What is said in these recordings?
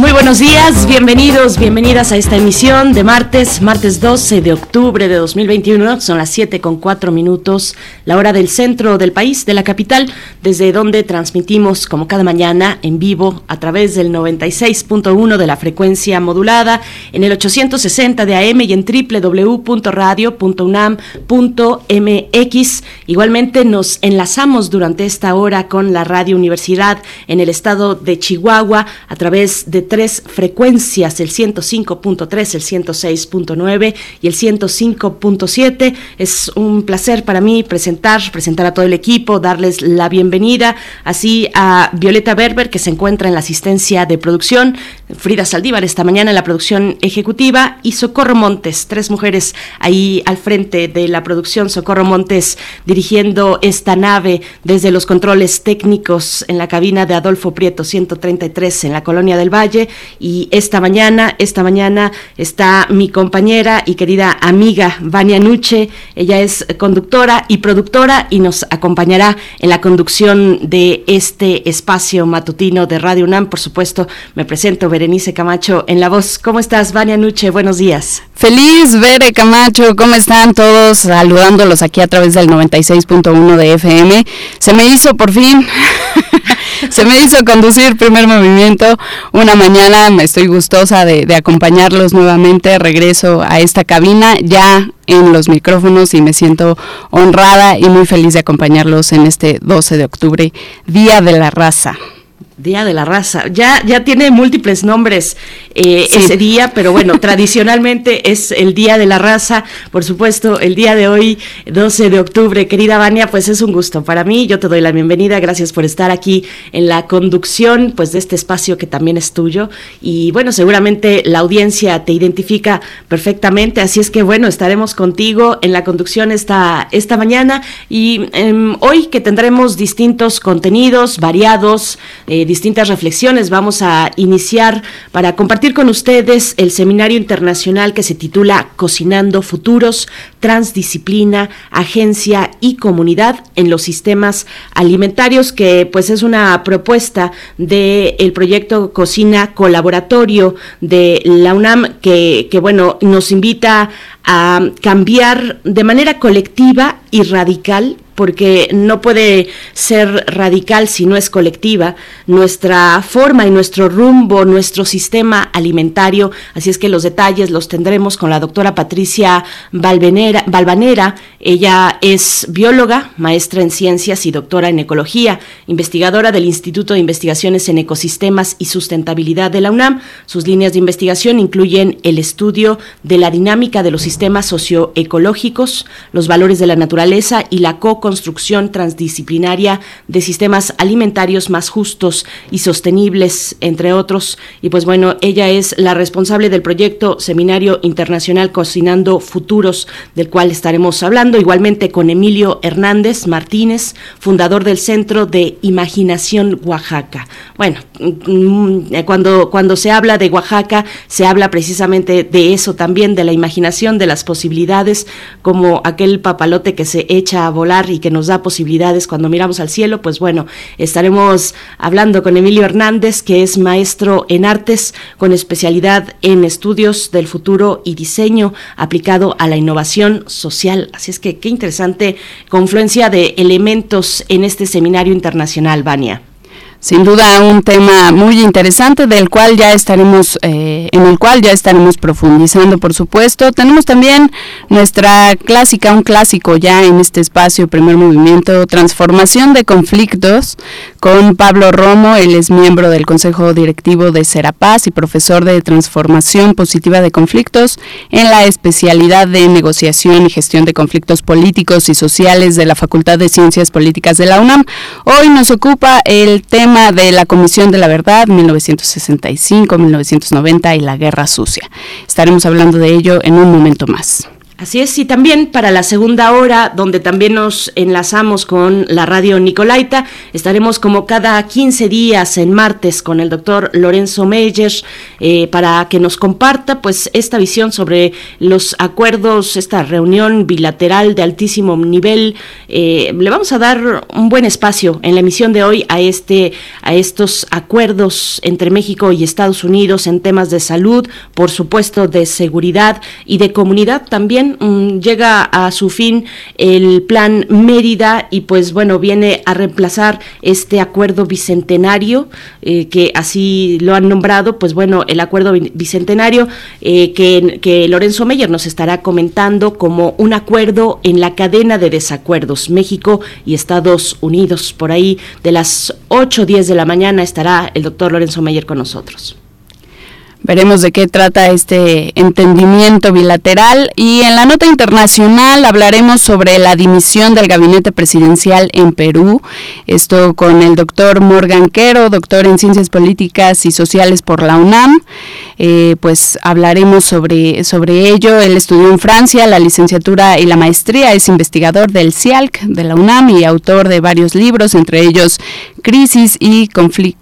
Muy buenos días, bienvenidos, bienvenidas a esta emisión de martes, martes 12 de octubre de 2021. Son las 7 con 4 minutos, la hora del centro del país, de la capital, desde donde transmitimos como cada mañana en vivo a través del 96.1 de la frecuencia modulada, en el 860 de AM y en www.radio.unam.mx. Igualmente nos enlazamos durante esta hora con la Radio Universidad en el estado de Chihuahua a través de tres frecuencias, el 105.3, el 106.9 y el 105.7. Es un placer para mí presentar, presentar a todo el equipo, darles la bienvenida, así a Violeta Berber, que se encuentra en la asistencia de producción, Frida Saldívar esta mañana en la producción ejecutiva y Socorro Montes, tres mujeres ahí al frente de la producción, Socorro Montes dirigiendo esta nave desde los controles técnicos en la cabina de Adolfo Prieto 133 en la Colonia del Valle y esta mañana, esta mañana está mi compañera y querida amiga Vania Nuche. Ella es conductora y productora y nos acompañará en la conducción de este espacio matutino de Radio UNAM. Por supuesto, me presento Berenice Camacho en la voz. ¿Cómo estás, Vania Nuche? Buenos días. Feliz, Bere Camacho. ¿Cómo están todos? Saludándolos aquí a través del 96.1 de FM. Se me hizo por fin se me hizo conducir primer movimiento una mañana. Me estoy gustosa de, de, acompañarlos nuevamente. Regreso a esta cabina ya en los micrófonos y me siento honrada y muy feliz de acompañarlos en este 12 de octubre, Día de la Raza. Día de la Raza. Ya, ya tiene múltiples nombres eh, ese día, pero bueno, tradicionalmente es el Día de la Raza. Por supuesto, el día de hoy, 12 de octubre. Querida Vania, pues es un gusto para mí. Yo te doy la bienvenida. Gracias por estar aquí en la conducción pues, de este espacio que también es tuyo. Y bueno, seguramente la audiencia te identifica perfectamente. Así es que bueno, estaremos contigo en la conducción esta, esta mañana. Y eh, hoy que tendremos distintos contenidos variados. Eh, distintas reflexiones. Vamos a iniciar para compartir con ustedes el seminario internacional que se titula Cocinando Futuros, Transdisciplina, Agencia y Comunidad en los Sistemas Alimentarios, que pues es una propuesta del el proyecto Cocina Colaboratorio de la UNAM, que, que bueno, nos invita a cambiar de manera colectiva y radical porque no puede ser radical si no es colectiva, nuestra forma y nuestro rumbo, nuestro sistema alimentario. Así es que los detalles los tendremos con la doctora Patricia Balvanera. Ella es bióloga, maestra en ciencias y doctora en ecología, investigadora del Instituto de Investigaciones en Ecosistemas y Sustentabilidad de la UNAM. Sus líneas de investigación incluyen el estudio de la dinámica de los sistemas socioecológicos, los valores de la naturaleza y la co construcción transdisciplinaria de sistemas alimentarios más justos y sostenibles, entre otros. Y pues bueno, ella es la responsable del proyecto Seminario Internacional Cocinando Futuros, del cual estaremos hablando, igualmente con Emilio Hernández Martínez, fundador del Centro de Imaginación Oaxaca. Bueno, mm, eh, cuando, cuando se habla de Oaxaca, se habla precisamente de eso también, de la imaginación, de las posibilidades, como aquel papalote que se echa a volar y que nos da posibilidades cuando miramos al cielo, pues bueno, estaremos hablando con Emilio Hernández, que es maestro en artes con especialidad en estudios del futuro y diseño aplicado a la innovación social. Así es que qué interesante confluencia de elementos en este seminario internacional, Vania. Sin duda un tema muy interesante del cual ya estaremos, eh, en el cual ya estaremos profundizando, por supuesto. Tenemos también nuestra clásica, un clásico ya en este espacio, primer movimiento, transformación de conflictos, con Pablo Romo. Él es miembro del Consejo Directivo de Serapaz y profesor de transformación positiva de conflictos en la especialidad de negociación y gestión de conflictos políticos y sociales de la Facultad de Ciencias Políticas de la UNAM. Hoy nos ocupa el tema de la Comisión de la Verdad 1965-1990 y la Guerra Sucia. Estaremos hablando de ello en un momento más. Así es, y también para la segunda hora, donde también nos enlazamos con la radio Nicolaita, estaremos como cada 15 días en martes con el doctor Lorenzo Meyer eh, para que nos comparta pues esta visión sobre los acuerdos, esta reunión bilateral de altísimo nivel. Eh, le vamos a dar un buen espacio en la emisión de hoy a este, a estos acuerdos entre México y Estados Unidos en temas de salud, por supuesto de seguridad y de comunidad también Llega a su fin el plan Mérida y pues bueno, viene a reemplazar este acuerdo bicentenario eh, que así lo han nombrado, pues bueno, el acuerdo bicentenario eh, que, que Lorenzo Meyer nos estará comentando como un acuerdo en la cadena de desacuerdos México y Estados Unidos. Por ahí de las 8 o 10 de la mañana estará el doctor Lorenzo Meyer con nosotros. Veremos de qué trata este entendimiento bilateral y en la nota internacional hablaremos sobre la dimisión del gabinete presidencial en Perú. Esto con el doctor Morgan Quero, doctor en Ciencias Políticas y Sociales por la UNAM. Eh, pues hablaremos sobre, sobre ello. Él estudió en Francia la licenciatura y la maestría, es investigador del CIALC de la UNAM y autor de varios libros, entre ellos Crisis y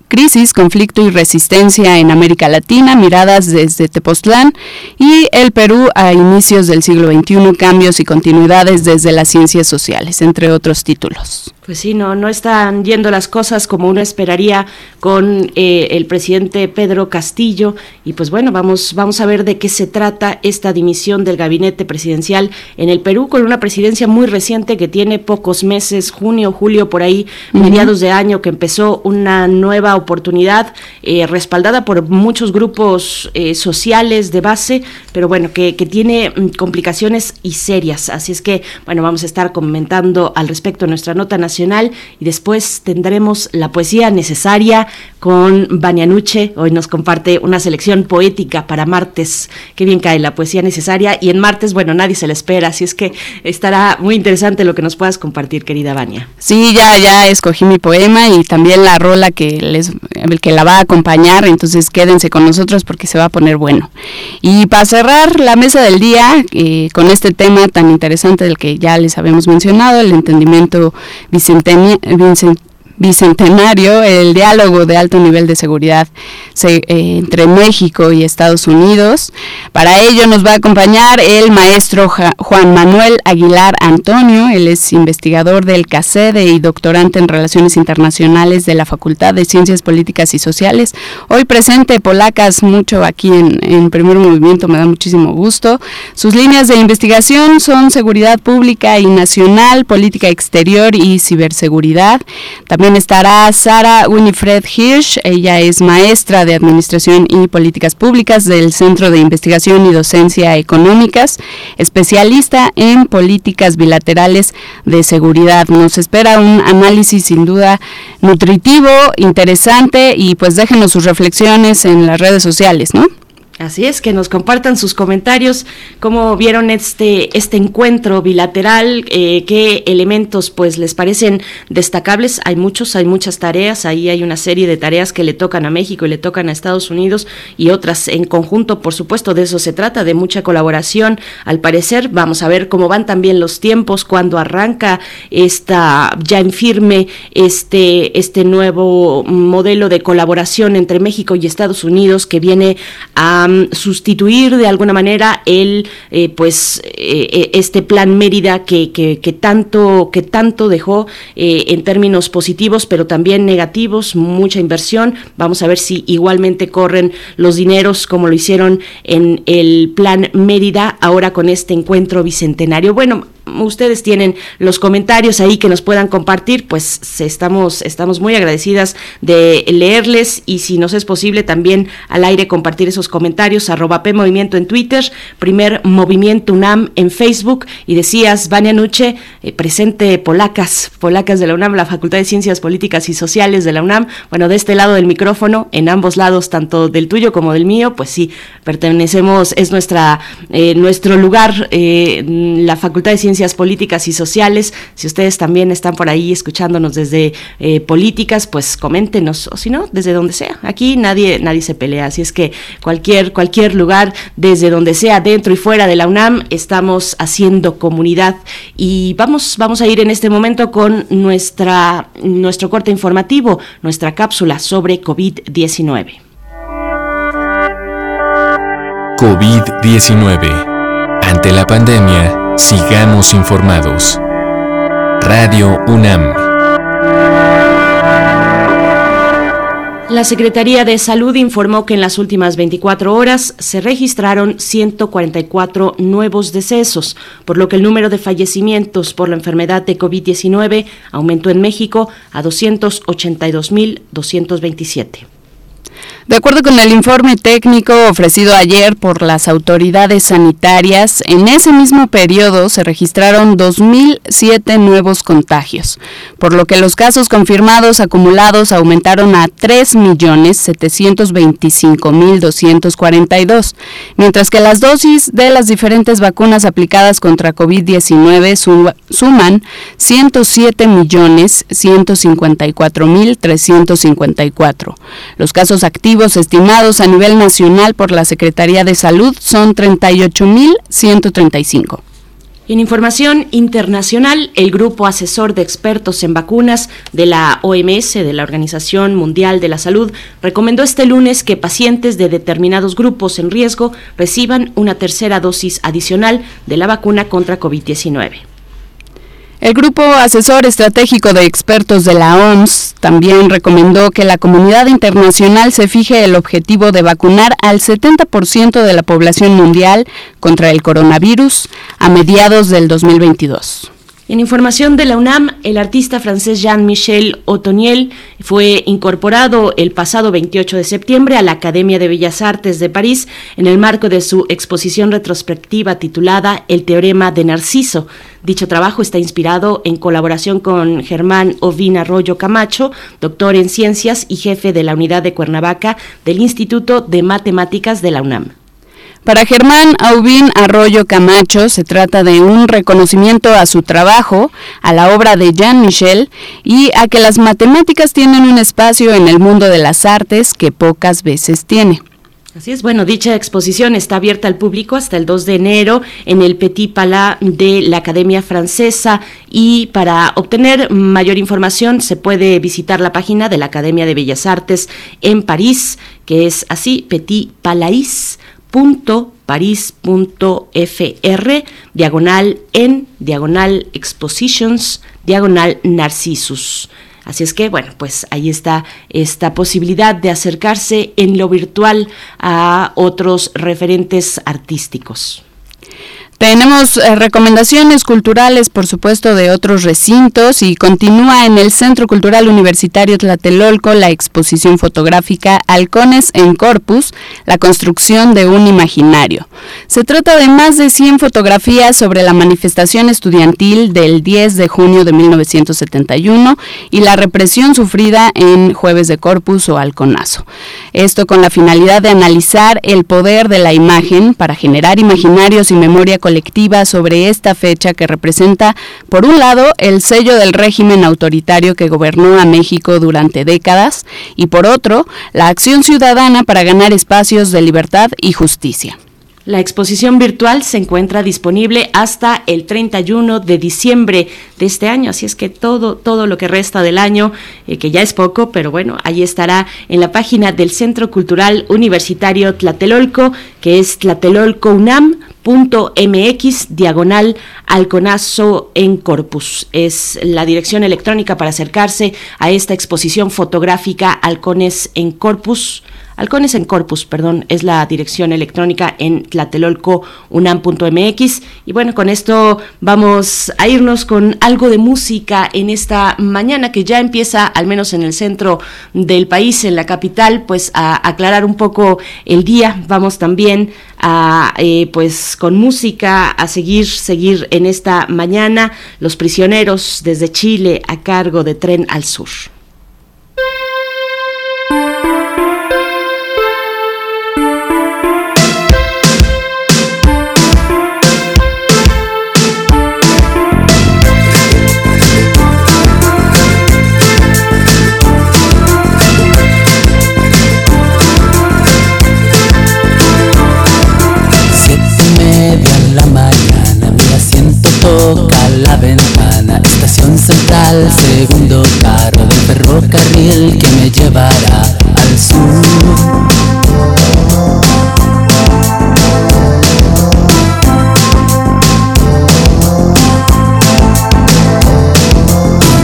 Crisis, Conflicto y Resistencia en América Latina, miradas desde Tepoztlán y el Perú a inicios del siglo XXI, cambios y continuidades desde las ciencias sociales, entre otros títulos. Pues sí, no, no están yendo las cosas como uno esperaría con eh, el presidente Pedro Castillo. Y pues bueno, vamos, vamos a ver de qué se trata esta dimisión del gabinete presidencial en el Perú, con una presidencia muy reciente que tiene pocos meses, junio, julio, por ahí, mediados de año, que empezó una nueva oportunidad eh, respaldada por muchos grupos eh, sociales de base, pero bueno, que, que tiene mm, complicaciones y serias. Así es que, bueno, vamos a estar comentando al respecto nuestra nota nacional y después tendremos la poesía necesaria con Banianuche. Hoy nos comparte una selección poética para martes. Qué bien cae la poesía necesaria y en martes, bueno, nadie se la espera, así es que estará muy interesante lo que nos puedas compartir, querida Bania. Sí, ya ya escogí mi poema y también la rola que les que la va a acompañar, entonces quédense con nosotros porque se va a poner bueno. Y para cerrar la mesa del día eh, con este tema tan interesante del que ya les habíamos mencionado, el entendimiento Vincent bicentenario, el diálogo de alto nivel de seguridad eh, entre México y Estados Unidos. Para ello nos va a acompañar el maestro Juan Manuel Aguilar Antonio, él es investigador del CACEDE y doctorante en Relaciones Internacionales de la Facultad de Ciencias Políticas y Sociales. Hoy presente Polacas mucho aquí en, en Primer Movimiento, me da muchísimo gusto. Sus líneas de investigación son seguridad pública y nacional, política exterior y ciberseguridad. También estará Sara Winifred Hirsch, ella es maestra de Administración y Políticas Públicas del Centro de Investigación y Docencia Económicas, especialista en políticas bilaterales de seguridad. Nos espera un análisis sin duda nutritivo, interesante y pues déjenos sus reflexiones en las redes sociales, ¿no? Así es, que nos compartan sus comentarios, cómo vieron este, este encuentro bilateral, eh, qué elementos pues les parecen destacables. Hay muchos, hay muchas tareas, ahí hay una serie de tareas que le tocan a México y le tocan a Estados Unidos y otras en conjunto, por supuesto, de eso se trata, de mucha colaboración. Al parecer, vamos a ver cómo van también los tiempos, cuando arranca esta ya en firme este, este nuevo modelo de colaboración entre México y Estados Unidos que viene a sustituir de alguna manera el eh, pues eh, eh, este plan Mérida que, que, tanto que tanto dejó en términos positivos pero también negativos mucha inversión. Vamos a ver si igualmente corren los dineros como lo hicieron en el plan Mérida ahora con este encuentro bicentenario. Bueno ustedes tienen los comentarios ahí que nos puedan compartir, pues estamos, estamos muy agradecidas de leerles y si nos es posible también al aire compartir esos comentarios, arroba P Movimiento en Twitter, primer Movimiento UNAM en Facebook. Y decías, Vania Nuche, eh, presente polacas, polacas de la UNAM, la Facultad de Ciencias Políticas y Sociales de la UNAM, bueno, de este lado del micrófono, en ambos lados, tanto del tuyo como del mío, pues sí, pertenecemos, es nuestra, eh, nuestro lugar, eh, la Facultad de Ciencias políticas y sociales. Si ustedes también están por ahí escuchándonos desde eh, políticas, pues coméntenos, o si no, desde donde sea. Aquí nadie, nadie se pelea, así es que cualquier, cualquier lugar, desde donde sea, dentro y fuera de la UNAM, estamos haciendo comunidad. Y vamos, vamos a ir en este momento con nuestra, nuestro corte informativo, nuestra cápsula sobre COVID-19. COVID-19. Ante la pandemia, sigamos informados. Radio UNAM. La Secretaría de Salud informó que en las últimas 24 horas se registraron 144 nuevos decesos, por lo que el número de fallecimientos por la enfermedad de COVID-19 aumentó en México a 282.227. De acuerdo con el informe técnico ofrecido ayer por las autoridades sanitarias, en ese mismo periodo se registraron 2.007 nuevos contagios, por lo que los casos confirmados acumulados aumentaron a 3.725.242, mientras que las dosis de las diferentes vacunas aplicadas contra COVID-19 suman 107.154.354. Los casos activos estimados a nivel nacional por la Secretaría de Salud son 38.135. En información internacional, el Grupo Asesor de Expertos en Vacunas de la OMS, de la Organización Mundial de la Salud, recomendó este lunes que pacientes de determinados grupos en riesgo reciban una tercera dosis adicional de la vacuna contra COVID-19. El Grupo Asesor Estratégico de Expertos de la OMS también recomendó que la comunidad internacional se fije el objetivo de vacunar al 70% de la población mundial contra el coronavirus a mediados del 2022. En información de la UNAM, el artista francés Jean-Michel Otoniel fue incorporado el pasado 28 de septiembre a la Academia de Bellas Artes de París en el marco de su exposición retrospectiva titulada El Teorema de Narciso. Dicho trabajo está inspirado en colaboración con Germán Ovin Arroyo Camacho, doctor en ciencias y jefe de la unidad de Cuernavaca del Instituto de Matemáticas de la UNAM. Para Germán Aubín Arroyo Camacho se trata de un reconocimiento a su trabajo, a la obra de Jean Michel y a que las matemáticas tienen un espacio en el mundo de las artes que pocas veces tiene. Así es, bueno, dicha exposición está abierta al público hasta el 2 de enero en el Petit Palais de la Academia Francesa y para obtener mayor información se puede visitar la página de la Academia de Bellas Artes en París, que es así, Petit Palais paris.fr, diagonal en, diagonal expositions, diagonal narcissus. Así es que, bueno, pues ahí está esta posibilidad de acercarse en lo virtual a otros referentes artísticos. Tenemos eh, recomendaciones culturales, por supuesto, de otros recintos y continúa en el Centro Cultural Universitario Tlatelolco la exposición fotográfica Halcones en Corpus, la construcción de un imaginario. Se trata de más de 100 fotografías sobre la manifestación estudiantil del 10 de junio de 1971 y la represión sufrida en Jueves de Corpus o Halconazo. Esto con la finalidad de analizar el poder de la imagen para generar imaginarios y memoria colectiva sobre esta fecha que representa, por un lado, el sello del régimen autoritario que gobernó a México durante décadas y por otro, la acción ciudadana para ganar espacios de libertad y justicia. La exposición virtual se encuentra disponible hasta el 31 de diciembre de este año, así es que todo, todo lo que resta del año, eh, que ya es poco, pero bueno, ahí estará en la página del Centro Cultural Universitario Tlatelolco, que es tlatelolcounam.mx diagonal Alconazo en Corpus. Es la dirección electrónica para acercarse a esta exposición fotográfica Halcones en Corpus Halcones en Corpus, perdón, es la dirección electrónica en tlatelolcounam.mx. Y bueno, con esto vamos a irnos con algo de música en esta mañana que ya empieza, al menos en el centro del país, en la capital, pues a aclarar un poco el día. Vamos también a, eh, pues con música, a seguir, seguir en esta mañana. Los prisioneros desde Chile a cargo de Tren al Sur. Toca la ventana, estación central, segundo carro del ferrocarril que me llevará al sur.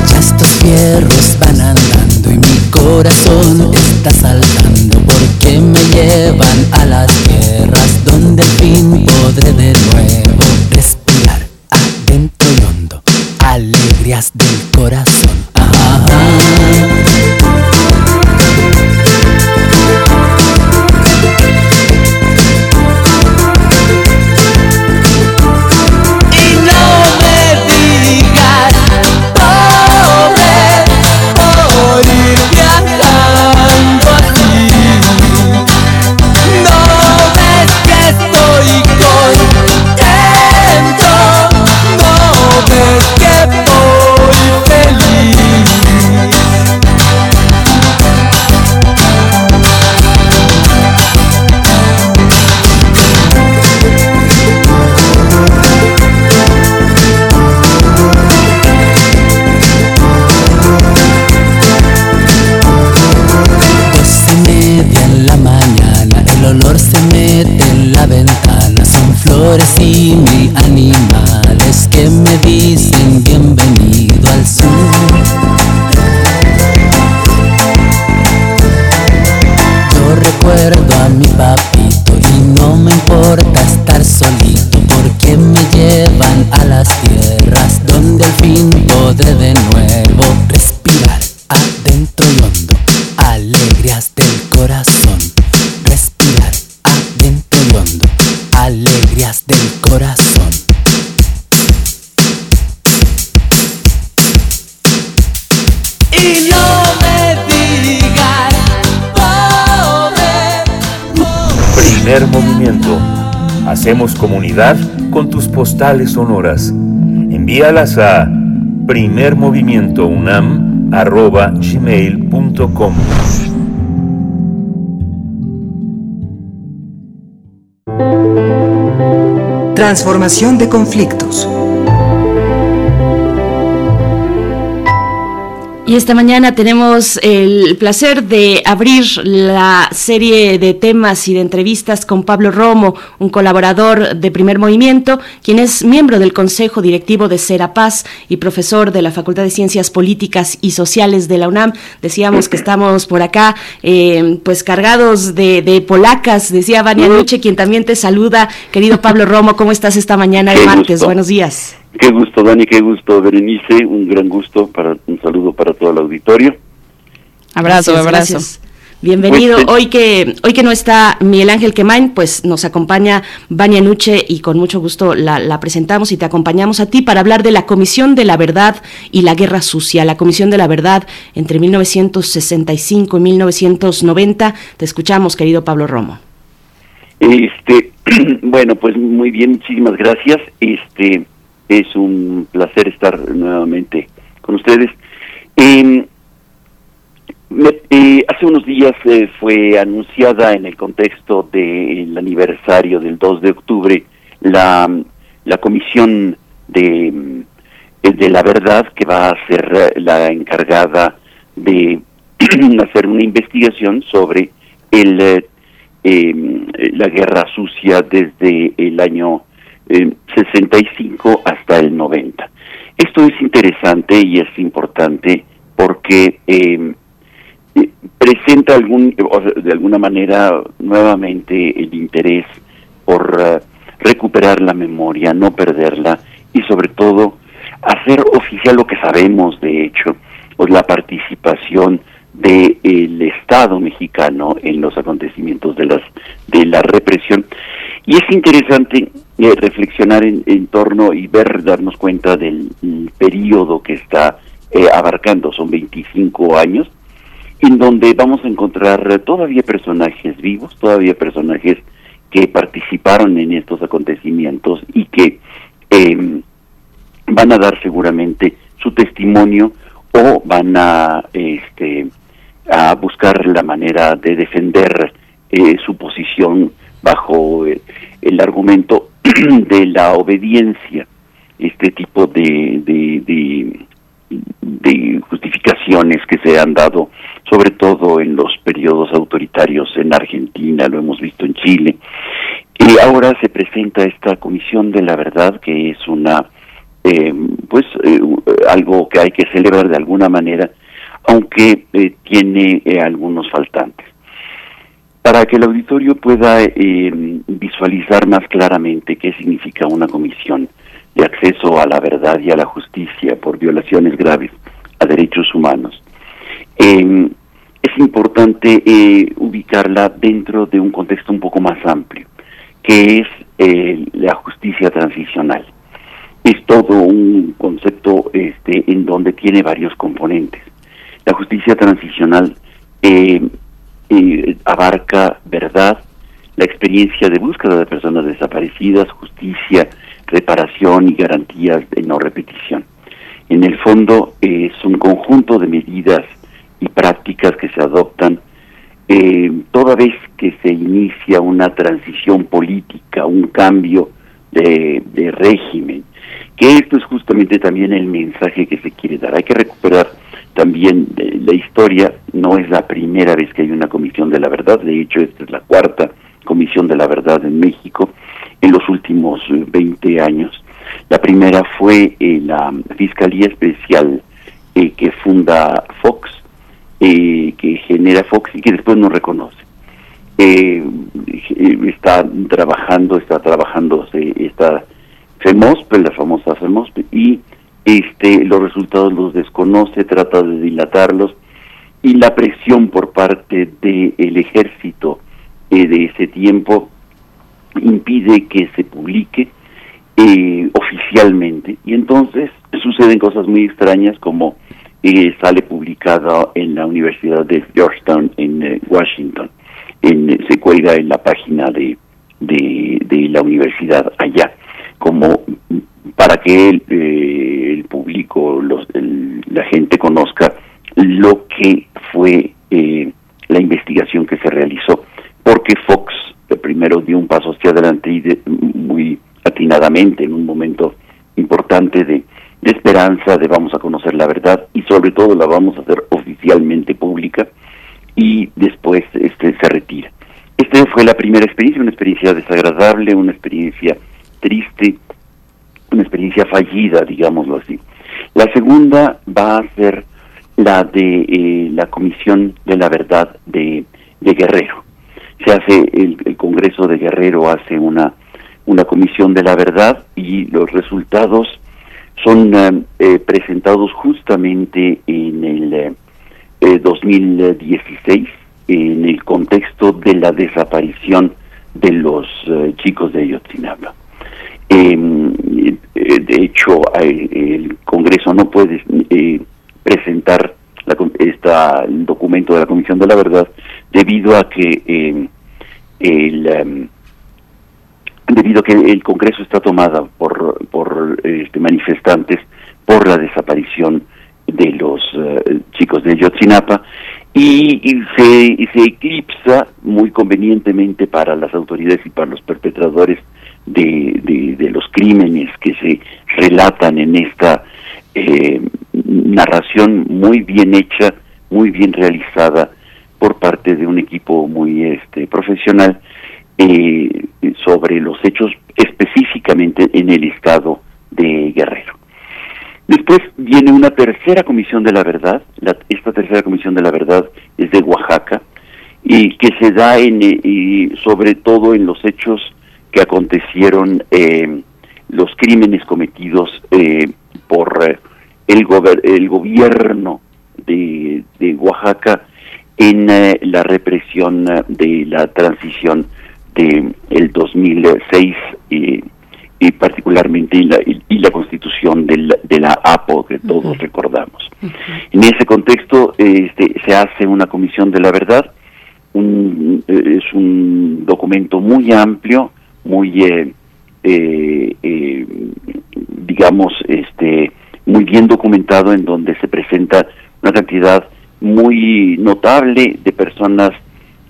Ya estos fierros van andando y mi corazón está saltando porque me llevan a las tierras donde al fin podré de alegrías del corazón. Y mil animales que me dicen bienvenido al sur. Yo recuerdo a mi papito postales sonoras. Envíalas a primermovimientounam.gmail.com Transformación de conflictos. Y esta mañana tenemos el placer de abrir la serie de temas y de entrevistas con Pablo Romo, un colaborador de Primer Movimiento, quien es miembro del Consejo Directivo de Serapaz y profesor de la Facultad de Ciencias Políticas y Sociales de la UNAM. Decíamos que estamos por acá, eh, pues cargados de, polacas, decía Vania Noche, quien también te saluda. Querido Pablo Romo, ¿cómo estás esta mañana de martes? Buenos días. Qué gusto, Dani, qué gusto, Berenice, un gran gusto, para un saludo para todo el auditorio. Abrazo, abrazo. Bienvenido. Pues, hoy que hoy que no está Miguel Ángel Quemain, pues nos acompaña Vania Nuche y con mucho gusto la, la, presentamos y te acompañamos a ti para hablar de la Comisión de la Verdad y la Guerra Sucia, la Comisión de la Verdad entre 1965 y 1990. Te escuchamos, querido Pablo Romo. Este, bueno, pues muy bien, muchísimas gracias. Este, es un placer estar nuevamente con ustedes. Eh, eh, hace unos días eh, fue anunciada en el contexto del aniversario del 2 de octubre la, la comisión de, eh, de la verdad que va a ser la encargada de hacer una investigación sobre el la guerra sucia desde el año 65 hasta el 90. Esto es interesante y es importante porque eh, eh, presenta algún, de alguna manera nuevamente el interés por uh, recuperar la memoria, no perderla y sobre todo hacer oficial lo que sabemos de hecho, pues la participación del el Estado mexicano en los acontecimientos de las de la represión y es interesante eh, reflexionar en, en, torno y ver, darnos cuenta del periodo que está eh, abarcando, son 25 años, en donde vamos a encontrar todavía personajes vivos, todavía personajes que participaron en estos acontecimientos y que eh, van a dar seguramente su testimonio o van a este a buscar la manera de defender eh, su posición bajo el, argumento de la obediencia. Este tipo de, de, justificaciones que se han dado, sobre todo en los periodos autoritarios en Argentina, lo hemos visto en Chile. Y ahora se presenta esta Comisión de la Verdad, que es una, eh, pues, eh, algo que hay que celebrar de alguna manera, aunque eh, tiene algunos faltantes. Para que el auditorio pueda visualizar más claramente qué significa una comisión, de acceso a la verdad y a la justicia por violaciones graves a derechos humanos. Eh, es importante eh, ubicarla dentro de un contexto un poco más amplio, que es eh, la justicia transicional. Es todo un concepto este, en donde tiene varios componentes. La justicia transicional abarca verdad, la experiencia de búsqueda de personas desaparecidas, justicia, reparación y garantías de no repetición. En el fondo es un conjunto de medidas y prácticas que se adoptan eh, toda vez que se inicia una transición política, un cambio de, de régimen, que esto es justamente también el mensaje que se quiere dar. Hay que recuperar también eh, la historia, no es la primera vez que hay una comisión de la verdad, de hecho esta es la cuarta comisión de la verdad en México, en los últimos 20 eh, años. La primera fue eh, la Fiscalía Especial que funda Fox, que genera Fox y que después no reconoce. está trabajando, está trabajando esta FEMOSP, la famosa FEMOSP, y este, los resultados los desconoce, trata de dilatarlos, y la presión por parte del ejército de ese tiempo impide que se publique eh, oficialmente y entonces suceden cosas muy extrañas como eh, sale publicada en la Universidad de Georgetown en eh, Washington, en, se cuelga en la página de, de, la universidad allá, como para que el, el público, los, la gente conozca lo que fue la investigación que se realizó, porque Fox primero dio un paso hacia adelante y muy atinadamente en un momento importante de, esperanza de vamos a conocer la verdad y sobre todo la vamos a hacer oficialmente pública y después este se retira. Esta fue la primera experiencia, una experiencia desagradable, una experiencia triste, una experiencia fallida, digámoslo así. La segunda va a ser la de eh, la Comisión de la Verdad de Guerrero se hace el, Congreso de Guerrero hace una una comisión de la verdad y los resultados son eh, eh, presentados justamente en el 2016 eh, en el contexto de la desaparición de los chicos de Ayotzinapa. Em, de hecho, el Congreso no puede presentar la, esta, el documento de la Comisión de la Verdad debido a que em, el, em, debido a que el Congreso está tomado por, por este, manifestantes por la desaparición de los eh, chicos de Yotzinapa y, se, se eclipsa muy convenientemente para las autoridades y para los perpetradores de, de, los crímenes que se relatan en esta eh, narración muy bien hecha, muy bien realizada por parte de un equipo muy este, profesional eh, sobre los hechos específicamente en el estado de Guerrero. Después viene una tercera comisión de la verdad, esta tercera comisión de la verdad es de Oaxaca y que se da en, y sobre todo en los hechos que acontecieron, eh, los crímenes cometidos eh, por el, el gobierno de, de Oaxaca en eh, la represión eh, de la transición de el 2006 y, y particularmente y la, y, la constitución de la APO que todos recordamos. En ese contexto este, se hace una comisión de la verdad, un, eh, es un documento muy amplio, muy eh, digamos este muy bien documentado en donde se presenta una cantidad muy notable de personas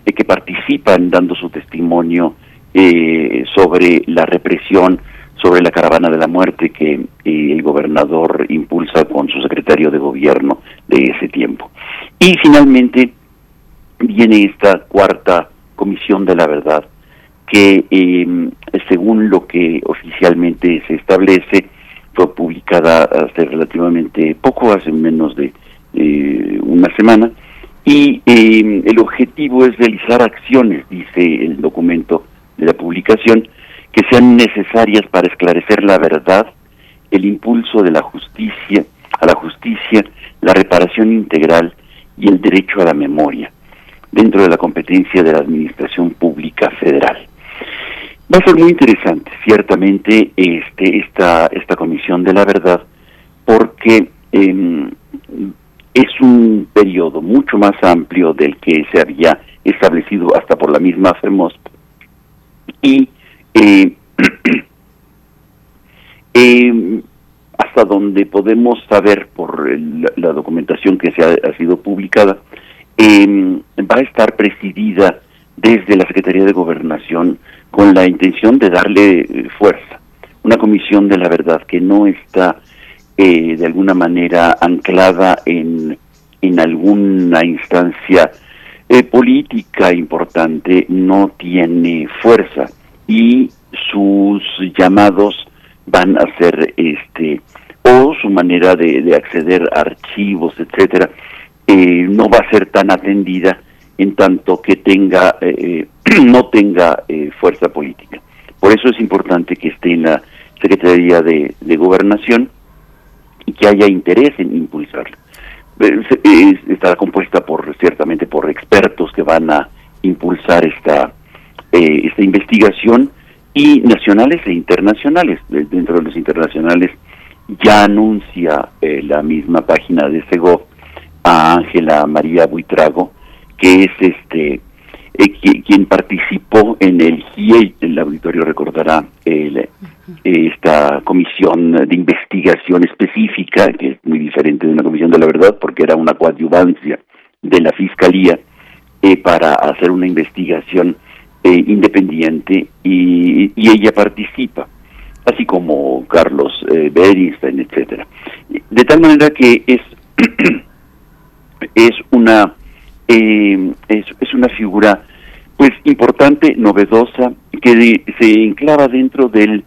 eh, que participan dando su testimonio eh, sobre la represión, sobre la caravana de la muerte que eh, el gobernador impulsa con su secretario de gobierno de ese tiempo. Y finalmente viene esta cuarta comisión de la verdad que em, según lo que oficialmente se establece fue publicada hace relativamente poco, hace menos de eh, una semana, y em, el objetivo es realizar acciones, dice el documento de la publicación, que sean necesarias para esclarecer la verdad, el impulso de la justicia, a la justicia, la reparación integral y el derecho a la memoria, dentro de la competencia de la Administración Pública Federal. Va a ser muy interesante, ciertamente, este, esta, esta Comisión de la Verdad, porque em, es un periodo mucho más amplio del que se había establecido hasta por la misma FEMOSP. Y eh, eh, hasta donde podemos saber por la documentación que se ha, sido publicada, eh, va a estar presidida desde la Secretaría de Gobernación con la intención de darle eh, fuerza. Una comisión de la verdad que no está eh, de alguna manera anclada en, en alguna instancia política importante, no tiene fuerza y sus llamados van a ser este o su manera de, acceder a archivos etcétera eh, no va a ser tan atendida en tanto que tenga eh, no tenga eh, fuerza política por eso es importante que esté en la secretaría de, gobernación y que haya interés en impulsarla estará compuesta por ciertamente por expertos que van a impulsar esta eh, esta investigación y nacionales e internacionales. Dentro de los internacionales ya anuncia eh, la misma página de Segov a Ángela María Buitrago, que es este eh, quien participó en el GIE, el auditorio recordará esta comisión de investigación específica, que es muy diferente de una comisión de la verdad, porque era una coadyuvancia de la Fiscalía para hacer una investigación eh, independiente y, ella participa, así como Carlos eh, Bernstein, etcétera. De tal manera que es es una eh, es, una figura pues importante, novedosa, que se enclava dentro del,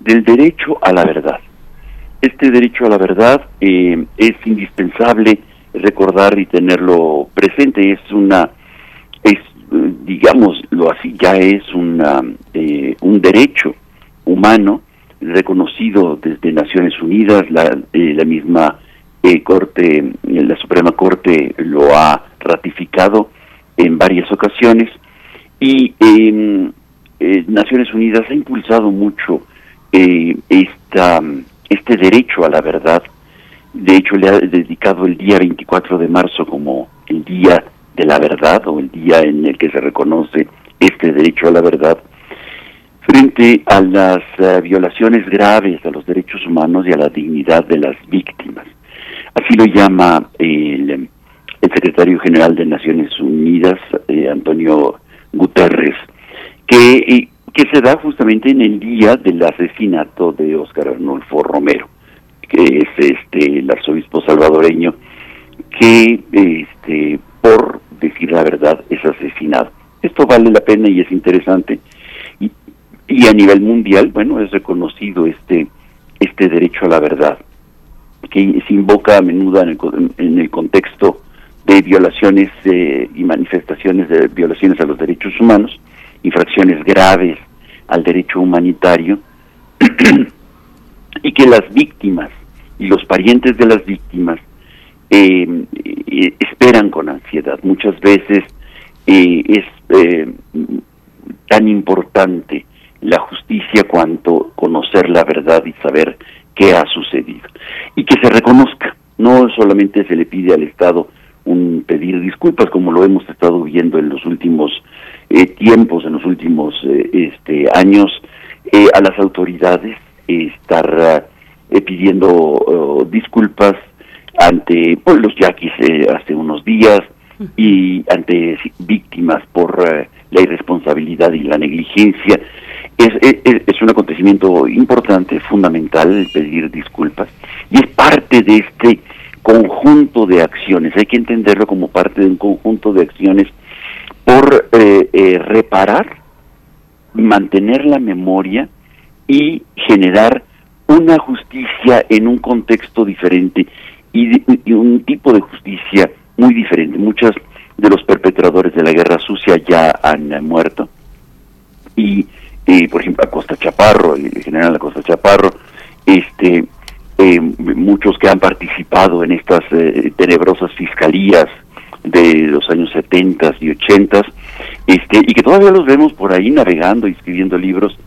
del derecho a la verdad. Este derecho a la verdad eh, es indispensable recordar y tenerlo presente. Es una es digámoslo así, ya es una, eh, un derecho humano reconocido desde Naciones Unidas, la, eh, la misma eh, Corte, la Suprema Corte lo ha ratificado en varias ocasiones y em, Naciones Unidas ha impulsado mucho esta, este derecho a la verdad. De hecho, le ha dedicado el día 24 de marzo como el Día de la verdad o el día en el que se reconoce este derecho a la verdad frente a las eh, violaciones graves a los derechos humanos y a la dignidad de las víctimas. Así lo llama el, secretario general de Naciones Unidas, eh, Antonio Guterres, que, que se da justamente en el día del asesinato de Óscar Arnulfo Romero, que es este el arzobispo salvadoreño que este por decir la verdad es asesinado. Esto vale la pena y es interesante. Y, y a nivel mundial, bueno, es reconocido este, este derecho a la verdad, que se invoca a menudo en el, en el contexto de violaciones eh, y manifestaciones de violaciones a los derechos humanos, infracciones graves al derecho humanitario, y que las víctimas y los parientes de las víctimas eh, eh, esperan con ansiedad. Muchas veces eh, es eh, tan importante la justicia cuanto conocer la verdad y saber qué ha sucedido. Y que se reconozca, no solamente se le pide al Estado un pedir disculpas como lo hemos estado viendo en los últimos tiempos, en los últimos este, años, a las autoridades estar pidiendo oh, disculpas ante pues, los yaquis eh, hace unos días y ante víctimas por eh, la irresponsabilidad y la negligencia. Es, un acontecimiento importante, fundamental, pedir disculpas, y es parte de este conjunto de acciones, hay que entenderlo como parte de un conjunto de acciones por eh, eh, reparar, mantener la memoria y generar una justicia en un contexto diferente y, y un tipo de justicia muy diferente. Muchos de los perpetradores de la guerra sucia ya han muerto y eh, por ejemplo Acosta Chaparro, el general Acosta Chaparro, este, eh, muchos que han participado en estas eh, tenebrosas fiscalías de los años 70 y 80 este, y que todavía los vemos por ahí navegando y escribiendo libros,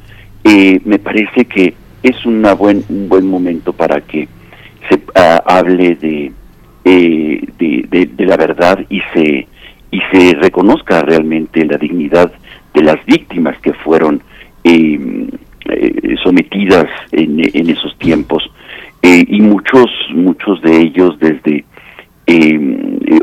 me parece que es una buen, un buen momento para que se ah, hable de, de, de, la verdad y se, y se reconozca realmente la dignidad de las víctimas que fueron eh, eh, sometidas en, en, esos tiempos. Eh, y muchos muchos de ellos desde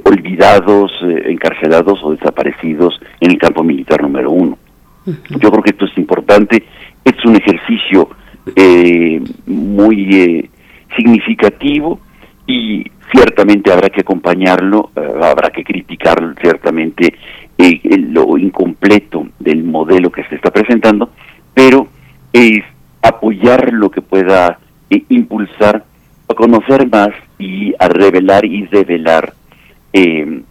olvidados encarcelados o desaparecidos en el campo militar número uno. Yo creo que esto es importante. Es un ejercicio muy significativo y ciertamente habrá que acompañarlo, habrá que criticar ciertamente lo incompleto del modelo que se está presentando, pero es apoyar lo que pueda eh, impulsar a conocer más y a revelar y revelar eh,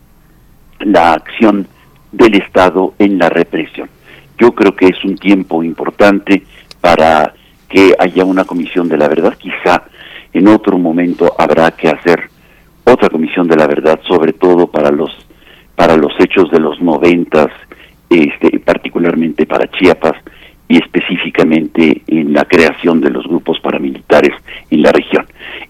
la acción del Estado en la represión. Yo creo que es un tiempo importante para que haya una comisión de la verdad. Quizá en otro momento habrá que hacer otra comisión de la verdad, sobre todo para los para los hechos de los noventas, este, particularmente para Chiapas y específicamente en la creación de los grupos paramilitares en la región.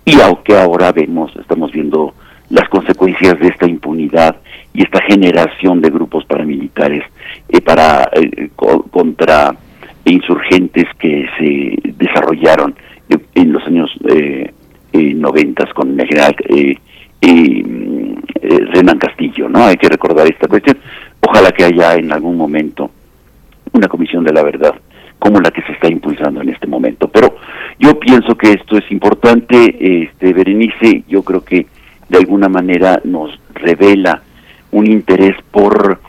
Y aunque ahora vemos, estamos viendo las consecuencias de esta impunidad y esta generación de grupos paramilitares eh, para eh, contra insurgentes que se desarrollaron en los años eh, noventas con el general eh, Renan Castillo, ¿no? Hay que recordar esta cuestión. Ojalá que haya en algún momento una comisión de la verdad como la que se está impulsando en este momento. Pero yo pienso que esto es importante, este Berenice, yo creo que de alguna manera nos revela un interés por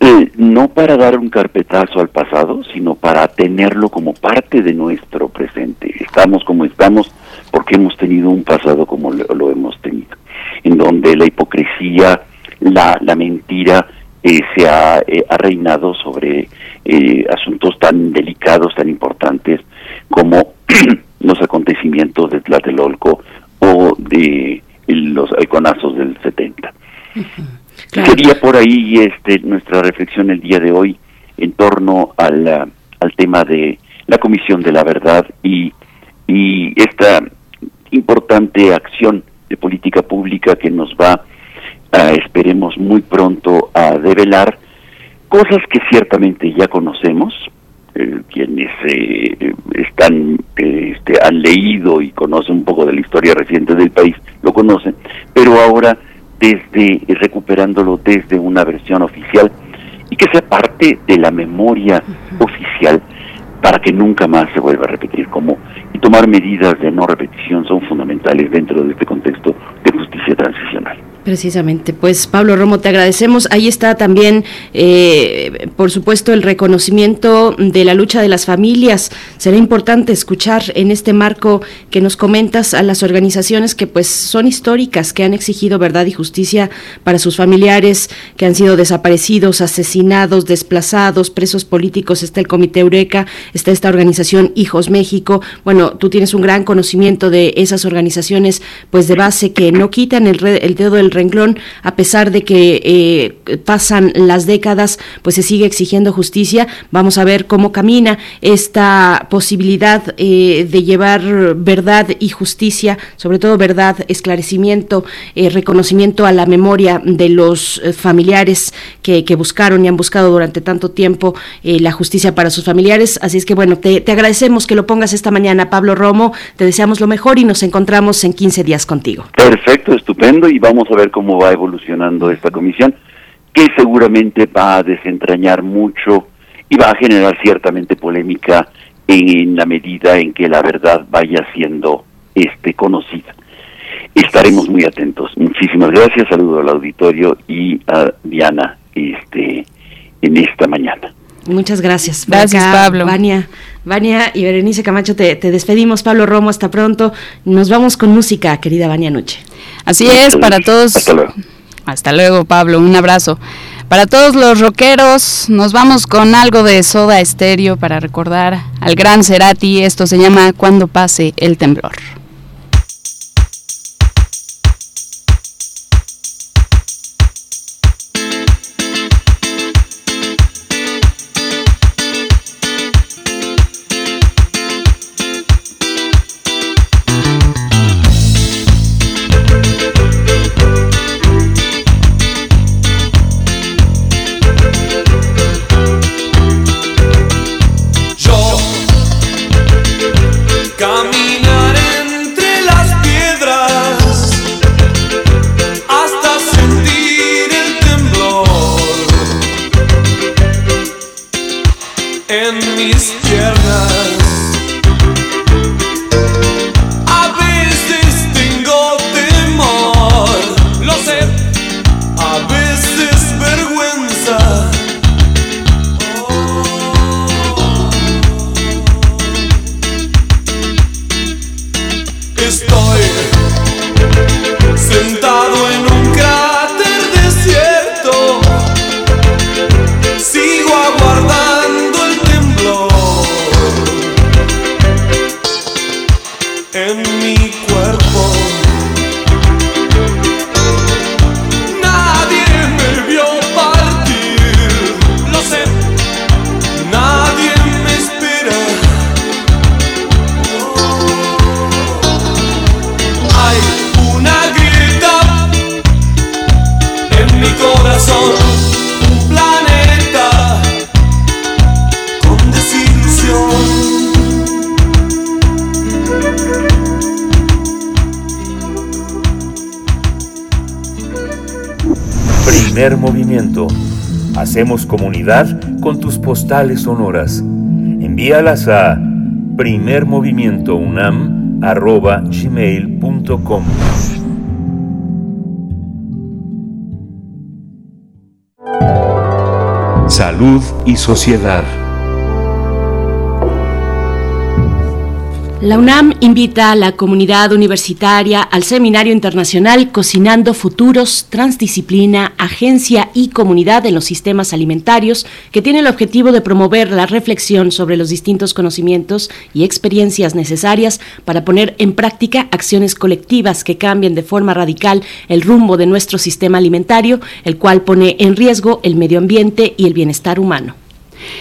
eh, no para dar un carpetazo al pasado, sino para tenerlo como parte de nuestro presente. Estamos como estamos porque hemos tenido un pasado como lo hemos tenido en donde la hipocresía, la, la mentira eh, se ha, eh, ha, reinado sobre eh, asuntos tan delicados, tan importantes como los acontecimientos de Tlatelolco o de los iconazos del 70. Sería por ahí este nuestra reflexión el día de hoy en torno al, al tema de la Comisión de la Verdad y, y esta importante acción de política pública que nos va, a, esperemos muy pronto, a develar cosas que ciertamente ya conocemos, eh, quienes eh, están este, han leído y conocen un poco de la historia reciente del país lo conocen, pero ahora desde recuperándolo desde una versión oficial y que sea parte de la memoria oficial para que nunca más se vuelva a repetir como y tomar medidas de no repetición son fundamentales dentro de este contexto de justicia transicional. Precisamente, pues Pablo Romo, te agradecemos. Ahí está también, eh, por supuesto, el reconocimiento de la lucha de las familias. Será importante escuchar en este marco que nos comentas a las organizaciones que pues son históricas, que han exigido verdad y justicia para sus familiares, que han sido desaparecidos, asesinados, desplazados, presos políticos. Está el Comité Eureka, está esta organización Hijos México. Bueno, tú tienes un gran conocimiento de esas organizaciones, pues de base que no quitan el, el dedo del renglón, a pesar de que eh, pasan las décadas, pues se sigue exigiendo justicia. Vamos a ver cómo camina esta posibilidad eh, de llevar verdad y justicia, sobre todo verdad, esclarecimiento, eh, reconocimiento a la memoria de los familiares que, buscaron y han buscado durante tanto tiempo la justicia para sus familiares. Así es que bueno, te, te agradecemos que lo pongas esta mañana, Pablo Romo. Te deseamos lo mejor y nos encontramos en 15 días contigo. Perfecto, estupendo y vamos a ver cómo va evolucionando esta comisión, que seguramente va a desentrañar mucho y va a generar ciertamente polémica en la medida en que la verdad vaya siendo este conocida. Estaremos muy atentos. Muchísimas gracias, saludo al auditorio y a Diana este en esta mañana. Muchas gracias. Gracias, Pablo. Vania, Vania y Berenice Camacho, te, despedimos. Pablo Romo, hasta pronto. Nos vamos con música, querida Vania Noche. Así es, para todos. Hasta luego. Hasta luego, Pablo. Un abrazo. Para todos los rockeros, nos vamos con algo de soda estéreo para recordar al gran Cerati. Esto se llama Cuando pase el temblor. Postales sonoras. Envíalas a primermovimientounam.gmail.com Salud y sociedad. La UNAM invita a la comunidad universitaria al Seminario Internacional Cocinando Futuros, Transdisciplina, Agencia y Comunidad en los Sistemas Alimentarios, que tiene el objetivo de promover la reflexión sobre los distintos conocimientos y experiencias necesarias para poner en práctica acciones colectivas que cambien de forma radical el rumbo de nuestro sistema alimentario, el cual pone en riesgo el medio ambiente y el bienestar humano.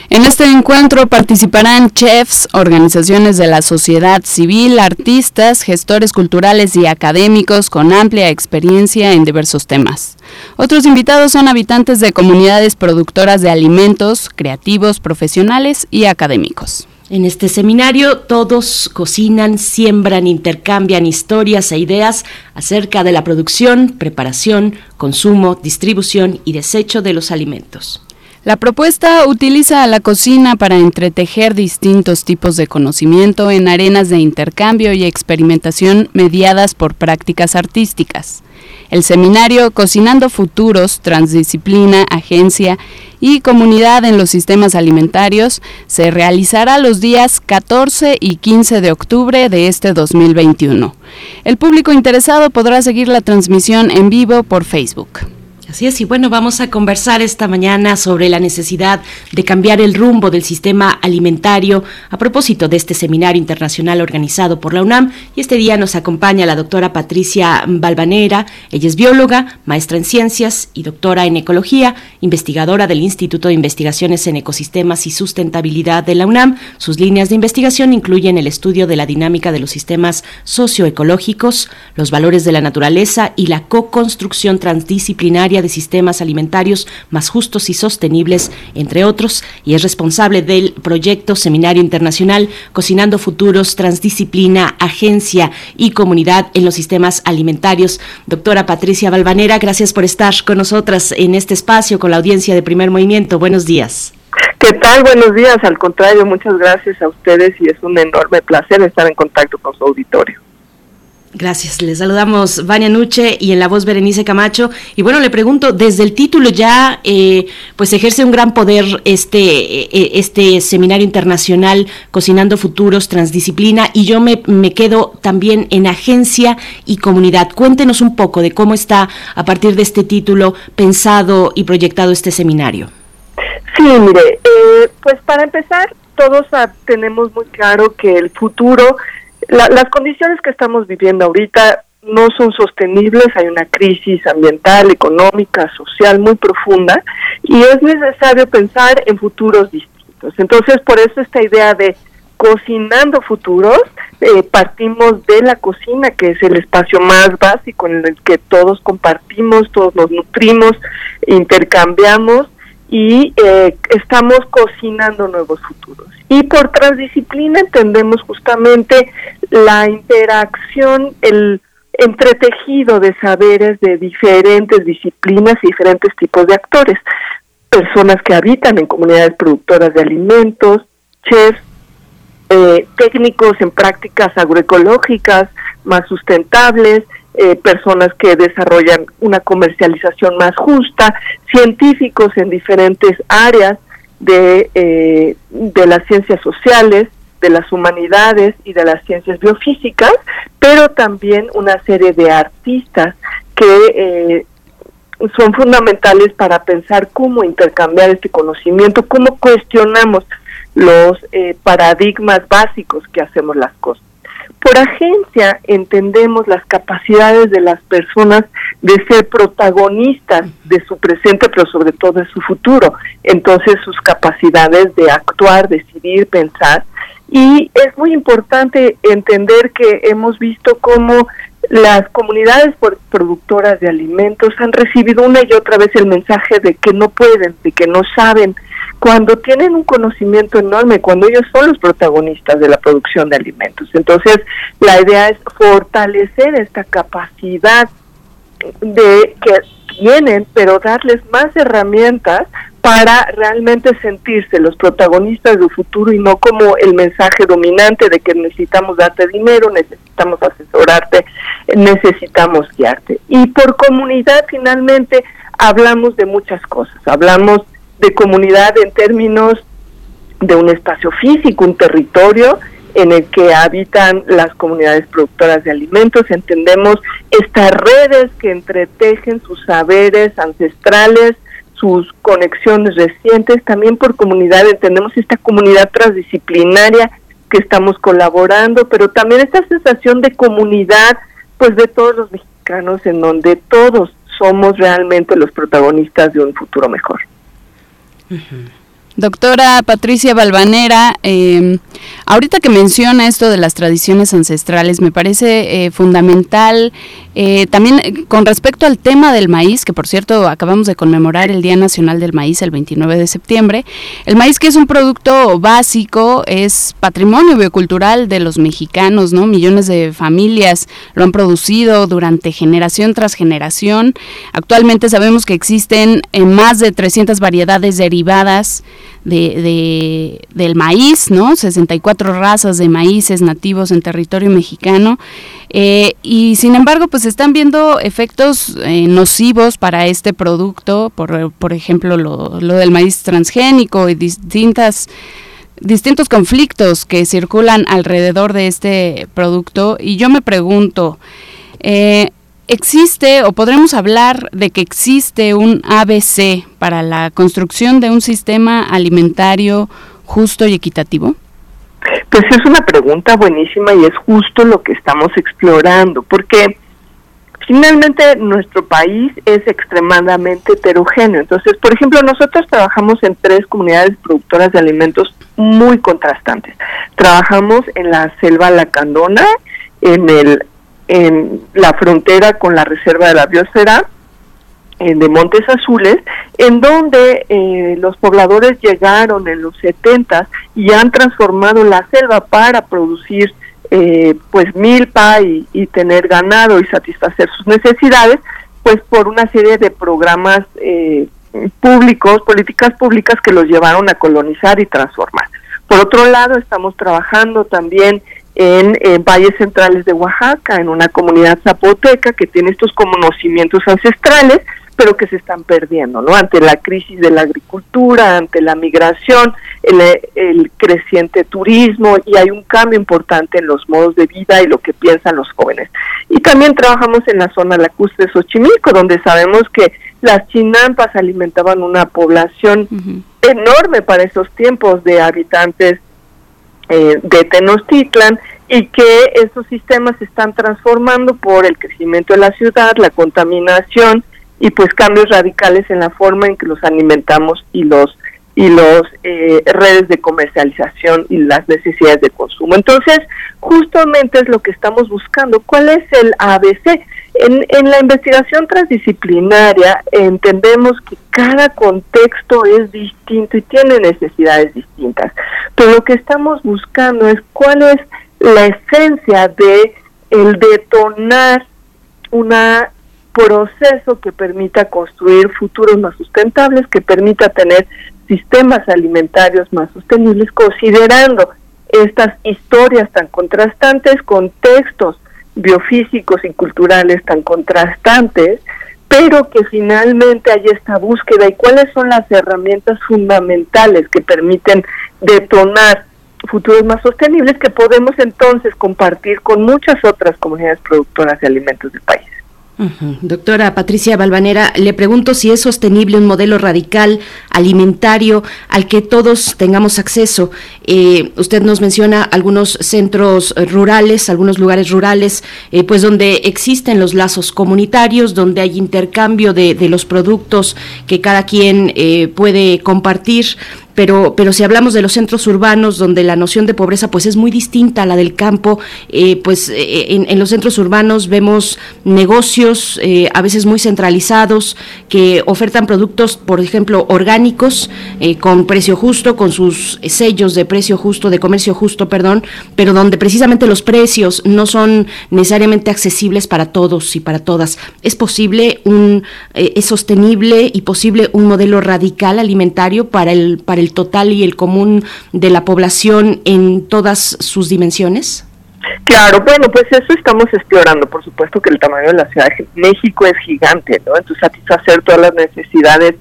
En este encuentro participarán chefs, organizaciones de la sociedad civil, artistas, gestores culturales y académicos con amplia experiencia en diversos temas. Otros invitados son habitantes de comunidades productoras de alimentos, creativos, profesionales y académicos. En este seminario todos cocinan, siembran, intercambian historias e ideas acerca de la producción, preparación, consumo, distribución y desecho de los alimentos. La propuesta utiliza a la cocina para entretejer distintos tipos de conocimiento en arenas de intercambio y experimentación mediadas por prácticas artísticas. El seminario Cocinando Futuros, Transdisciplina, Agencia y Comunidad en los Sistemas Alimentarios se realizará los días 14 y 15 de octubre de este 2021. El público interesado podrá seguir la transmisión en vivo por Facebook. Así es, y bueno, vamos a conversar esta mañana sobre la necesidad de cambiar el rumbo del sistema alimentario a propósito de este seminario internacional organizado por la UNAM. Y este día nos acompaña la doctora Patricia Balvanera. Ella es bióloga, maestra en ciencias y doctora en ecología, investigadora del Instituto de Investigaciones en Ecosistemas y Sustentabilidad de la UNAM. Sus líneas de investigación incluyen el estudio de la dinámica de los sistemas socioecológicos, los valores de la naturaleza y la co-construcción transdisciplinaria de sistemas alimentarios más justos y sostenibles, entre otros, y es responsable del proyecto Seminario Internacional Cocinando Futuros, Transdisciplina, Agencia y Comunidad en los Sistemas Alimentarios. Doctora Patricia Balvanera, gracias por estar con nosotras en este espacio con la audiencia de Primer Movimiento. Buenos días. ¿Qué tal? Buenos días. Al contrario, muchas gracias a ustedes y es un enorme placer estar en contacto con su auditorio. Gracias, les saludamos Vania Nuche y en la voz Berenice Camacho. Y bueno, le pregunto, desde el título ya, eh, pues ejerce un gran poder este, eh, este seminario internacional Cocinando Futuros, Transdisciplina, y yo me, me quedo también en agencia y comunidad. Cuéntenos un poco de cómo está a partir de este título pensado y proyectado este seminario. Sí, mire, eh, pues para empezar, todos tenemos muy claro que el futuro las condiciones que estamos viviendo ahorita no son sostenibles, hay una crisis ambiental, económica, social muy profunda y es necesario pensar en futuros distintos. Entonces, por eso esta idea de cocinando futuros, eh, partimos de la cocina, que es el espacio más básico en el que todos compartimos, todos nos nutrimos, intercambiamos y eh, estamos cocinando nuevos futuros. Y por transdisciplina entendemos justamente la interacción, el entretejido de saberes de diferentes disciplinas y diferentes tipos de actores. Personas que habitan en comunidades productoras de alimentos, chefs, eh, técnicos en prácticas agroecológicas más sustentables, eh, personas que desarrollan una comercialización más justa, científicos en diferentes áreas de, eh, de las ciencias sociales, de las humanidades y de las ciencias biofísicas, pero también una serie de artistas que eh, son fundamentales para pensar cómo intercambiar este conocimiento, cómo cuestionamos los paradigmas básicos que hacemos las cosas. Por agencia entendemos las capacidades de las personas de ser protagonistas de su presente, pero sobre todo de su futuro. Entonces sus capacidades de actuar, decidir, pensar. Y es muy importante entender que hemos visto cómo las comunidades productoras de alimentos han recibido una y otra vez el mensaje de que no pueden, de que no saben, cuando tienen un conocimiento enorme, cuando ellos son los protagonistas de la producción de alimentos. Entonces, la idea es fortalecer esta capacidad de que tienen, pero darles más herramientas para realmente sentirse los protagonistas del futuro y no como el mensaje dominante de que necesitamos darte dinero, necesitamos asesorarte, necesitamos guiarte. Y por comunidad finalmente hablamos de muchas cosas, hablamos de comunidad en términos de un espacio físico, un territorio en el que habitan las comunidades productoras de alimentos. Entendemos estas redes que entretejen sus saberes ancestrales, sus conexiones recientes, también por comunidad entendemos esta comunidad transdisciplinaria que estamos colaborando, pero también esta sensación de comunidad, pues de todos los mexicanos, en donde todos somos realmente los protagonistas de un futuro mejor. Doctora Patricia Balvanera, eh, ahorita que menciona esto de las tradiciones ancestrales, me parece eh, fundamental eh, también eh, con respecto al tema del maíz, que por cierto acabamos de conmemorar el Día Nacional del Maíz el 29 de septiembre. El maíz que es un producto básico, es patrimonio biocultural de los mexicanos, ¿no? Millones de familias lo han producido durante generación tras generación. Actualmente sabemos que existen más de 300 variedades derivadas de, del maíz, ¿no? 64 razas de maíces nativos en territorio mexicano. Eh, y sin embargo, pues están viendo efectos eh, nocivos para este producto, por, por ejemplo, lo, lo del maíz transgénico y distintas distintos conflictos que circulan alrededor de este producto. Y yo me pregunto, eh, ¿Existe o podremos hablar de que existe un ABC para la construcción de un sistema alimentario justo y equitativo? Pues es una pregunta buenísima y es justo lo que estamos explorando, porque finalmente nuestro país es extremadamente heterogéneo. Entonces, por ejemplo, nosotros trabajamos en tres comunidades productoras de alimentos muy contrastantes. Trabajamos en la selva lacandona, en el en la frontera con la reserva de la biosfera de Montes Azules, en donde eh, los pobladores llegaron en los 70 y han transformado la selva para producir eh, pues milpa y, y, tener ganado y satisfacer sus necesidades, pues por una serie de programas eh, públicos, políticas públicas que los llevaron a colonizar y transformar. Por otro lado, estamos trabajando también en, valles centrales de Oaxaca, en una comunidad zapoteca que tiene estos conocimientos ancestrales, pero que se están perdiendo, ¿no? Ante la crisis de la agricultura, ante la migración, el, el, creciente turismo y hay un cambio importante en los modos de vida y lo que piensan los jóvenes. Y también trabajamos en la zona lacustre de Xochimilco, donde sabemos que las chinampas alimentaban una población enorme para esos tiempos de habitantes eh, de Tenochtitlan y que esos sistemas se están transformando por el crecimiento de la ciudad, la contaminación y pues cambios radicales en la forma en que los alimentamos y los y los eh, redes de comercialización y las necesidades de consumo. Entonces, justamente es lo que estamos buscando. ¿Cuál es el ABC? En, la investigación transdisciplinaria entendemos que cada contexto es distinto y tiene necesidades distintas, pero lo que estamos buscando es cuál es la esencia de el detonar una proceso que permita construir futuros más sustentables, que permita tener sistemas alimentarios más sostenibles, considerando estas historias tan contrastantes, contextos biofísicos y culturales tan contrastantes, pero que finalmente hay esta búsqueda y cuáles son las herramientas fundamentales que permiten detonar futuros más sostenibles que podemos entonces compartir con muchas otras comunidades productoras de alimentos del país. Doctora Patricia Balvanera, le pregunto si es sostenible un modelo radical alimentario al que todos tengamos acceso. Eh, usted nos menciona algunos centros rurales, algunos lugares rurales, eh, pues donde existen los lazos comunitarios, donde hay intercambio de, los productos que cada quien eh, puede compartir pero, pero si hablamos de los centros urbanos donde la noción de pobreza pues es muy distinta a la del campo, eh, pues eh, en, los centros urbanos vemos negocios eh, a veces muy centralizados que ofertan productos, por ejemplo, orgánicos con precio justo, con sus sellos de precio justo, de comercio justo, perdón, pero donde precisamente los precios no son necesariamente accesibles para todos y para todas. ¿Es posible un, es sostenible y posible un modelo radical alimentario para el, para el total y el común de la población en todas sus dimensiones? Claro, bueno, pues eso estamos explorando. Por supuesto que el tamaño de la Ciudad de México es gigante, ¿no? Entonces satisfacer todas las necesidades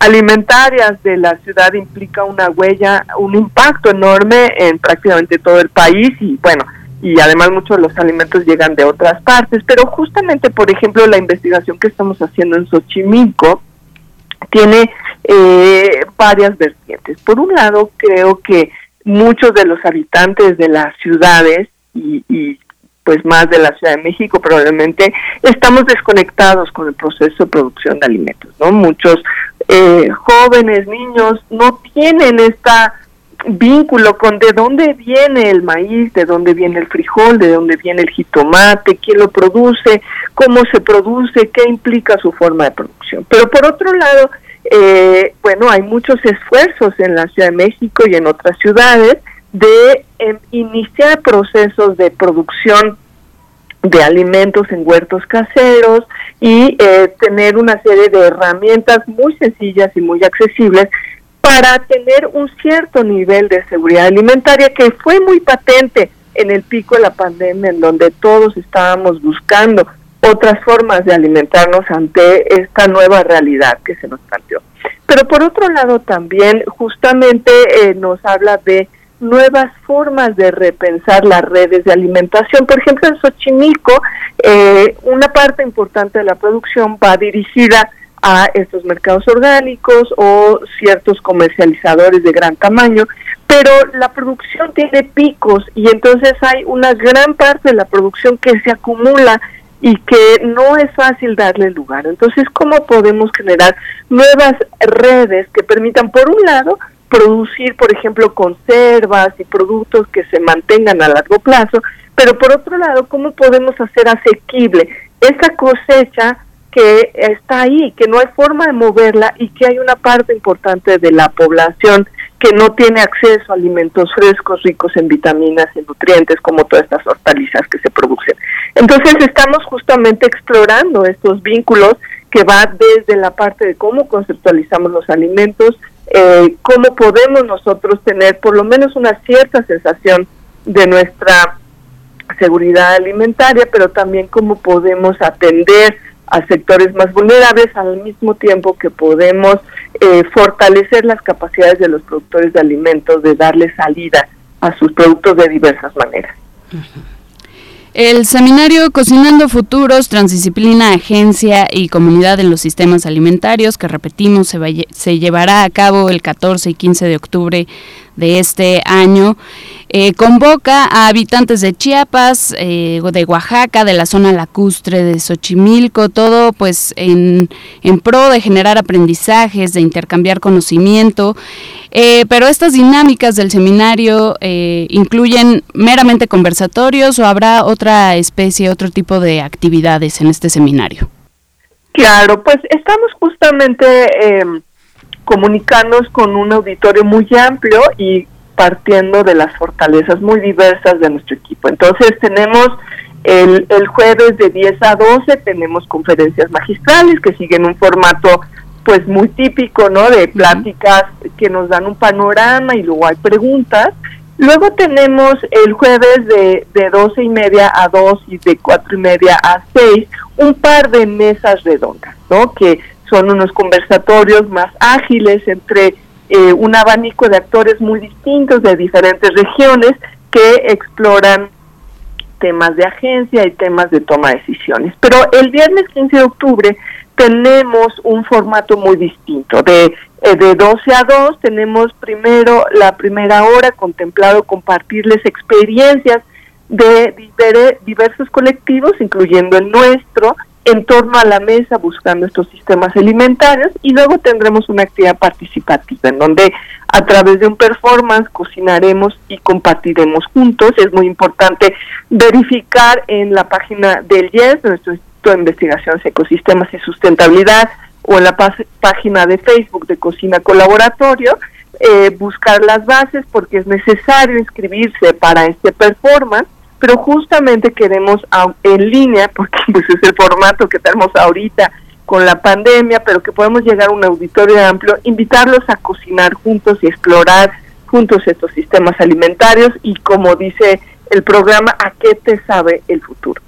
alimentarias de la ciudad implica una huella, un impacto enorme en prácticamente todo el país y bueno, y además muchos de los alimentos llegan de otras partes, pero justamente, por ejemplo, la investigación que estamos haciendo en Xochimilco tiene eh, varias vertientes. Por un lado, creo que muchos de los habitantes de las ciudades y, pues más de la Ciudad de México probablemente estamos desconectados con el proceso de producción de alimentos, ¿no? Muchos eh, jóvenes, niños no tienen esta vínculo con de dónde viene el maíz, de dónde viene el frijol, de dónde viene el jitomate, quién lo produce, cómo se produce, qué implica su forma de producción. Pero por otro lado, eh, bueno, hay muchos esfuerzos en la Ciudad de México y en otras ciudades de em, iniciar procesos de producción de alimentos en huertos caseros y eh, tener una serie de herramientas muy sencillas y muy accesibles para tener un cierto nivel de seguridad alimentaria que fue muy patente en el pico de la pandemia, en donde todos estábamos buscando otras formas de alimentarnos ante esta nueva realidad que se nos planteó. Pero por otro lado también justamente eh, nos habla de nuevas formas de repensar las redes de alimentación. Por ejemplo, en Xochimilco, eh, una parte importante de la producción va dirigida a estos mercados orgánicos o ciertos comercializadores de gran tamaño, pero la producción tiene picos y entonces hay una gran parte de la producción que se acumula y que no es fácil darle lugar. Entonces, ¿cómo podemos generar nuevas redes que permitan, por un lado, producir, por ejemplo, conservas y productos que se mantengan a largo plazo, pero por otro lado, ¿cómo podemos hacer asequible esa cosecha que está ahí, que no hay forma de moverla y que hay una parte importante de la población que no tiene acceso a alimentos frescos, ricos en vitaminas y nutrientes, como todas estas hortalizas que se producen. Entonces estamos justamente explorando estos vínculos que va desde la parte de cómo conceptualizamos los alimentos, eh, cómo podemos nosotros tener por lo menos una cierta sensación de nuestra seguridad alimentaria, pero también cómo podemos atender a sectores más vulnerables al mismo tiempo que podemos eh, fortalecer las capacidades de los productores de alimentos de darle salida a sus productos de diversas maneras. El seminario Cocinando Futuros, Transdisciplina, Agencia y Comunidad en los Sistemas Alimentarios, que repetimos, se, se llevará a cabo el 14 y 15 de octubre de este año. Eh, convoca a habitantes de Chiapas, eh, de Oaxaca, de la zona lacustre de Xochimilco, todo pues en, pro de generar aprendizajes, de intercambiar conocimiento. Eh, pero estas dinámicas del seminario incluyen meramente conversatorios o habrá otra especie, otro tipo de actividades en este seminario. Claro, pues estamos justamente comunicarnos con un auditorio muy amplio y partiendo de las fortalezas muy diversas de nuestro equipo. Entonces tenemos el, el jueves de 10 a 12, tenemos conferencias magistrales que siguen un formato pues muy típico, ¿no? De pláticas que nos dan un panorama y luego hay preguntas. Luego tenemos el jueves de, de 12 y media a 2 y de 4 y media a 6 un par de mesas redondas, ¿no? Que son unos conversatorios más ágiles entre eh, un abanico de actores muy distintos de diferentes regiones que exploran temas de agencia y temas de toma de decisiones. Pero el viernes 15 de octubre tenemos un formato muy distinto. De, eh, de 12 a 2 tenemos primero la primera hora contemplado compartirles experiencias de diversos colectivos, incluyendo el nuestro, en torno a la mesa buscando estos sistemas alimentarios y luego tendremos una actividad participativa en donde a través de un performance cocinaremos y compartiremos juntos. Es muy importante verificar en la página del IES, nuestro Instituto de Investigaciones Ecosistemas y Sustentabilidad, o en la página de Facebook de Cocina Colaboratorio, eh, buscar las bases porque es necesario inscribirse para este performance pero justamente queremos en línea, porque pues, es el formato que tenemos ahorita con la pandemia, pero que podemos llegar a un auditorio amplio, invitarlos a cocinar juntos y explorar juntos estos sistemas alimentarios y como dice el programa, ¿a qué te sabe el futuro?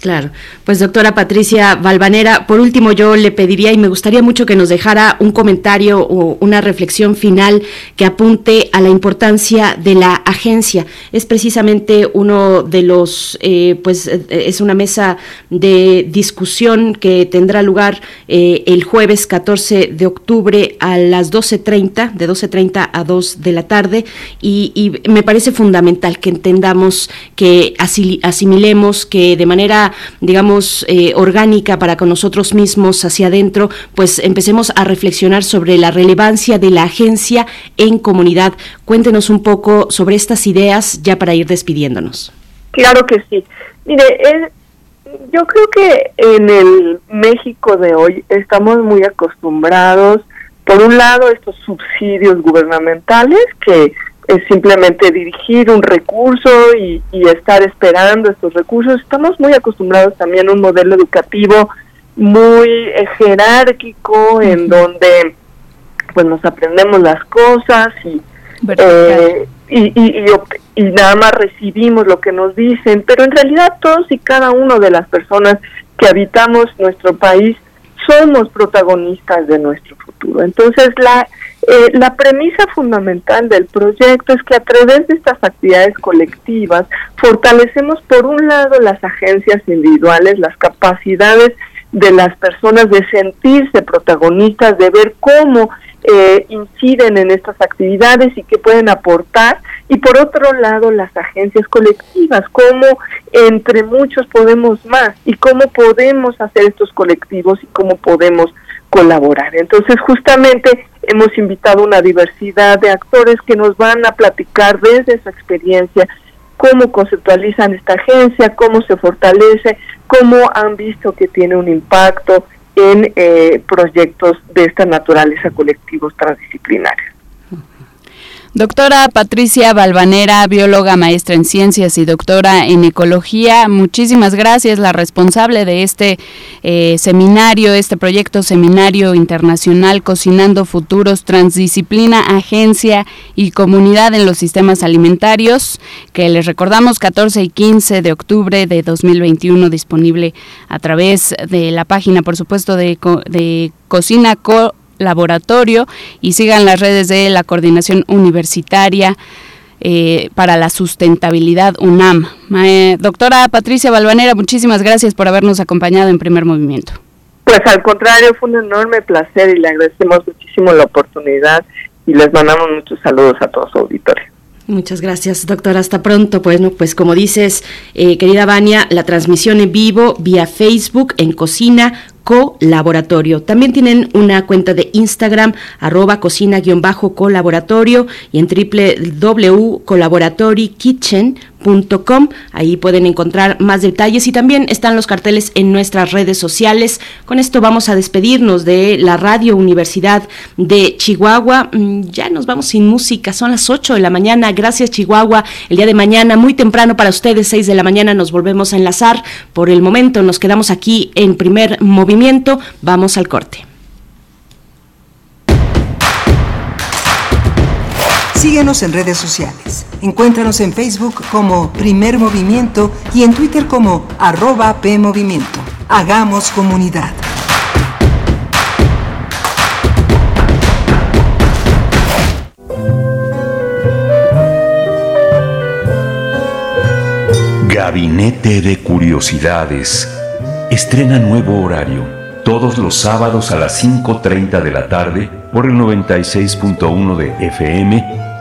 Claro, pues doctora Patricia Valvanera, por último yo le pediría y me gustaría mucho que nos dejara un comentario o una reflexión final que apunte a la importancia de la agencia. Es precisamente uno de los, eh, pues eh, es una mesa de discusión que tendrá lugar eh, el jueves 14 de octubre a las 12.30, de 12.30 a 2 de la tarde y, y me parece fundamental que entendamos, que asimilemos, que de manera, digamos, eh, orgánica para con nosotros mismos hacia adentro, pues empecemos a reflexionar sobre la relevancia de la agencia en comunidad. Cuéntenos un poco sobre estas ideas ya para ir despidiéndonos. Claro que sí. Mire, yo creo que en el México de hoy estamos muy acostumbrados, por un lado, estos subsidios gubernamentales que es simplemente dirigir un recurso y, estar esperando estos recursos. Estamos muy acostumbrados también a un modelo educativo muy eh, jerárquico en donde pues nos aprendemos las cosas eh, y, y, y, nada más recibimos lo que nos dicen, pero en realidad todos y cada uno de las personas que habitamos nuestro país somos protagonistas de nuestro futuro. Entonces la eh, la premisa fundamental del proyecto es que a través de estas actividades colectivas fortalecemos por un lado las agencias individuales, las capacidades de las personas de sentirse protagonistas, de ver cómo eh, inciden en estas actividades y qué pueden aportar, y por otro lado las agencias colectivas, cómo entre muchos podemos más y cómo podemos hacer estos colectivos y cómo podemos colaborar. Entonces, justamente hemos invitado una diversidad de actores que nos van a platicar desde su experiencia cómo conceptualizan esta agencia, cómo se fortalece, cómo han visto que tiene un impacto en eh, proyectos de esta naturaleza colectivos transdisciplinarios. Doctora Patricia Balvanera, bióloga, maestra en ciencias y doctora en ecología, muchísimas gracias, la responsable de este eh, seminario, este proyecto seminario internacional Cocinando Futuros, Transdisciplina, Agencia y Comunidad en los Sistemas Alimentarios, que les recordamos 14 y 15 de octubre de 2021, disponible a través de la página, por supuesto, de, de Cocina Co laboratorio y sigan las redes de la Coordinación Universitaria eh, para la Sustentabilidad UNAM. doctora Patricia Balvanera, muchísimas gracias por habernos acompañado en primer movimiento. Pues al contrario, fue un enorme placer y le agradecemos muchísimo la oportunidad y les mandamos muchos saludos a todos su auditorio. Muchas gracias, doctora. Hasta pronto. Pues, no, pues como dices, eh, querida Vania, la transmisión en vivo vía Facebook en Cocina Colaboratorio. También tienen una cuenta de Instagram, arroba cocina-colaboratorio y en www.colaboratorykitchen.com. Ahí pueden encontrar más detalles y también están los carteles en nuestras redes sociales. Con esto vamos a despedirnos de la Radio Universidad de Chihuahua. Mm, ya nos vamos sin música, son las 8 de la mañana. Gracias Chihuahua. El día de mañana, muy temprano para ustedes, 6 de la mañana, nos volvemos a enlazar. Por el momento nos quedamos aquí en primer movimiento Vamos al corte. Síguenos en redes sociales. Encuéntranos en Facebook como Primer Movimiento y en Twitter como arroba PMovimiento. Hagamos comunidad. Gabinete de Curiosidades Estrena nuevo horario, todos los sábados a las 5.30 de la tarde por el 96.1 de FM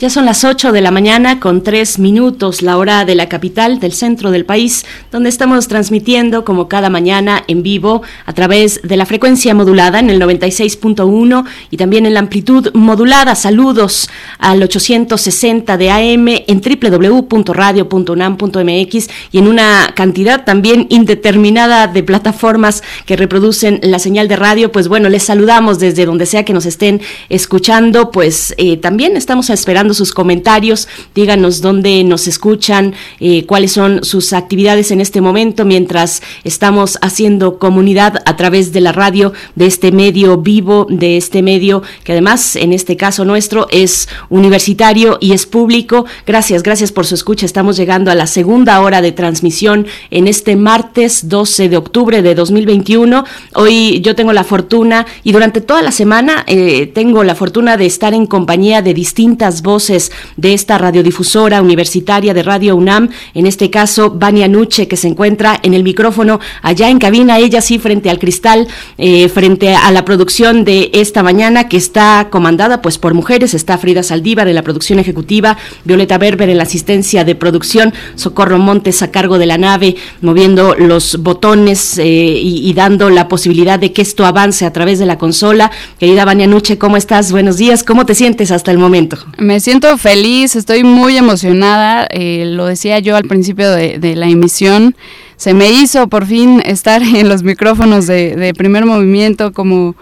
Ya son las 8 de la mañana con 3 minutos, la hora de la capital, del centro del país, donde estamos transmitiendo como cada mañana en vivo a través de la frecuencia modulada en el 96.1 y también en la amplitud modulada. Saludos al 860 de AM en www.radio.unam.mx y en una cantidad también indeterminada de plataformas que reproducen la señal de radio. Pues bueno, les saludamos desde donde sea que nos estén escuchando. Pues eh, también estamos esperando sus comentarios, díganos dónde nos escuchan, eh, cuáles son sus actividades en este momento mientras estamos haciendo comunidad a través de la radio, de este medio vivo, de este medio que además en este caso nuestro es universitario y es público. Gracias, gracias por su escucha. Estamos llegando a la segunda hora de transmisión en este martes 12 de octubre de 2021. Hoy yo tengo la fortuna y durante toda la semana eh, tengo la fortuna de estar en compañía de distintas voces de esta radiodifusora universitaria de Radio UNAM, en este caso Vania Nuche, que se encuentra en el micrófono allá en cabina, ella sí frente al cristal, eh, frente a la producción de esta mañana que está comandada pues por mujeres, está Frida Saldívar en la producción ejecutiva, Violeta Berber en la asistencia de producción, Socorro Montes a cargo de la nave, moviendo los botones eh, y, dando la posibilidad de que esto avance a través de la consola. Querida Vania Nuche, ¿cómo estás? Buenos días, ¿cómo te sientes hasta el momento? Me siento feliz, estoy muy emocionada, eh, lo decía yo al principio de, de, la emisión, se me hizo por fin estar en los micrófonos de, de primer movimiento como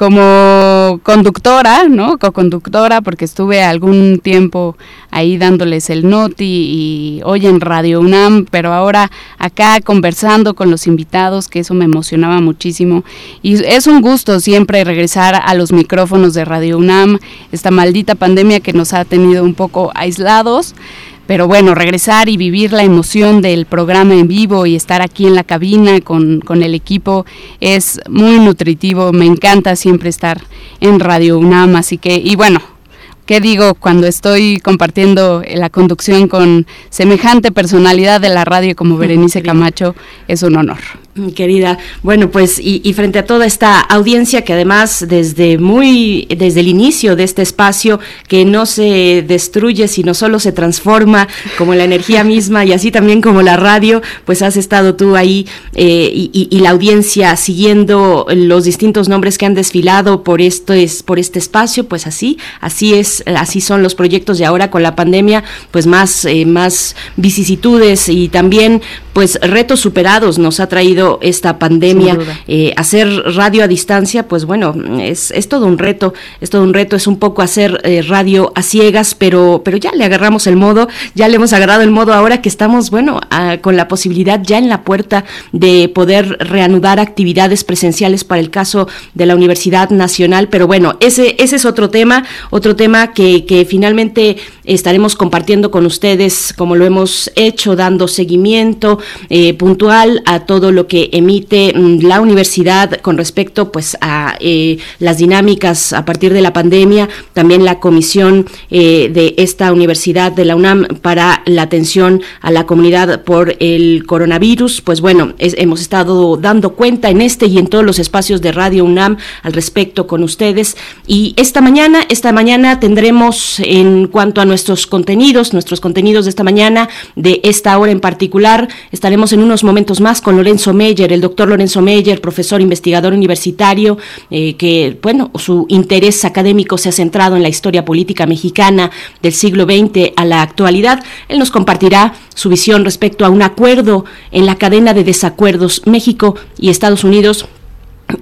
como conductora, ¿no? Co-conductora, porque estuve algún tiempo ahí dándoles el noti y hoy en Radio UNAM, pero ahora acá conversando con los invitados, que eso me emocionaba muchísimo. Y es un gusto siempre regresar a los micrófonos de Radio UNAM, esta maldita pandemia que nos ha tenido un poco aislados pero bueno, regresar y vivir la emoción del programa en vivo y estar aquí en la cabina con, con, el equipo es muy nutritivo, me encanta siempre estar en Radio UNAM, así que, y bueno, ¿qué digo cuando estoy compartiendo la conducción con semejante personalidad de la radio como Berenice Camacho? Es un honor. Querida, bueno, pues y, frente a toda esta audiencia que además desde muy, desde el inicio de este espacio que no se destruye sino solo se transforma como la energía misma y así también como la radio, pues has estado tú ahí eh, y, y, la audiencia siguiendo los distintos nombres que han desfilado por esto es por este espacio, pues así, así es, así son los proyectos y ahora con la pandemia, pues más, eh, más vicisitudes y también pues retos superados nos ha traído esta pandemia, eh, hacer radio a distancia, pues bueno, es, es, todo un reto, es todo un reto, es un poco hacer eh, radio a ciegas, pero, pero ya le agarramos el modo, ya le hemos agarrado el modo ahora que estamos, bueno, a, con la posibilidad ya en la puerta de poder reanudar actividades presenciales para el caso de la Universidad Nacional, pero bueno, ese, ese es otro tema, otro tema que, que finalmente estaremos compartiendo con ustedes, como lo hemos hecho, dando seguimiento eh, puntual a todo lo que emite mm, la universidad con respecto pues a eh, las dinámicas a partir de la pandemia, también la comisión eh, de esta universidad de la UNAM para la atención a la comunidad por el coronavirus, pues bueno, hemos estado dando cuenta en este y en todos los espacios de Radio UNAM al respecto con ustedes. Y esta mañana, esta mañana tendremos en cuanto a nuestros contenidos, nuestros contenidos de esta mañana, de esta hora en particular, estaremos en unos momentos más con Lorenzo Meyer, el doctor Lorenzo Meyer, profesor investigador universitario, eh, que, bueno, su interés académico se ha centrado en la historia política mexicana del siglo XX a la actualidad. Él nos compartirá su visión respecto a un acuerdo en la cadena de desacuerdos México y Estados Unidos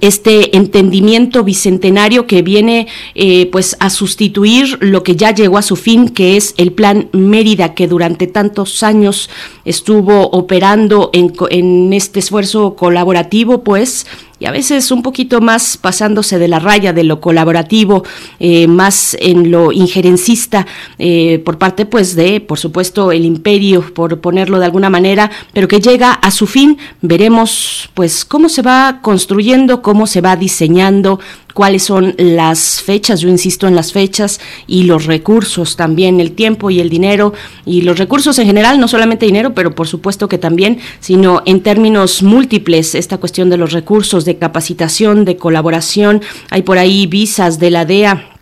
este entendimiento bicentenario que viene eh, pues a sustituir lo que ya llegó a su fin que es el plan Mérida que durante tantos años estuvo operando en, en este esfuerzo colaborativo pues y a veces un poquito más pasándose de la raya de lo colaborativo, eh, más en lo injerencista eh, por parte pues de, por supuesto, el imperio, por ponerlo de alguna manera, pero que llega a su fin. Veremos pues cómo se va construyendo, cómo se va diseñando, cuáles son las fechas, yo insisto en las fechas y los recursos también, el tiempo y el dinero y los recursos en general, no solamente dinero, pero por supuesto que también, sino en términos múltiples, esta cuestión de los recursos de capacitación, de colaboración, hay por ahí visas de la DEA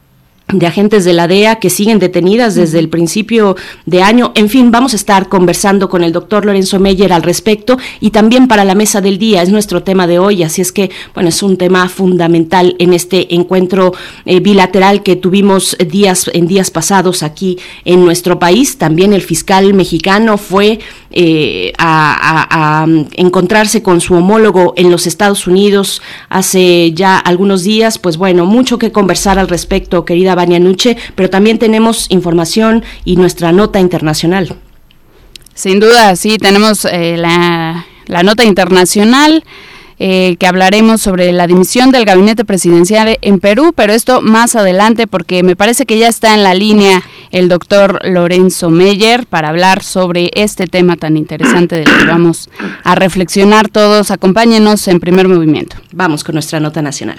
de agentes de la DEA que siguen detenidas desde el principio de año. En fin, vamos a estar conversando con el doctor Lorenzo Meyer al respecto y también para la mesa del día. Es nuestro tema de hoy, así es que, bueno, es un tema fundamental en este encuentro eh, bilateral que tuvimos días en días pasados aquí en nuestro país. También el fiscal mexicano fue eh, a, a, a, encontrarse con su homólogo en los Estados Unidos hace ya algunos días. Pues bueno, mucho que conversar al respecto, querida Vania Nuche, pero también tenemos información y nuestra nota internacional. Sin duda, sí, tenemos eh, la, la nota internacional. Eh, que hablaremos sobre la dimisión del gabinete presidencial en Perú, pero esto más adelante porque me parece que ya está en la línea el doctor Lorenzo Meyer para hablar sobre este tema tan interesante del que vamos a reflexionar todos. Acompáñenos en primer movimiento. Vamos con nuestra nota nacional.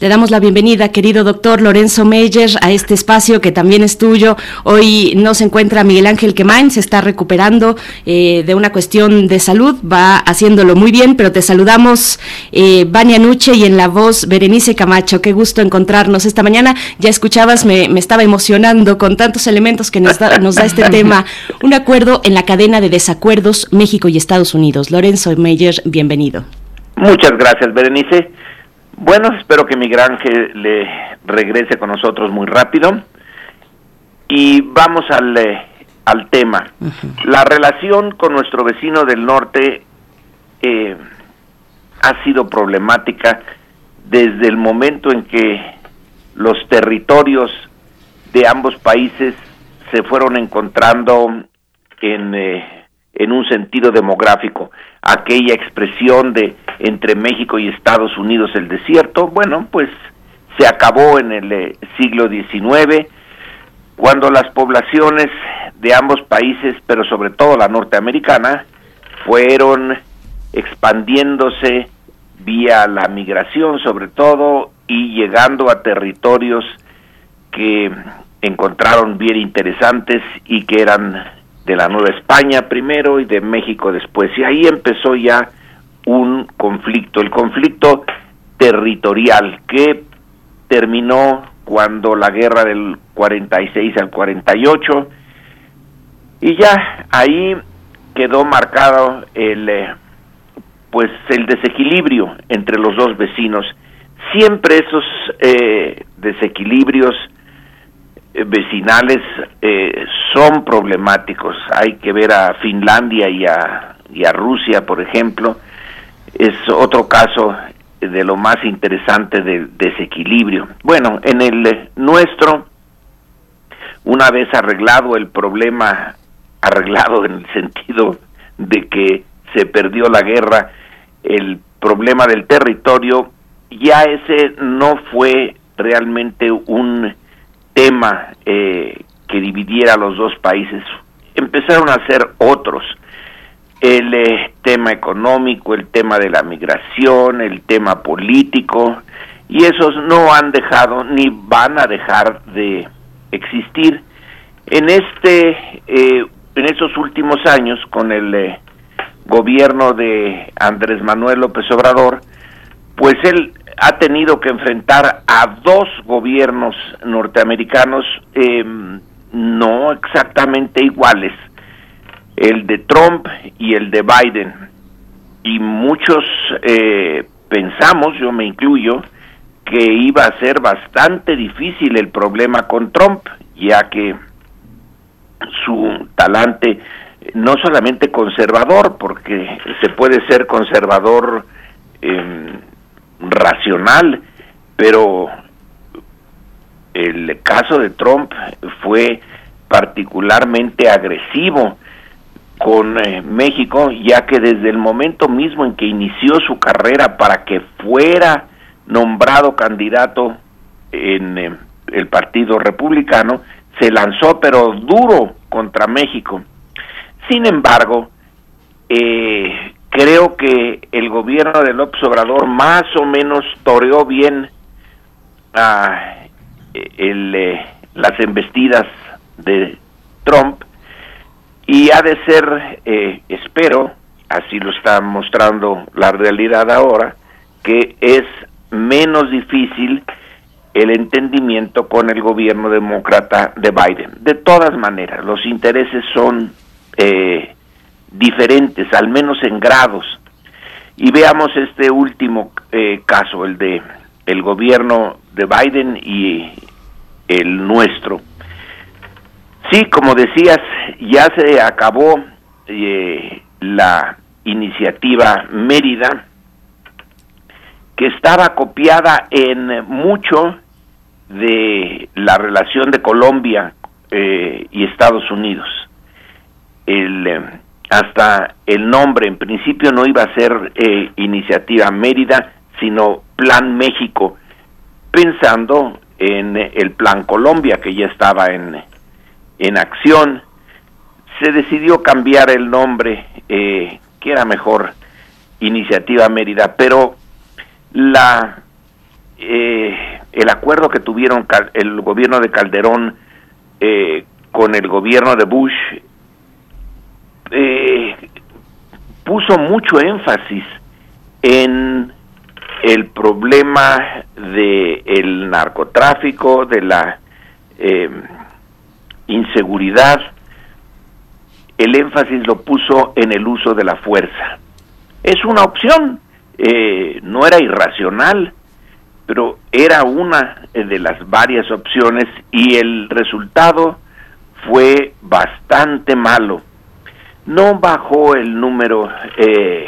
Le damos la bienvenida, querido doctor Lorenzo Meyer, a este espacio que también es tuyo. Hoy no se encuentra Miguel Ángel Quemain, se está recuperando eh, de una cuestión de salud, va haciéndolo muy bien, pero te saludamos, eh, Vania Nuche, y en la voz Berenice Camacho. Qué gusto encontrarnos esta mañana. Ya escuchabas, me, estaba emocionando con tantos elementos que nos da, nos da este tema. Un acuerdo en la cadena de desacuerdos México y Estados Unidos. Lorenzo Meyer, bienvenido. Muchas gracias, Berenice. Bueno, espero que Miguel Ángel le regrese con nosotros muy rápido. Y vamos al, eh, al tema. La relación con nuestro vecino del norte eh, ha sido problemática desde el momento en que los territorios de ambos países se fueron encontrando en, eh, en un sentido demográfico. Aquella expresión de entre México y Estados Unidos el desierto, bueno, pues se acabó en el eh, siglo XIX, cuando las poblaciones de ambos países, pero sobre todo la norteamericana, fueron expandiéndose vía la migración sobre todo y llegando a territorios que encontraron bien interesantes y que eran de la Nueva España primero y de México después. Y ahí empezó ya un conflicto, el conflicto territorial que terminó cuando la guerra del 46 al 48 y ya ahí quedó marcado el eh, pues el desequilibrio entre los dos vecinos siempre esos eh, desequilibrios vecinales eh, son problemáticos. Hay que ver a Finlandia y a, y a Rusia, por ejemplo. Es otro caso de lo más interesante del desequilibrio. Bueno, en el eh, nuestro, una vez arreglado el problema, arreglado en el sentido de que se perdió la guerra, el problema del territorio, ya ese no fue realmente un tema eh, que dividiera los dos países. Empezaron a ser otros. El eh, tema económico, el tema de la migración, el tema político, y esos no han dejado ni van a dejar de existir. En este, eh, en estos últimos años, con el gobierno de Andrés Manuel López Obrador, pues él ha tenido que enfrentar a dos gobiernos norteamericanos eh, no exactamente iguales, el de Trump y el de Biden. Y muchos eh, pensamos, yo me incluyo, que iba a ser bastante difícil el problema con Trump, ya que su talante no solamente conservador, porque se puede ser conservador eh, racional, pero el caso de Trump fue particularmente agresivo con eh, México, ya que desde el momento mismo en que inició su carrera para que fuera nombrado candidato en eh, el Partido Republicano, se lanzó pero duro contra México. Sin embargo, eh, creo que el gobierno de López Obrador más o menos toreó bien a el, eh, las embestidas de Trump y ha de ser, eh, espero, así lo está mostrando la realidad ahora, que es menos difícil el entendimiento con el gobierno demócrata de Biden. De todas maneras, los intereses son eh, diferentes, al menos en grados. Y veamos este último eh, caso, el de el gobierno de Biden y el nuestro. Sí, como decías, ya se acabó eh, la iniciativa Mérida, que estaba copiada en mucho de la relación de Colombia eh, y Estados Unidos. El, eh, hasta el nombre, en principio no iba a ser eh, Iniciativa Mérida, sino Plan México, pensando en el Plan Colombia, que ya estaba en, en acción. Se decidió cambiar el nombre, que era mejor Iniciativa Mérida, pero la el acuerdo que tuvieron el gobierno de Calderón eh, con el gobierno de Bush eh, puso mucho énfasis en el problema de el narcotráfico, de la eh, inseguridad. El énfasis lo puso en el uso de la fuerza. Es una opción, no era irracional pero era una de las varias opciones y el resultado fue bastante malo. No bajó el número eh,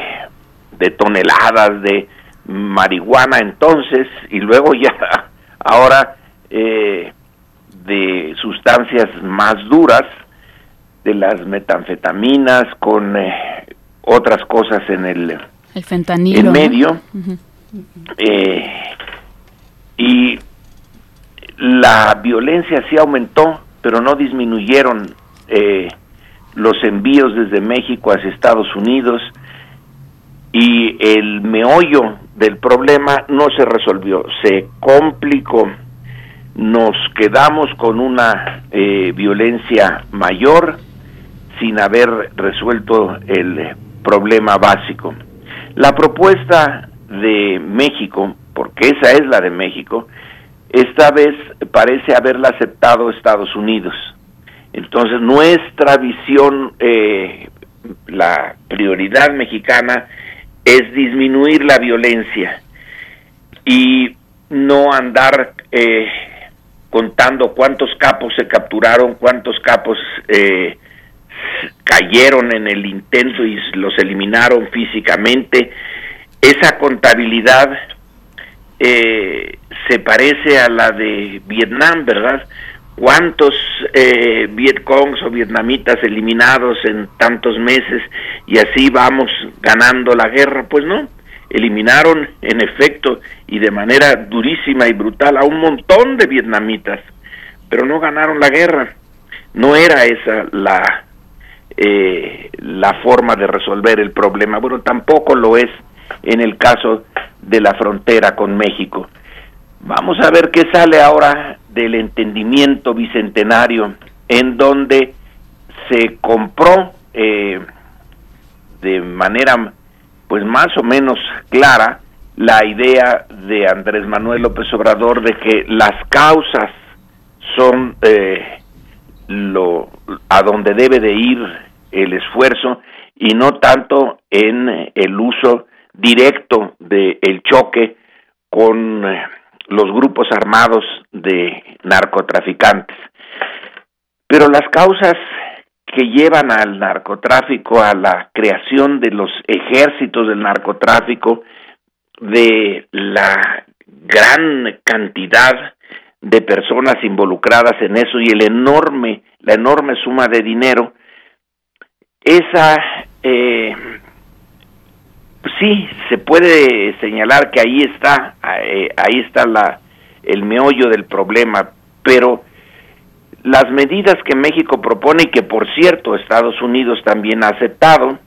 de toneladas de marihuana entonces y luego ya ahora eh, de sustancias más duras, de las metanfetaminas con eh, otras cosas en el, el fentanilo, en medio. Y la violencia sí aumentó, pero no disminuyeron eh, los envíos desde México hacia Estados Unidos y el meollo del problema no se resolvió, se complicó. Nos quedamos con una eh, violencia mayor sin haber resuelto el problema básico. La propuesta de México porque esa es la de México, esta vez parece haberla aceptado Estados Unidos. Entonces nuestra visión, eh, la prioridad mexicana es disminuir la violencia y no andar eh, contando cuántos capos se capturaron, cuántos capos eh, cayeron en el intento y los eliminaron físicamente. Esa contabilidad eh, se parece a la de Vietnam, ¿verdad? ¿Cuántos eh, Vietcongs o vietnamitas eliminados en tantos meses y así vamos ganando la guerra? Pues no, eliminaron en efecto y de manera durísima y brutal a un montón de vietnamitas, pero no ganaron la guerra. No era esa la, eh, la forma de resolver el problema. Bueno, tampoco lo es en el caso de la frontera con México. Vamos a ver qué sale ahora del entendimiento bicentenario en donde se compró eh, de manera pues más o menos clara la idea de Andrés Manuel López Obrador de que las causas son eh, lo a donde debe de ir el esfuerzo y no tanto en el uso directo del el choque con eh, los grupos armados de narcotraficantes. Pero las causas que llevan al narcotráfico, a la creación de los ejércitos del narcotráfico, de la gran cantidad de personas involucradas en eso y el enorme, la enorme suma de dinero, esa eh, sí, se puede señalar que ahí está, eh, ahí está la, el meollo del problema, pero las medidas que México propone y que por cierto Estados Unidos también ha aceptado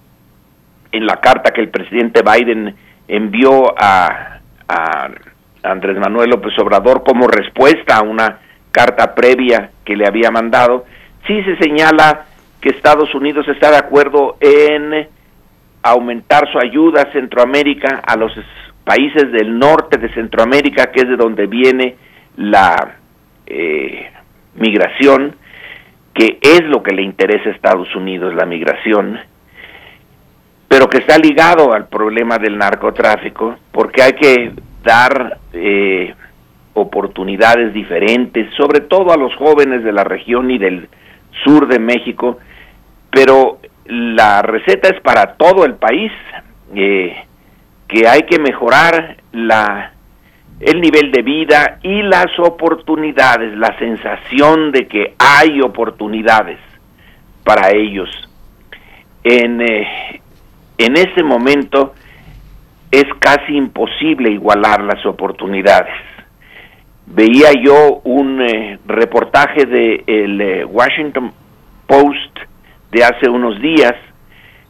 en la carta que el presidente Biden envió a, a Andrés Manuel López Obrador como respuesta a una carta previa que le había mandado, sí se señala que Estados Unidos está de acuerdo en aumentar su ayuda a Centroamérica, a los países del norte de Centroamérica, que es de donde viene la eh, migración, que es lo que le interesa a Estados Unidos, la migración. pero que está ligado al problema del narcotráfico, porque hay que dar eh, oportunidades diferentes, sobre todo a los jóvenes de la región y del sur de México, pero la receta es para todo el país, eh, que hay que mejorar la el nivel de vida y las oportunidades, la sensación de que hay oportunidades para ellos. En, eh, en ese momento es casi imposible igualar las oportunidades. Veía yo un eh, reportaje de el eh, Washington Post de hace unos días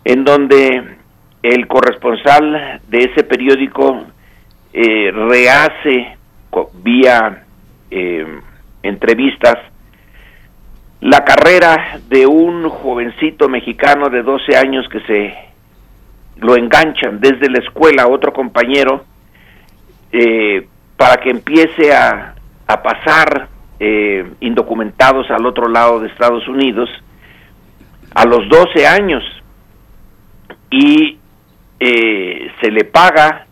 en donde el corresponsal de ese periódico eh, rehace vía entrevistas la carrera de un jovencito mexicano de 12 años que se lo enganchan desde la escuela a otro compañero eh, para que empiece a, a pasar eh, indocumentados al otro lado de Estados Unidos a los 12 años y eh, se le paga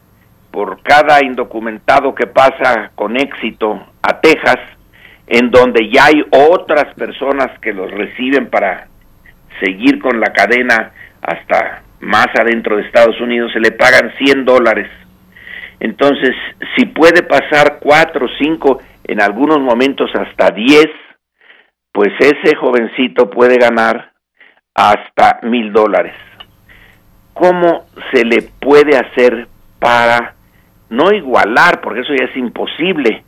por cada indocumentado que pasa con éxito a Texas, en donde ya hay otras personas que los reciben para seguir con la cadena hasta más adentro de Estados Unidos, se le pagan 100 dólares. Entonces, si puede pasar 4, 5, en algunos momentos hasta 10, pues ese jovencito puede ganar hasta mil dólares. ¿Cómo se le puede hacer para no igualar, porque eso ya es imposible,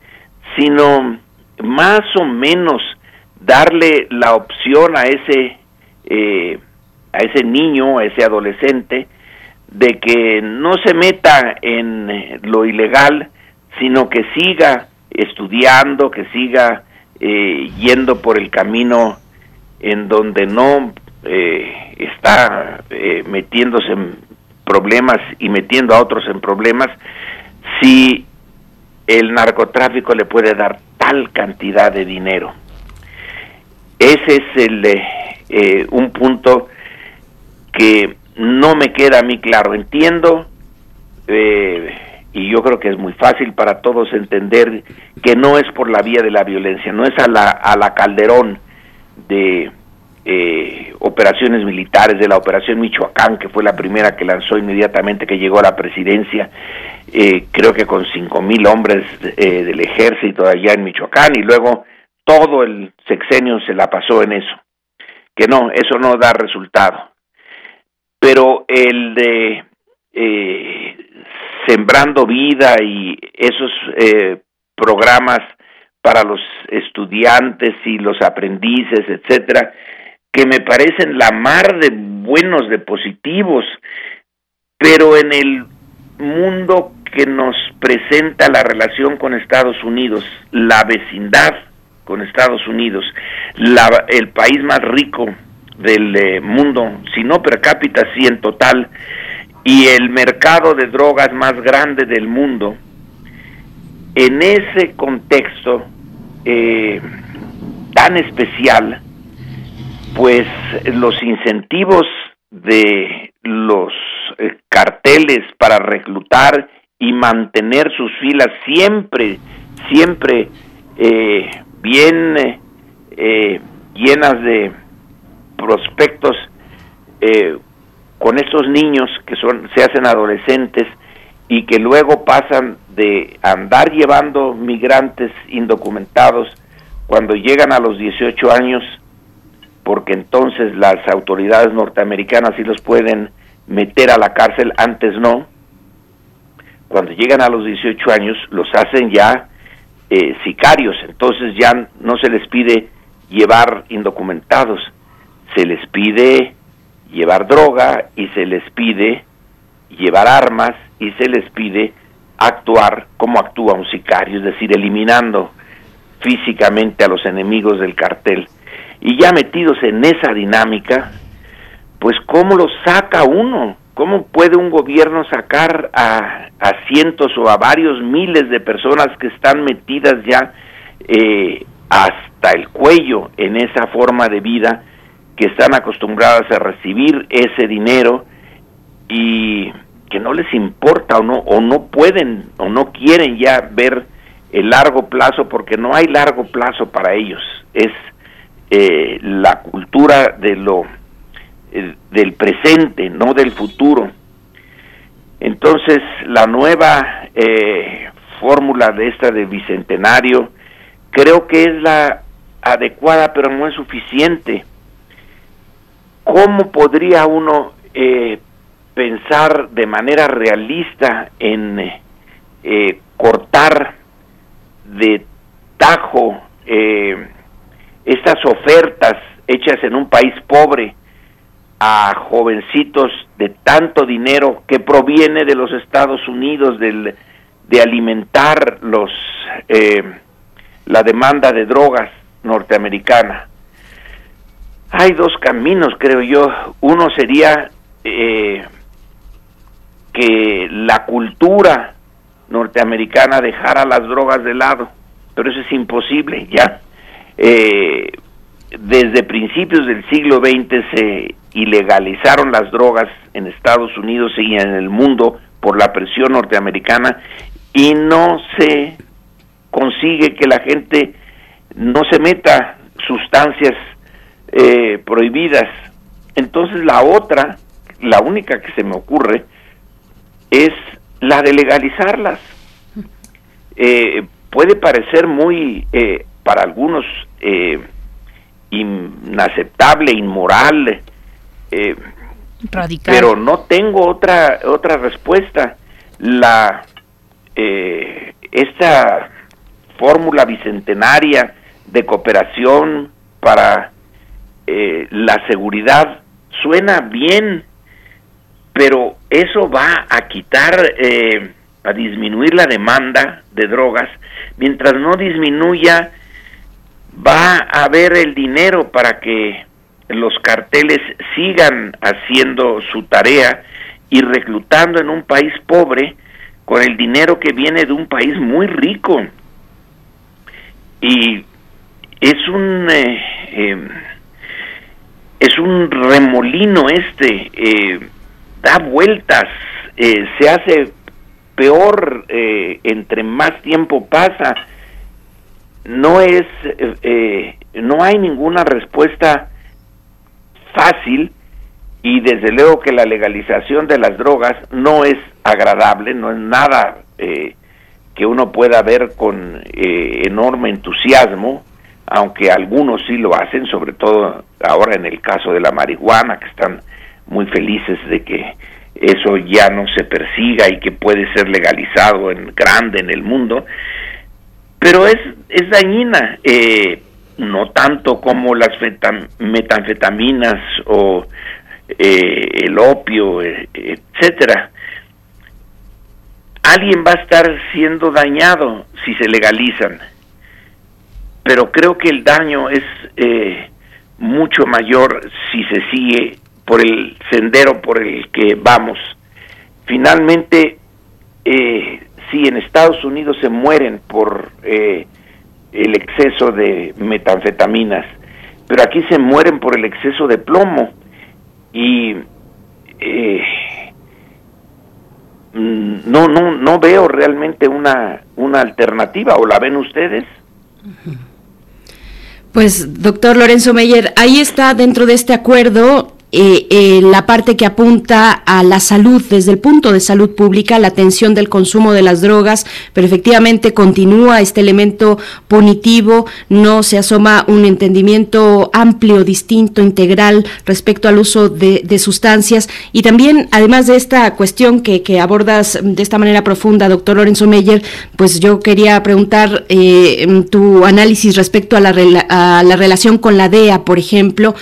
sino más o menos darle la opción a ese eh, a ese niño, a ese adolescente, de que no se meta en lo ilegal, sino que siga estudiando, que siga eh, yendo por el camino en donde no eh, está eh, metiéndose en problemas y metiendo a otros en problemas, si el narcotráfico le puede dar tal cantidad de dinero. Ese es el, un punto que no me queda a mí claro. Entiendo, eh, y yo creo que es muy fácil para todos entender que no es por la vía de la violencia, no es a la, a la calderón de eh, operaciones militares, de la operación Michoacán, que fue la primera que lanzó inmediatamente que llegó a la presidencia, eh, creo que con cinco mil hombres del ejército allá en Michoacán, y luego todo el sexenio se la pasó en eso. Que no, eso no da resultado pero el de eh, Sembrando Vida y esos eh, programas para los estudiantes y los aprendices, etcétera, que me parecen la mar de buenos, de positivos, pero en el mundo que nos presenta la relación con Estados Unidos, la vecindad con Estados Unidos, el país más rico del eh, mundo, si no per cápita, sí en total, y el mercado de drogas más grande del mundo, en ese contexto eh, tan especial, pues los incentivos de los eh, carteles para reclutar y mantener sus filas siempre, siempre bien llenas de prospectos eh, con estos niños que son se hacen adolescentes y que luego pasan de andar llevando migrantes indocumentados cuando llegan a los 18 años porque entonces las autoridades norteamericanas sí los pueden meter a la cárcel, antes no. Cuando llegan a los 18 años los hacen ya eh, sicarios, entonces ya no se les pide llevar indocumentados, se les pide llevar droga y se les pide llevar armas y se les pide actuar como actúa un sicario, es decir, eliminando físicamente a los enemigos del cartel. Y ya metidos en esa dinámica, pues ¿cómo lo saca uno? ¿Cómo puede un gobierno sacar a, a cientos o a varios miles de personas que están metidas ya eh, hasta el cuello en esa forma de vida? que están acostumbradas a recibir ese dinero y que no les importa o no o no pueden o no quieren ya ver el largo plazo porque no hay largo plazo para ellos es eh, la cultura de lo del presente no del futuro. Entonces la nueva eh, fórmula de esta de bicentenario creo que es la adecuada pero no es suficiente. Cómo podría uno eh, pensar de manera realista en eh, cortar de tajo eh, estas ofertas hechas en un país pobre a jovencitos de tanto dinero que proviene de los Estados Unidos de alimentar los la demanda de drogas norteamericana. Hay dos caminos, creo yo. Uno sería eh, que la cultura norteamericana dejara las drogas de lado, pero eso es imposible ya. Eh, desde principios del siglo XX se ilegalizaron las drogas en Estados Unidos y en el mundo por la presión norteamericana y no se consigue que la gente no se meta sustancias eh, prohibidas. Entonces la otra la única que se me ocurre es la de legalizarlas. Eh, puede parecer muy, eh, para algunos, eh, inaceptable, inmoral, Radical. pero no tengo otra otra respuesta. La esta fórmula bicentenaria de cooperación para la seguridad suena bien, pero eso va a quitar, eh, a disminuir la demanda de drogas, mientras no disminuya, va a haber el dinero para que los carteles sigan haciendo su tarea y reclutando en un país pobre con el dinero que viene de un país muy rico. Y es un... Eh, em, es un remolino este, eh, da vueltas, eh, se hace peor entre más tiempo pasa. No es, no hay ninguna respuesta fácil y desde luego que la legalización de las drogas no es agradable, no es nada que uno pueda ver con enorme entusiasmo, aunque algunos sí lo hacen, sobre todo ahora en el caso de la marihuana, que están muy felices de que eso ya no se persiga y que puede ser legalizado en grande en el mundo, pero es, es dañina, eh, no tanto como las metanfetaminas o eh, el opio, eh, etcétera. Alguien va a estar siendo dañado si se legalizan pero creo que el daño es eh, mucho mayor si se sigue por el sendero por el que vamos. Finalmente, si en Estados Unidos se mueren por eh, el exceso de metanfetaminas, pero aquí se mueren por el exceso de plomo y eh, no no no veo realmente una una alternativa o la ven ustedes pues, doctor Lorenzo Meyer, ahí está dentro de este acuerdo eh, eh, la parte que apunta a la salud desde el punto de salud pública, la atención del consumo de las drogas, pero efectivamente continúa este elemento punitivo, no se asoma un entendimiento amplio, distinto, integral respecto al uso de, sustancias y también, además de esta cuestión que, abordas de esta manera profunda, doctor Lorenzo Meyer, pues yo quería preguntar eh, tu análisis respecto a la, a la relación con la DEA, por ejemplo.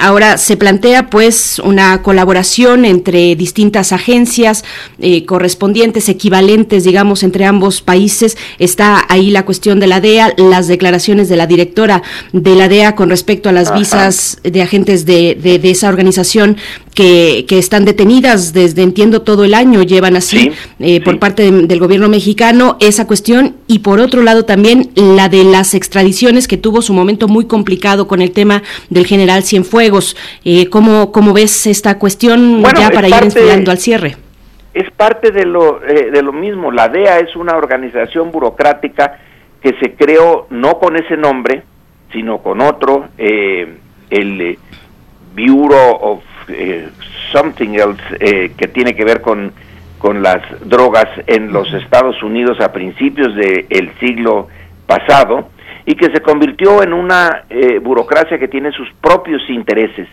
ahora se plantea pues una colaboración entre distintas agencias eh, correspondientes, equivalentes, digamos, entre ambos países. Está ahí la cuestión de la DEA, las declaraciones de la directora de la DEA con respecto a las visas de agentes de, esa organización que, que, están detenidas desde, entiendo, todo el año, llevan así eh, por parte del gobierno mexicano esa cuestión y por otro lado también la de las extradiciones que tuvo su momento muy complicado con el tema del general Cienfuegos. Eh, ¿cómo, ¿Cómo ves esta cuestión ya para ir estudiando al cierre? Es parte de lo, eh, de lo mismo. La DEA es una organización burocrática que se creó no con ese nombre, sino con otro, eh, el Bureau of eh, Something Else, eh, que tiene que ver con, con las drogas en los Estados Unidos a principios del siglo pasado, y que se convirtió en una burocracia que tiene sus propios intereses.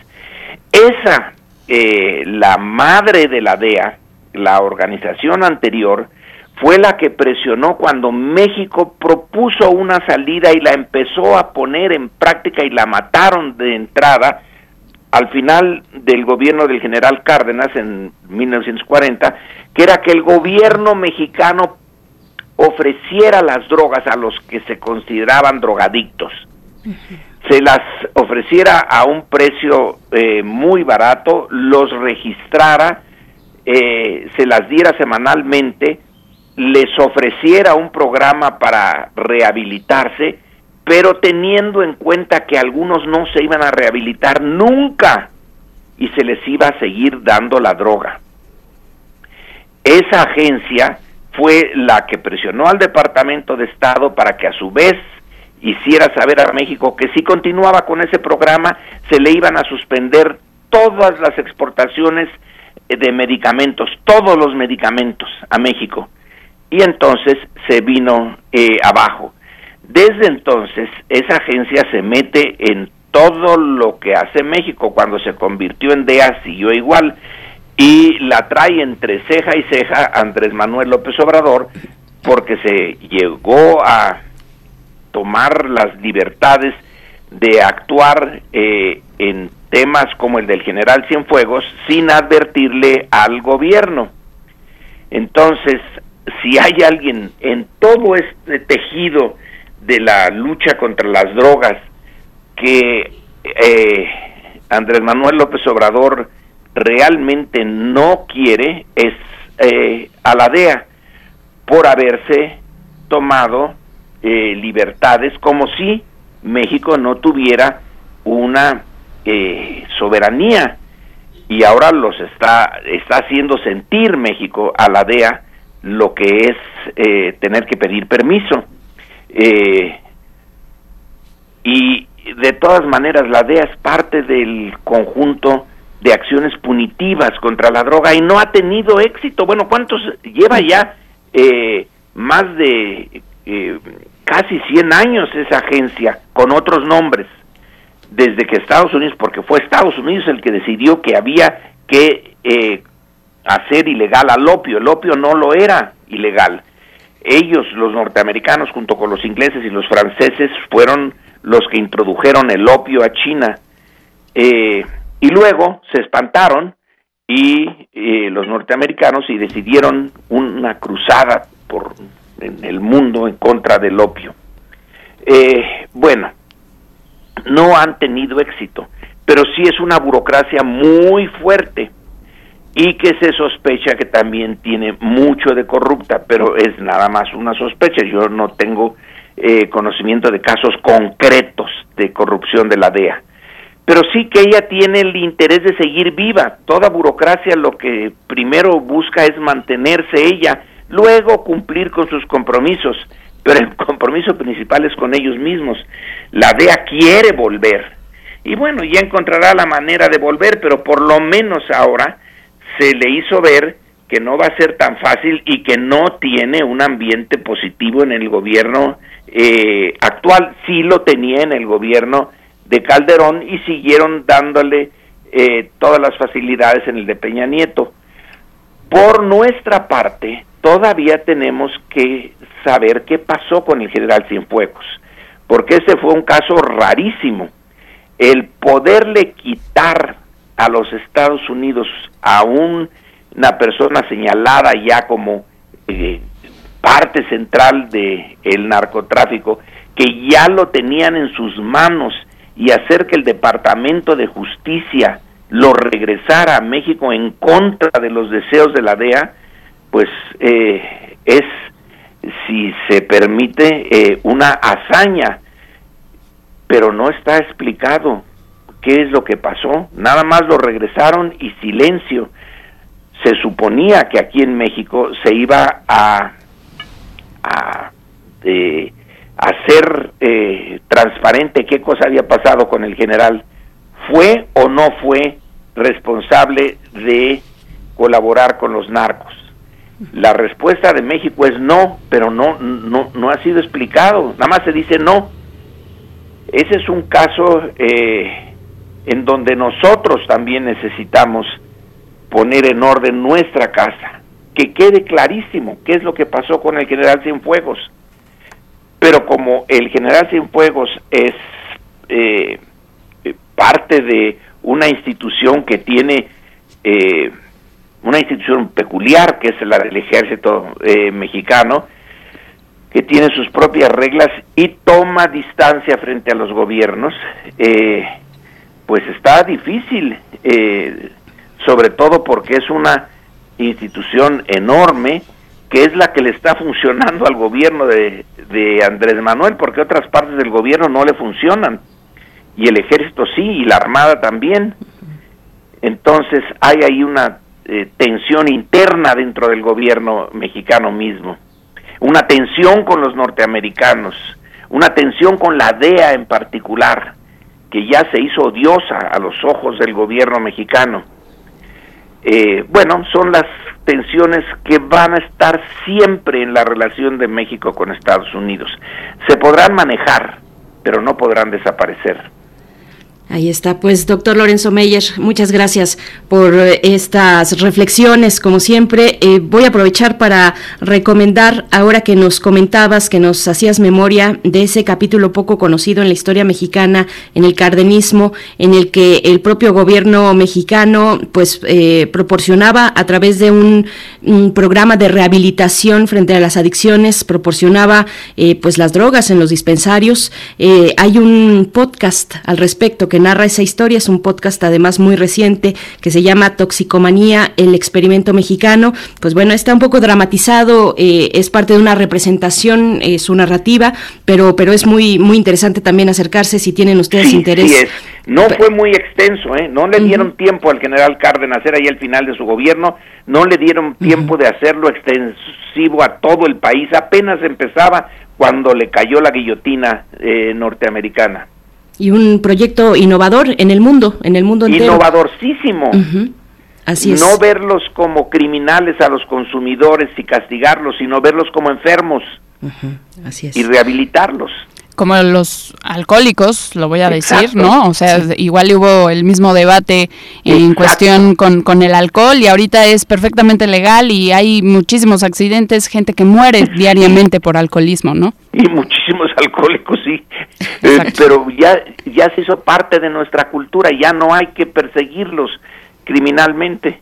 Esa, la madre de la DEA, la organización anterior, fue la que presionó cuando México propuso una salida y la empezó a poner en práctica y la mataron de entrada al final del gobierno del general Cárdenas en 1940, que era que el gobierno mexicano ofreciera las drogas a los que se consideraban drogadictos. Se las ofreciera a un precio eh, muy barato, los registrara, eh, se las diera semanalmente, les ofreciera un programa para rehabilitarse, pero teniendo en cuenta que algunos no se iban a rehabilitar nunca y se les iba a seguir dando la droga. Esa agencia fue la que presionó al Departamento de Estado para que a su vez hiciera saber a México que si continuaba con ese programa se le iban a suspender todas las exportaciones de medicamentos, todos los medicamentos a México y entonces se vino eh, abajo. Desde entonces, esa agencia se mete en todo lo que hace México. Cuando se convirtió en DEA siguió igual y la trae entre ceja y ceja Andrés Manuel López Obrador porque se llegó a tomar las libertades de actuar eh, en temas como el del general Cienfuegos sin advertirle al gobierno. Entonces, si hay alguien en todo este tejido de la lucha contra las drogas que eh, Andrés Manuel López Obrador realmente no quiere es eh, a la DEA por haberse tomado eh, libertades como si México no tuviera una soberanía y ahora los está está haciendo sentir México a la DEA lo que es eh, tener que pedir permiso. Eh, y de todas maneras, la DEA es parte del conjunto de acciones punitivas contra la droga y no ha tenido éxito. Bueno, ¿cuántos lleva ya? Eh, más de casi 100 años esa agencia con otros nombres desde que Estados Unidos, porque fue Estados Unidos el que decidió que había que hacer ilegal al opio. El opio no lo era ilegal. Ellos, los norteamericanos, junto con los ingleses y los franceses, fueron los que introdujeron el opio a China. Eh, y luego se espantaron y eh, los norteamericanos y decidieron una cruzada por en el mundo en contra del opio. Eh, bueno, no han tenido éxito, pero sí es una burocracia muy fuerte y que se sospecha que también tiene mucho de corrupta, pero es nada más una sospecha. Yo no tengo eh, conocimiento de casos concretos de corrupción de la DEA. Pero sí que ella tiene el interés de seguir viva. Toda burocracia lo que primero busca es mantenerse ella, luego cumplir con sus compromisos, pero el compromiso principal es con ellos mismos. La DEA quiere volver. Y bueno, ya encontrará la manera de volver, pero por lo menos ahora se le hizo ver que no va a ser tan fácil y que no tiene un ambiente positivo en el gobierno eh, actual. Sí lo tenía en el gobierno de Calderón y siguieron dándole eh, todas las facilidades en el de Peña Nieto. Por nuestra parte, todavía tenemos que saber qué pasó con el general Cienfuegos, porque ese fue un caso rarísimo. El poderle quitar a los Estados Unidos a una persona señalada ya como eh, parte central de el narcotráfico que ya lo tenían en sus manos y hacer que el Departamento de Justicia lo regresara a México en contra de los deseos de la DEA, pues eh, es, si se permite, eh, una hazaña, pero no está explicado qué es lo que pasó. Nada más lo regresaron y silencio. Se suponía que aquí en México se iba a, eh, hacer transparente qué cosa había pasado con el general. ¿Fue o no fue responsable de colaborar con los narcos? La respuesta de México es no, pero no, no, no ha sido explicado, nada más se dice no. Ese es un caso eh, en donde nosotros también necesitamos poner en orden nuestra casa, que quede clarísimo qué es lo que pasó con el general Cienfuegos. Pero como el general Cienfuegos es eh, parte de una institución que tiene eh, una institución peculiar que es la del ejército eh, mexicano, que tiene sus propias reglas y toma distancia frente a los gobiernos, eh, pues está difícil, sobre todo porque es una institución enorme que es la que le está funcionando al gobierno de, de Andrés Manuel, porque otras partes del gobierno no le funcionan y el ejército sí y la armada también. Entonces hay ahí una eh, tensión interna dentro del gobierno mexicano mismo, una tensión con los norteamericanos, una tensión con la DEA en particular, que ya se hizo odiosa a los ojos del gobierno mexicano. Eh, bueno, son las tensiones que van a estar siempre en la relación de México con Estados Unidos. Se podrán manejar, pero no podrán desaparecer. Ahí está, pues doctor Lorenzo Meyer, muchas gracias por eh, estas reflexiones, como siempre. Eh, voy a aprovechar para recomendar, ahora que nos comentabas, que nos hacías memoria de ese capítulo poco conocido en la historia mexicana, en el cardenismo, en el que el propio gobierno mexicano pues eh, proporcionaba a través de un, programa de rehabilitación frente a las adicciones, proporcionaba pues las drogas en los dispensarios. hay un podcast al respecto que narra esa historia. Es un podcast además muy reciente que se llama Toxicomanía, el experimento mexicano. Pues bueno, está un poco dramatizado, eh, es parte de una representación, eh, su narrativa, pero, pero es muy, muy interesante también acercarse si tienen ustedes interés. Sí No fue muy extenso, ¿eh? no le dieron tiempo al general Cárdenas, era ahí el final de su gobierno, no le dieron tiempo de hacerlo extensivo a todo el país, apenas empezaba cuando le cayó la guillotina eh, norteamericana y un proyecto innovador en el mundo, en el mundo entero. Innovadorcísimo. Así es. No verlos como criminales a los consumidores y castigarlos, sino verlos como enfermos. Así es. Y rehabilitarlos como los alcohólicos, lo voy a decir, ¿no? O sea, igual hubo el mismo debate en cuestión con, con, el alcohol y ahorita es perfectamente legal y hay muchísimos accidentes, gente que muere diariamente por alcoholismo, ¿no? Y muchísimos alcohólicos, sí. Eh, pero ya, ya se hizo parte de nuestra cultura, ya no hay que perseguirlos criminalmente.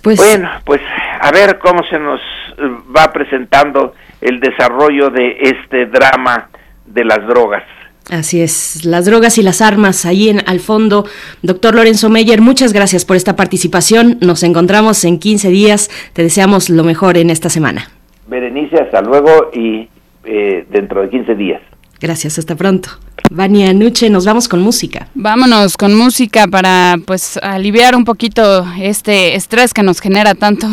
Pues, bueno, pues a ver cómo se nos eh, va presentando el desarrollo de este drama de las drogas. Así es, las drogas y las armas ahí en al fondo. Doctor Lorenzo Meyer, muchas gracias por esta participación. Nos encontramos en 15 días. Te deseamos lo mejor en esta semana. Berenice, hasta luego y eh, dentro de 15 días. Gracias, hasta pronto. Vania Nuche, nos vamos con música. Vámonos con música para pues aliviar un poquito este estrés que nos genera tanto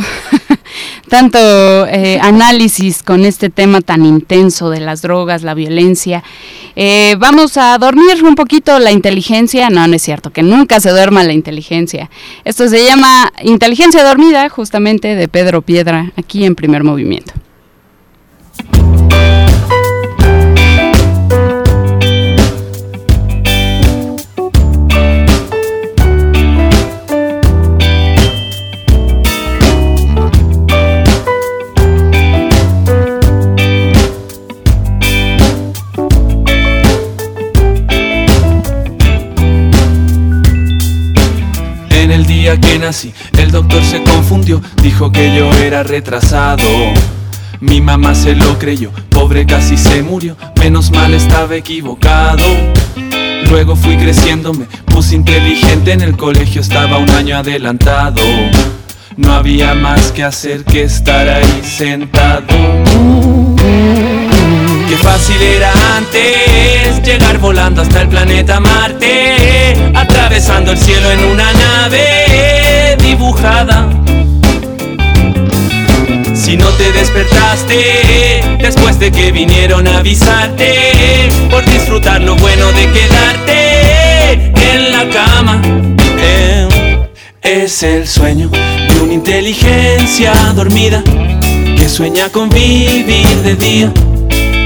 tanto eh, análisis con este tema tan intenso de las drogas, la violencia. Eh, vamos a dormir un poquito la inteligencia. No, no es cierto, que nunca se duerma la inteligencia. Esto se llama Inteligencia Dormida, justamente de Pedro Piedra, aquí en primer movimiento. Que nací, el doctor se confundió, dijo que yo era retrasado. Mi mamá se lo creyó, pobre casi se murió, menos mal estaba equivocado. Luego fui creciendo, me puse inteligente, en el colegio estaba un año adelantado. No había más que hacer que estar ahí sentado. Qué fácil era antes llegar volando hasta el planeta Marte, atravesando el cielo en una nave dibujada. Si no te despertaste después de que vinieron a avisarte por disfrutar lo bueno de quedarte en la cama. Es el sueño de una inteligencia dormida que sueña con vivir de día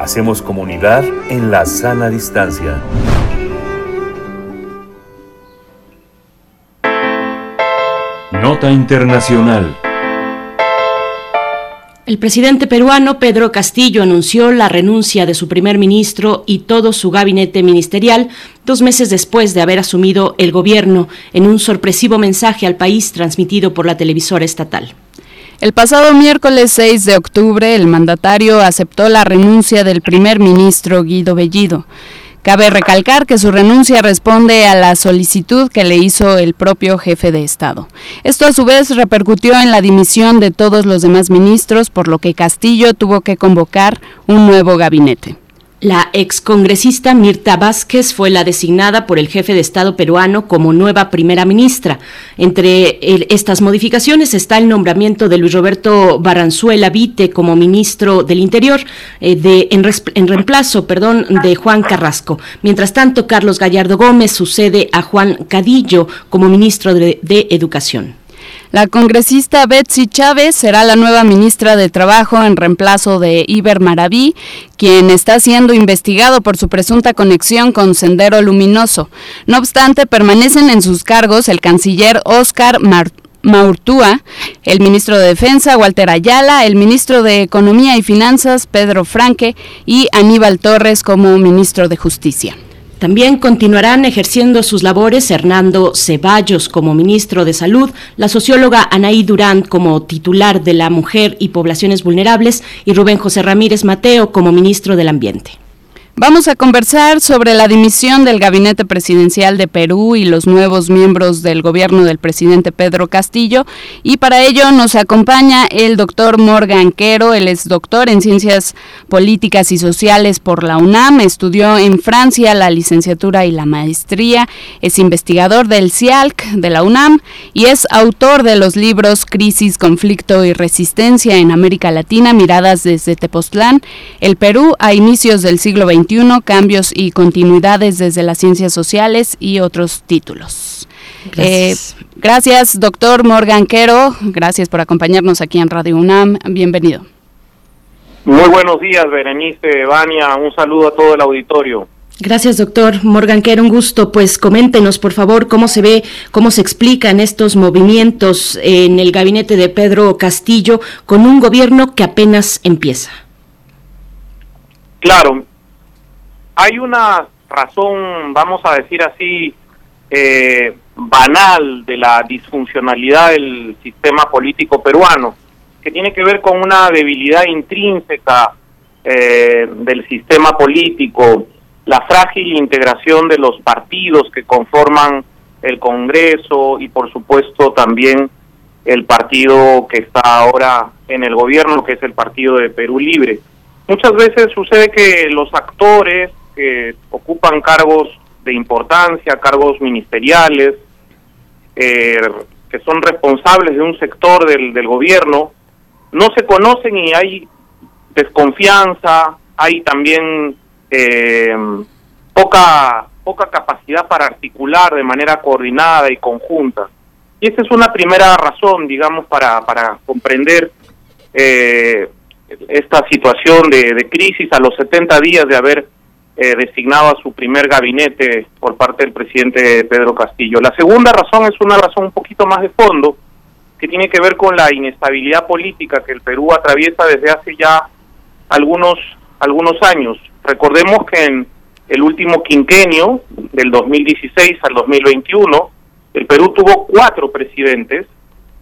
Hacemos comunidad en la sana distancia. Nota Internacional. El presidente peruano Pedro Castillo anunció la renuncia de su primer ministro y todo su gabinete ministerial dos meses después de haber asumido el gobierno en un sorpresivo mensaje al país transmitido por la televisora estatal. El pasado miércoles 6 de octubre, el mandatario aceptó la renuncia del primer ministro Guido Bellido. Cabe recalcar que su renuncia responde a la solicitud que le hizo el propio jefe de Estado. Esto a su vez repercutió en la dimisión de todos los demás ministros, por lo que Castillo tuvo que convocar un nuevo gabinete. La excongresista Mirta Vázquez fue la designada por el jefe de Estado peruano como nueva primera ministra. Entre estas modificaciones está el nombramiento de Luis Roberto Baranzuela Vite como ministro del Interior eh, de, en, reemplazo perdón, de Juan Carrasco. Mientras tanto, Carlos Gallardo Gómez sucede a Juan Cadillo como ministro de Educación. La congresista Betsy Chávez será la nueva ministra de Trabajo en reemplazo de Iber Maraví, quien está siendo investigado por su presunta conexión con Sendero Luminoso. No obstante, permanecen en sus cargos el canciller Oscar Maurtúa, el ministro de Defensa Walter Ayala, el ministro de Economía y Finanzas Pedro Franque y Aníbal Torres como ministro de Justicia. También continuarán ejerciendo sus labores Hernando Ceballos como ministro de Salud, la socióloga Anaí Durán como titular de la Mujer y Poblaciones Vulnerables y Rubén José Ramírez Mateo como ministro del Ambiente. Vamos a conversar sobre la dimisión del gabinete presidencial de Perú y los nuevos miembros del gobierno del presidente Pedro Castillo. Y para ello nos acompaña el doctor Morgan Quero, él es doctor en ciencias políticas y sociales por la UNAM, estudió en Francia la licenciatura y la maestría, es investigador del CIALC de la UNAM y es autor de los libros Crisis, Conflicto y Resistencia en América Latina, miradas desde Tepoztlán, el Perú a inicios del siglo XX cambios y continuidades desde las ciencias sociales y otros títulos. Gracias. Eh, gracias, doctor Morgan Quero. Gracias por acompañarnos aquí en Radio UNAM. Bienvenido. Muy buenos días, Berenice, Vania. Un saludo a todo el auditorio. Gracias, doctor Morgan Quero. Un gusto. Pues coméntenos, por favor, cómo se ve, cómo se explican estos movimientos en el gabinete de Pedro Castillo con un gobierno que apenas empieza. Claro, hay una razón, vamos a decir así, eh, banal de la disfuncionalidad del sistema político peruano, que tiene que ver con una debilidad intrínseca eh, del sistema político, la frágil integración de los partidos que conforman el Congreso y por supuesto también el partido que está ahora en el gobierno, que es el Partido de Perú Libre. Muchas veces sucede que los actores que ocupan cargos de importancia, cargos ministeriales, eh, que son responsables de un sector del, gobierno, no se conocen y hay desconfianza, hay también eh, poca poca capacidad para articular de manera coordinada y conjunta. Y esa es una primera razón, digamos, para, para comprender eh, esta situación de, de crisis a los 70 días de haber eh, designado a su primer gabinete por parte del presidente Pedro Castillo. La segunda razón es una razón un poquito más de fondo, que tiene que ver con la inestabilidad política que el Perú atraviesa desde hace ya algunos, algunos años. Recordemos que en el último quinquenio, del 2016 al 2021, el Perú tuvo cuatro presidentes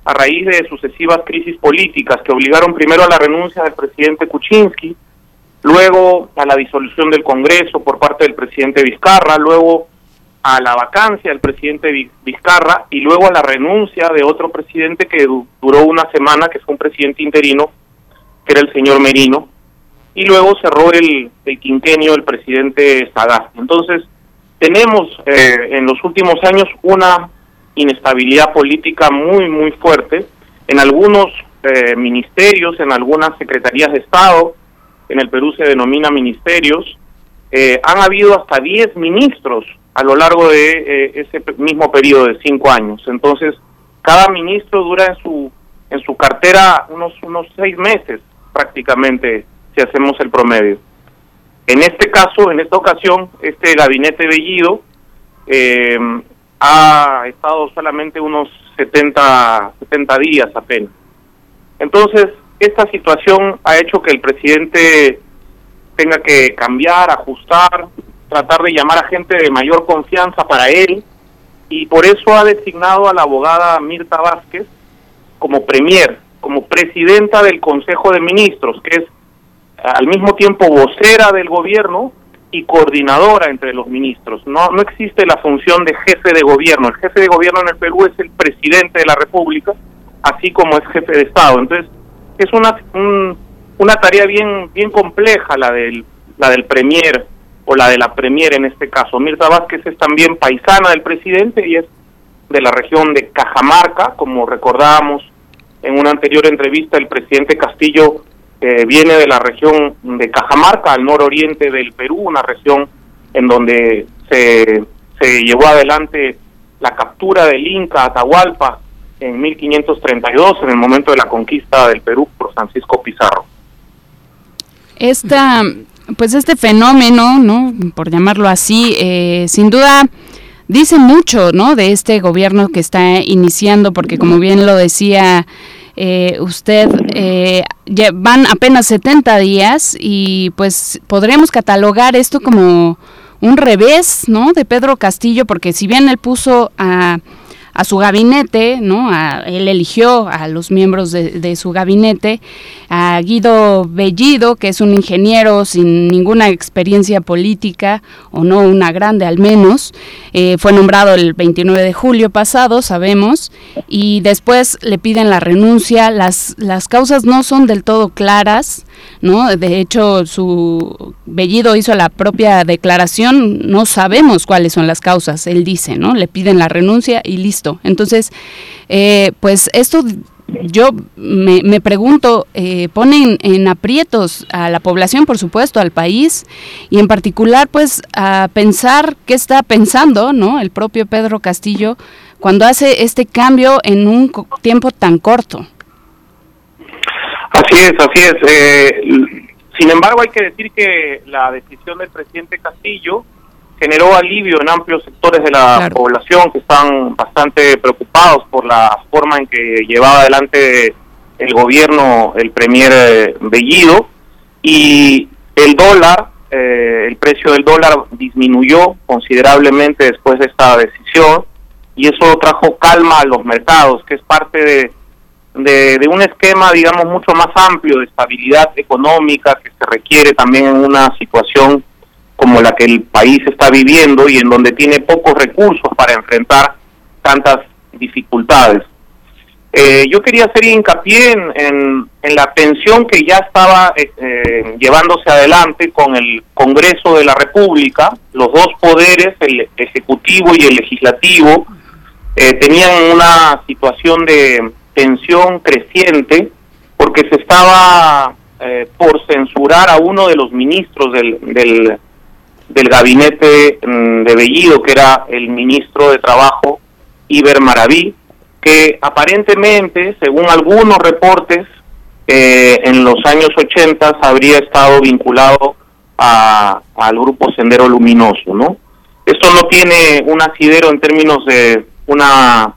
a raíz de sucesivas crisis políticas que obligaron primero a la renuncia del presidente Kuczynski, luego a la disolución del Congreso por parte del presidente Vizcarra, luego a la vacancia del presidente Vizcarra y luego a la renuncia de otro presidente que duró una semana, que fue un presidente interino, que era el señor Merino, y luego cerró el, el quinquenio el presidente Sagasti. Entonces, tenemos eh, en los últimos años una inestabilidad política muy, muy fuerte en algunos eh, ministerios, en algunas secretarías de Estado, en el Perú se denomina ministerios, eh, han habido hasta 10 ministros a lo largo de eh, ese mismo periodo de cinco años. Entonces, cada ministro dura en su en su cartera unos unos seis meses prácticamente, si hacemos el promedio. En este caso, en esta ocasión, este gabinete Bellido eh, ha estado solamente unos 70, 70 días apenas. Entonces, esta situación ha hecho que el presidente tenga que cambiar, ajustar, tratar de llamar a gente de mayor confianza para él y por eso ha designado a la abogada Mirta Vázquez como premier, como presidenta del Consejo de Ministros, que es al mismo tiempo vocera del gobierno y coordinadora entre los ministros. No, no existe la función de jefe de gobierno. El jefe de gobierno en el Perú es el presidente de la República, así como es jefe de Estado. Entonces, es una, una tarea bien, bien compleja la del, la del premier o la de la premier en este caso. Mirta Vázquez es también paisana del presidente y es de la región de Cajamarca, como recordábamos en una anterior entrevista, el presidente Castillo eh, viene de la región de Cajamarca, al nororiente del Perú, una región en donde se, se llevó adelante la captura del Inca Atahualpa en 1532, en el momento de la conquista del Perú por Francisco Pizarro. Esta, pues este fenómeno, ¿no? Por llamarlo así, eh, sin duda dice mucho, ¿no? De este gobierno que está iniciando, porque como bien lo decía eh, usted, eh, van apenas 70 días y pues podremos catalogar esto como un revés, ¿no? De Pedro Castillo, porque si bien él puso a a su gabinete, ¿no? él eligió a los miembros de, su gabinete, a Guido Bellido, que es un ingeniero sin ninguna experiencia política, o no una grande al menos, eh, fue nombrado el 29 de julio pasado, sabemos, y después le piden la renuncia, las, las causas no son del todo claras, ¿no? De hecho, su Bellido hizo la propia declaración, no sabemos cuáles son las causas, él dice, ¿no? Le piden la renuncia y listo. Entonces, eh, pues esto yo me, pregunto, eh, ponen en aprietos a la población, por supuesto, al país, y en particular, pues, a pensar qué está pensando, ¿no? El propio Pedro Castillo cuando hace este cambio en un tiempo tan corto. Así es, así es. Eh, sin embargo, hay que decir que la decisión del presidente Castillo generó alivio en amplios sectores de la población que están bastante preocupados por la forma en que llevaba adelante el gobierno el premier eh, Bellido. Y el dólar, eh, el precio del dólar disminuyó considerablemente después de esta decisión y eso trajo calma a los mercados, que es parte de de, un esquema, digamos, mucho más amplio de estabilidad económica que se requiere también en una situación como la que el país está viviendo y en donde tiene pocos recursos para enfrentar tantas dificultades. Eh, yo quería hacer hincapié en, en, la tensión que ya estaba eh, eh, llevándose adelante con el Congreso de la República, los dos poderes, el Ejecutivo y el Legislativo, tenían una situación de, tensión creciente porque se estaba eh, por censurar a uno de los ministros del, del, del gabinete mm, de Bellido, que era el ministro de Trabajo, Iber Maraví, que aparentemente, según algunos reportes, eh, en los años 80 habría estado vinculado al grupo Sendero Luminoso, ¿no? Esto no tiene un asidero en términos de una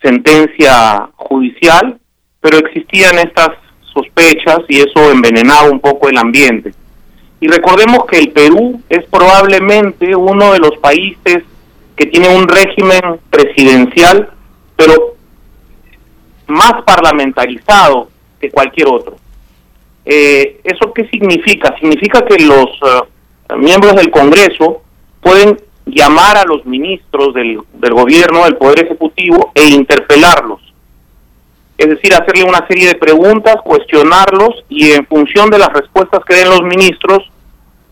sentencia judicial, pero existían estas sospechas y eso envenenaba un poco el ambiente. Y recordemos que el Perú es probablemente uno de los países que tiene un régimen presidencial, pero más parlamentarizado que cualquier otro. Eh, ¿Eso qué significa? Significa que los eh, miembros del Congreso pueden llamar a los ministros del, del gobierno, del Poder Ejecutivo, e interpelarlos. Es decir, hacerle una serie de preguntas, cuestionarlos y en función de las respuestas que den los ministros,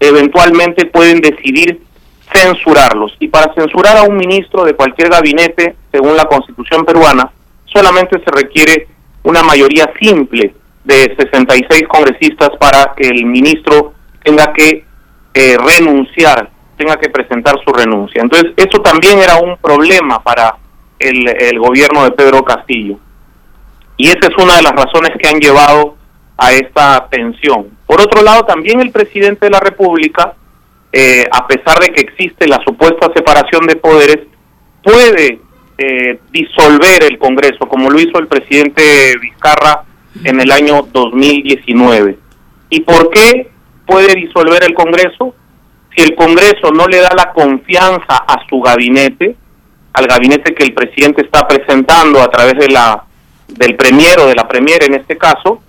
eventualmente pueden decidir censurarlos. Y para censurar a un ministro de cualquier gabinete, según la constitución peruana, solamente se requiere una mayoría simple de 66 congresistas para que el ministro tenga que eh, renunciar, tenga que presentar su renuncia. Entonces, eso también era un problema para el gobierno de Pedro Castillo. Y esa es una de las razones que han llevado a esta tensión. Por otro lado, también el presidente de la República, eh, a pesar de que existe la supuesta separación de poderes, puede eh, disolver el Congreso, como lo hizo el presidente Vizcarra en el año 2019. ¿Y por qué puede disolver el Congreso? Si el Congreso no le da la confianza a su gabinete, al gabinete que el presidente está presentando a través de la del premier o de la premier en este caso,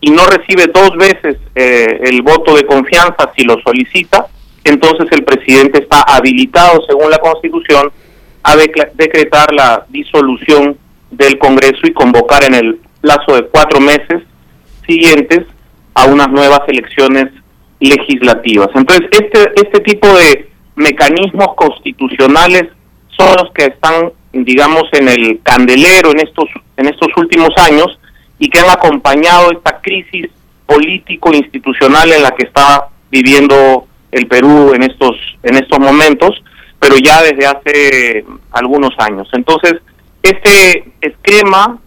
y no recibe dos veces eh, el voto de confianza si lo solicita, entonces el presidente está habilitado, según la Constitución, a decretar la disolución del Congreso y convocar en el plazo de cuatro meses siguientes a unas nuevas elecciones legislativas. Entonces, este, este tipo de mecanismos constitucionales son los que están, digamos, en el candelero en estos, en estos últimos años y que han acompañado esta crisis político-institucional en la que está viviendo el Perú en estos, en estos momentos, pero ya desde hace algunos años. Entonces, este esquema,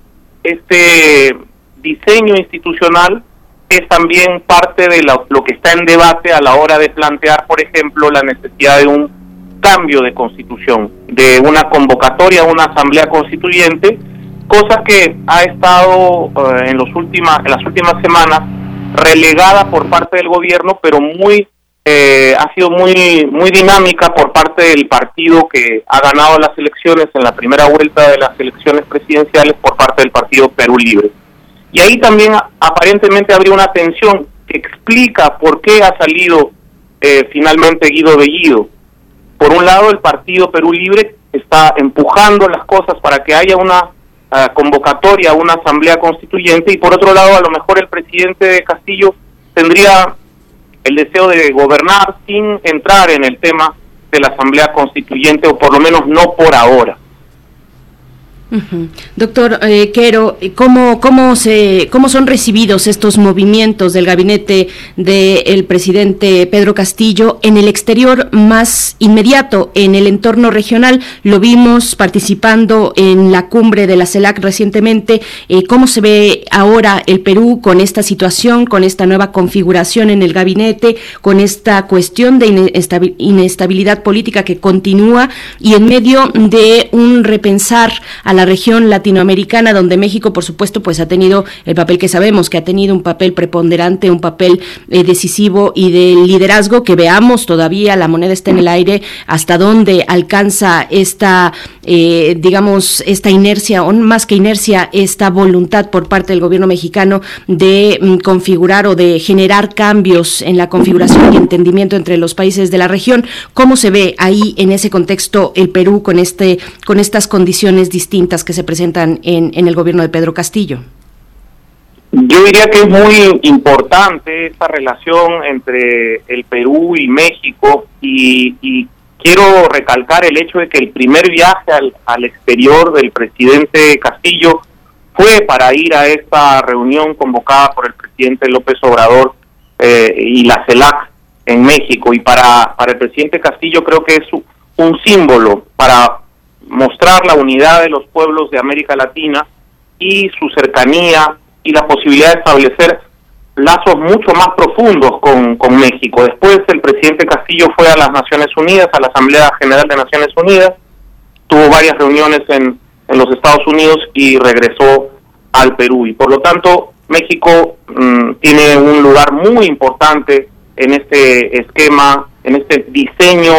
este diseño institucional es también parte de lo, lo, que está en debate a la hora de plantear, por ejemplo, la necesidad de un cambio de constitución, de una convocatoria a una asamblea constituyente cosa que ha estado eh, en, los las últimas semanas relegada por parte del gobierno, pero muy eh, ha sido muy muy dinámica por parte del partido que ha ganado las elecciones en la primera vuelta de las elecciones presidenciales por parte del partido Perú Libre. Y ahí también aparentemente habría una tensión que explica por qué ha salido eh, finalmente Guido Bellido. Por un lado, el partido Perú Libre está empujando las cosas para que haya una convocatoria a una asamblea constituyente y por otro lado a lo mejor el presidente de Castillo tendría el deseo de gobernar sin entrar en el tema de la asamblea constituyente o por lo menos no por ahora. Doctor eh, Quero, ¿cómo, cómo, se, ¿cómo son recibidos estos movimientos del gabinete del presidente Pedro Castillo en el exterior más inmediato, en el entorno regional? Lo vimos participando en la cumbre de la CELAC recientemente. Eh, ¿Cómo se ve ahora el Perú con esta situación, con esta nueva configuración en el gabinete, con esta cuestión de inestabilidad política que continúa y en medio de un repensar a la región latinoamericana donde México, por supuesto, pues ha tenido el papel que sabemos, que ha tenido un papel preponderante, un papel eh, decisivo y de liderazgo que veamos todavía, la moneda está en el aire, hasta dónde alcanza esta, eh, digamos, esta inercia, o más que inercia, esta voluntad por parte del gobierno mexicano de mm, configurar o de generar cambios en la configuración y entendimiento entre los países de la región. ¿Cómo se ve ahí en ese contexto el Perú con este, con estas condiciones distintas? Que se presentan en, en el gobierno de Pedro Castillo? Yo diría que es muy importante esta relación entre el Perú y México y, quiero recalcar el hecho de que el primer viaje al, exterior del presidente Castillo fue para ir a esta reunión convocada por el presidente López Obrador eh, y la CELAC en México. Y para, para el presidente Castillo creo que es un símbolo para mostrar la unidad de los pueblos de América Latina y su cercanía y la posibilidad de establecer lazos mucho más profundos con, con México. Después el presidente Castillo fue a las Naciones Unidas, a la Asamblea General de Naciones Unidas, tuvo varias reuniones en, en los Estados Unidos y regresó al Perú. Y por lo tanto, México mm, tiene un lugar muy importante en este esquema, en este diseño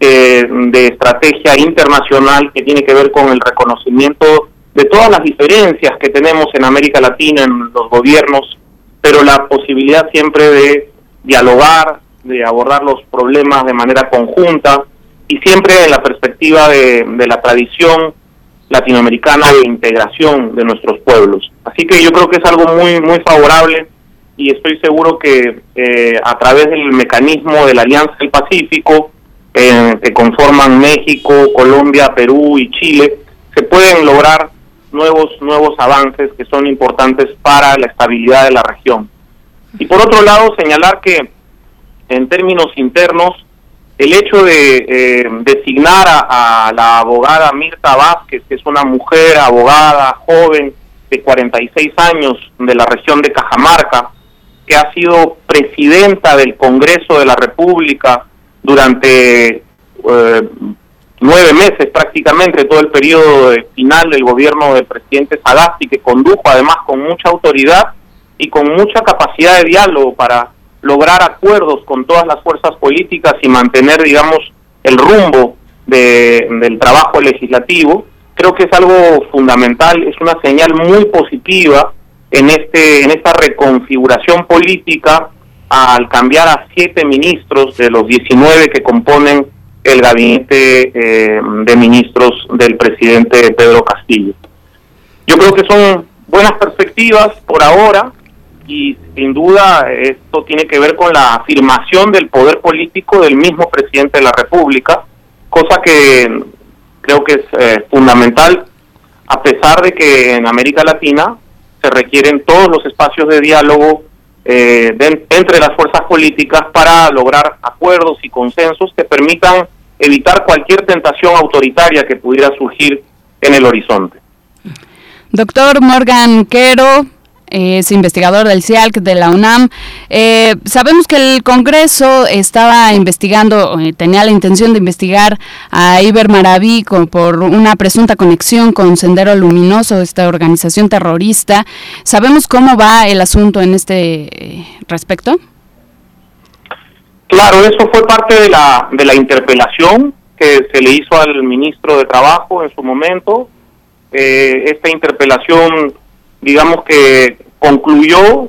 eh, de estrategia internacional que tiene que ver con el reconocimiento de todas las diferencias que tenemos en América Latina, en los gobiernos, pero la posibilidad siempre de dialogar, de abordar los problemas de manera conjunta y siempre en la perspectiva de, de la tradición latinoamericana de integración de nuestros pueblos. Así que yo creo que es algo muy muy favorable y estoy seguro que eh, a través del mecanismo de la Alianza del Pacífico eh, que conforman México, Colombia, Perú y Chile se pueden lograr nuevos nuevos avances que son importantes para la estabilidad de la región. Y por otro lado señalar que en términos internos el hecho de eh, designar a, la abogada Mirta Vázquez, que es una mujer abogada joven de 46 años de la región de Cajamarca, que ha sido presidenta del Congreso de la República durante eh, nueve meses prácticamente, todo el periodo final del gobierno del presidente Sagasti, que condujo además con mucha autoridad y con mucha capacidad de diálogo para lograr acuerdos con todas las fuerzas políticas y mantener, digamos, el rumbo de, del trabajo legislativo, creo que es algo fundamental, es una señal muy positiva en este en esta reconfiguración política al cambiar a siete ministros de los 19 que componen el gabinete eh, de ministros del presidente Pedro Castillo. Yo creo que son buenas perspectivas por ahora, y sin duda esto tiene que ver con la afirmación del poder político del mismo presidente de la República, cosa que creo que es eh, fundamental a pesar de que en América Latina se requieren todos los espacios de diálogo eh, entre las fuerzas políticas para lograr acuerdos y consensos que permitan evitar cualquier tentación autoritaria que pudiera surgir en el horizonte. Doctor Morgan Quero, es investigador del CIALC de la UNAM. Eh, sabemos que el Congreso estaba investigando, eh, tenía la intención de investigar a Iber Maraví por una presunta conexión con Sendero Luminoso, esta organización terrorista. ¿Sabemos cómo va el asunto en este eh, respecto? Claro, eso fue parte de la, de la interpelación que se le hizo al ministro de Trabajo en su momento. esta interpelación digamos que concluyó,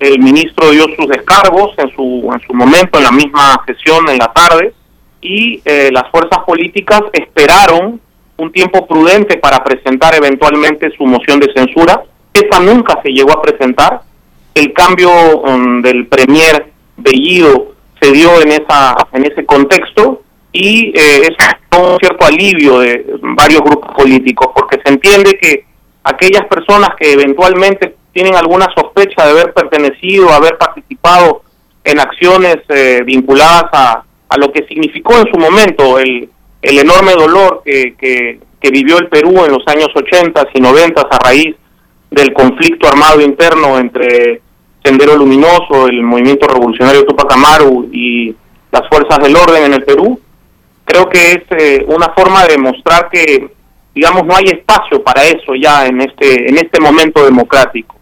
el ministro dio sus descargos en su, en su momento, en la misma sesión en la tarde, y eh, las fuerzas políticas esperaron un tiempo prudente para presentar eventualmente su moción de censura. Esa nunca se llegó a presentar. El cambio um, del premier Bellido se dio en esa en ese contexto y eh, es un cierto alivio de varios grupos políticos porque se entiende que aquellas personas que eventualmente tienen alguna sospecha de haber pertenecido, haber participado en acciones eh, vinculadas a, a, lo que significó en su momento el, el enorme dolor que, que, vivió el Perú en los años 80 y 90 a raíz del conflicto armado interno entre Sendero Luminoso, el movimiento revolucionario Tupac Amaru y las fuerzas del orden en el Perú, creo que es eh, una forma de mostrar que digamos no hay espacio para eso ya en este en este momento democrático.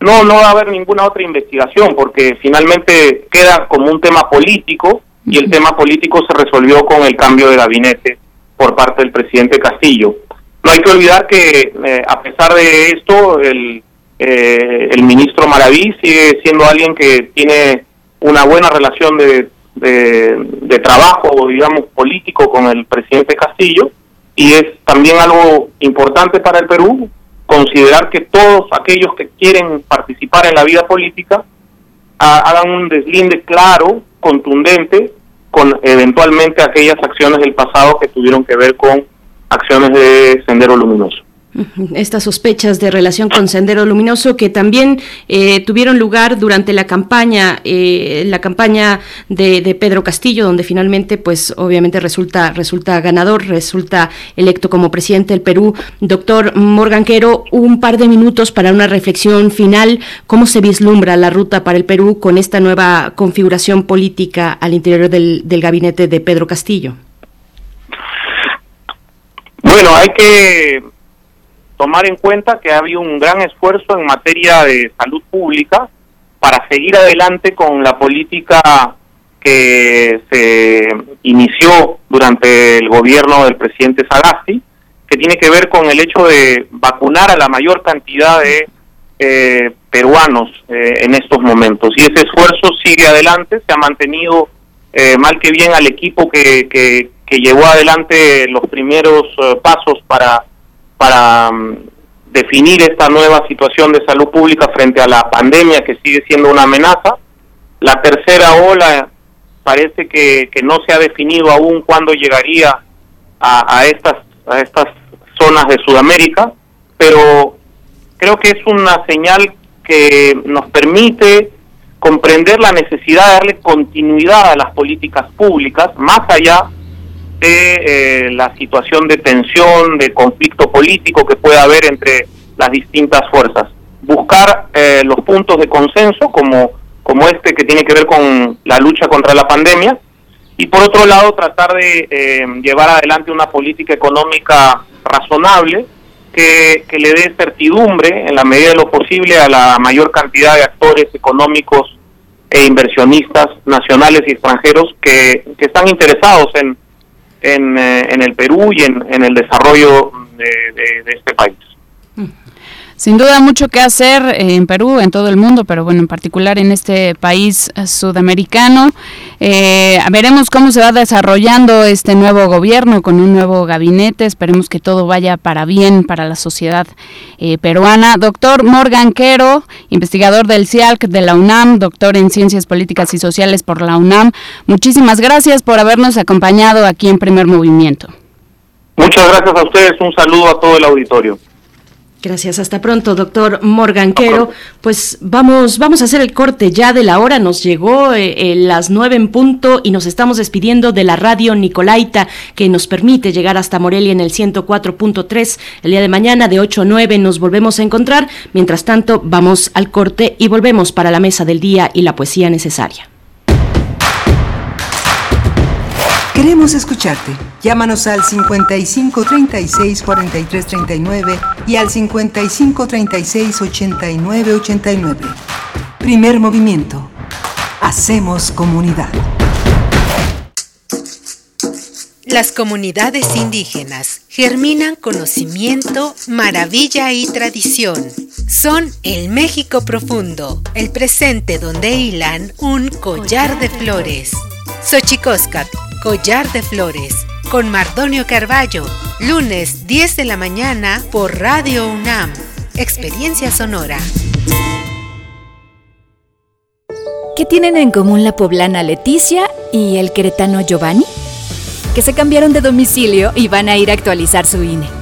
No no va a haber ninguna otra investigación porque finalmente queda como un tema político y el tema político se resolvió con el cambio de gabinete por parte del presidente Castillo. No hay que olvidar que eh, a pesar de esto el eh, el ministro Maraví sigue siendo alguien que tiene una buena relación de, de, de trabajo digamos político con el presidente Castillo y es también algo importante para el Perú considerar que todos aquellos que quieren participar en la vida política hagan un deslinde claro, contundente, con eventualmente aquellas acciones del pasado que tuvieron que ver con acciones de Sendero Luminoso. Estas sospechas de relación con Sendero Luminoso que también eh, tuvieron lugar durante la campaña, eh, la campaña de, Pedro Castillo, donde finalmente, pues, obviamente resulta resulta ganador, resulta electo como presidente del Perú. Doctor Morganquero, un par de minutos para una reflexión final. ¿Cómo se vislumbra la ruta para el Perú con esta nueva configuración política al interior del, del gabinete de Pedro Castillo? Bueno, hay que tomar en cuenta que ha habido un gran esfuerzo en materia de salud pública para seguir adelante con la política que se inició durante el gobierno del presidente Sagasti, que tiene que ver con el hecho de vacunar a la mayor cantidad de eh, peruanos eh, en estos momentos. Y ese esfuerzo sigue adelante, se ha mantenido eh, mal que bien al equipo que, que, que llevó adelante los primeros pasos para para mm, definir esta nueva situación de salud pública frente a la pandemia que sigue siendo una amenaza. La tercera ola parece que, no se ha definido aún cuándo llegaría a, estas, a estas zonas de Sudamérica, pero creo que es una señal que nos permite comprender la necesidad de darle continuidad a las políticas públicas, más allá eh, la situación de tensión, de conflicto político que pueda haber entre las distintas fuerzas. Buscar eh, los puntos de consenso como, como este que tiene que ver con la lucha contra la pandemia y por otro lado tratar de eh, llevar adelante una política económica razonable que, que, le dé certidumbre en la medida de lo posible a la mayor cantidad de actores económicos e inversionistas nacionales y extranjeros que, que están interesados en, en, eh, en el Perú y en, en el desarrollo de, de, este país. Sin duda mucho que hacer eh, en Perú, en todo el mundo, pero bueno, en particular en este país eh, sudamericano. Eh, veremos cómo se va desarrollando este nuevo gobierno con un nuevo gabinete. Esperemos que todo vaya para bien para la sociedad peruana. Doctor Morgan Quero, investigador del CIALC de la UNAM, doctor en Ciencias Políticas y Sociales por la UNAM. Muchísimas gracias por habernos acompañado aquí en Primer Movimiento. Muchas gracias a ustedes. Un saludo a todo el auditorio. Gracias, hasta pronto, doctor Morganquero. Pues vamos, vamos a hacer el corte ya de la hora. Nos llegó eh, eh, las nueve en punto y nos estamos despidiendo de la radio Nicolaita que nos permite llegar hasta Morelia en el 104.3. El día de mañana de 8 a 9 nos volvemos a encontrar. Mientras tanto, vamos al corte y volvemos para la mesa del día y la poesía necesaria. Queremos escucharte. Llámanos al 55 36 43 39 y al 55 36 89 89. Primer movimiento. Hacemos comunidad. Las comunidades indígenas germinan conocimiento, maravilla y tradición. Son el México profundo, el presente donde hilan un collar de flores. Xochicóscat, Collar de Flores, con Mardonio Carballo, lunes 10 de la mañana por Radio UNAM. Experiencia Sonora. ¿Qué tienen en común la poblana Leticia y el queretano Giovanni? Que se cambiaron de domicilio y van a ir a actualizar su INE.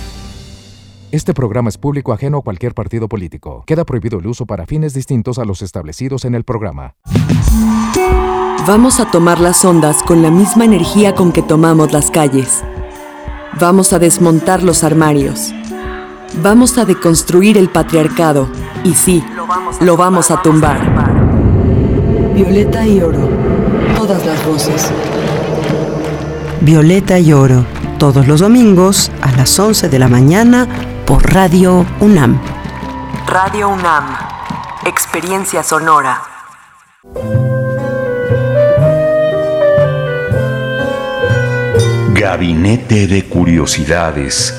Este programa es público ajeno a cualquier partido político. Queda prohibido el uso para fines distintos a los establecidos en el programa. Vamos a tomar las ondas con la misma energía con que tomamos las calles. Vamos a desmontar los armarios. Vamos a deconstruir el patriarcado. Y sí, lo vamos a tumbar. Violeta y oro. Todas las voces. Violeta y oro. Todos los domingos a las 11 de la mañana por Radio UNAM. Radio UNAM, experiencia sonora. Gabinete de Curiosidades.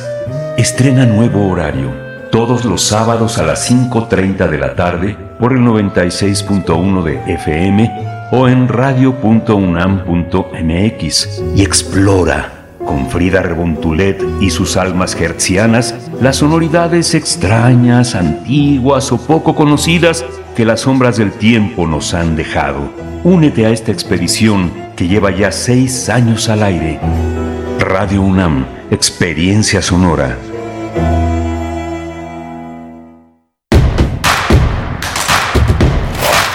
Estrena nuevo horario. Todos los sábados a las 5.30 de la tarde por el 96.1 de FM o en radio.unam.mx. Y explora con Frida Rebontulet y sus almas hertzianas las sonoridades extrañas, antiguas o poco conocidas que las sombras del tiempo nos han dejado. Únete a esta expedición que lleva ya seis años al aire. Radio UNAM, Experiencia Sonora.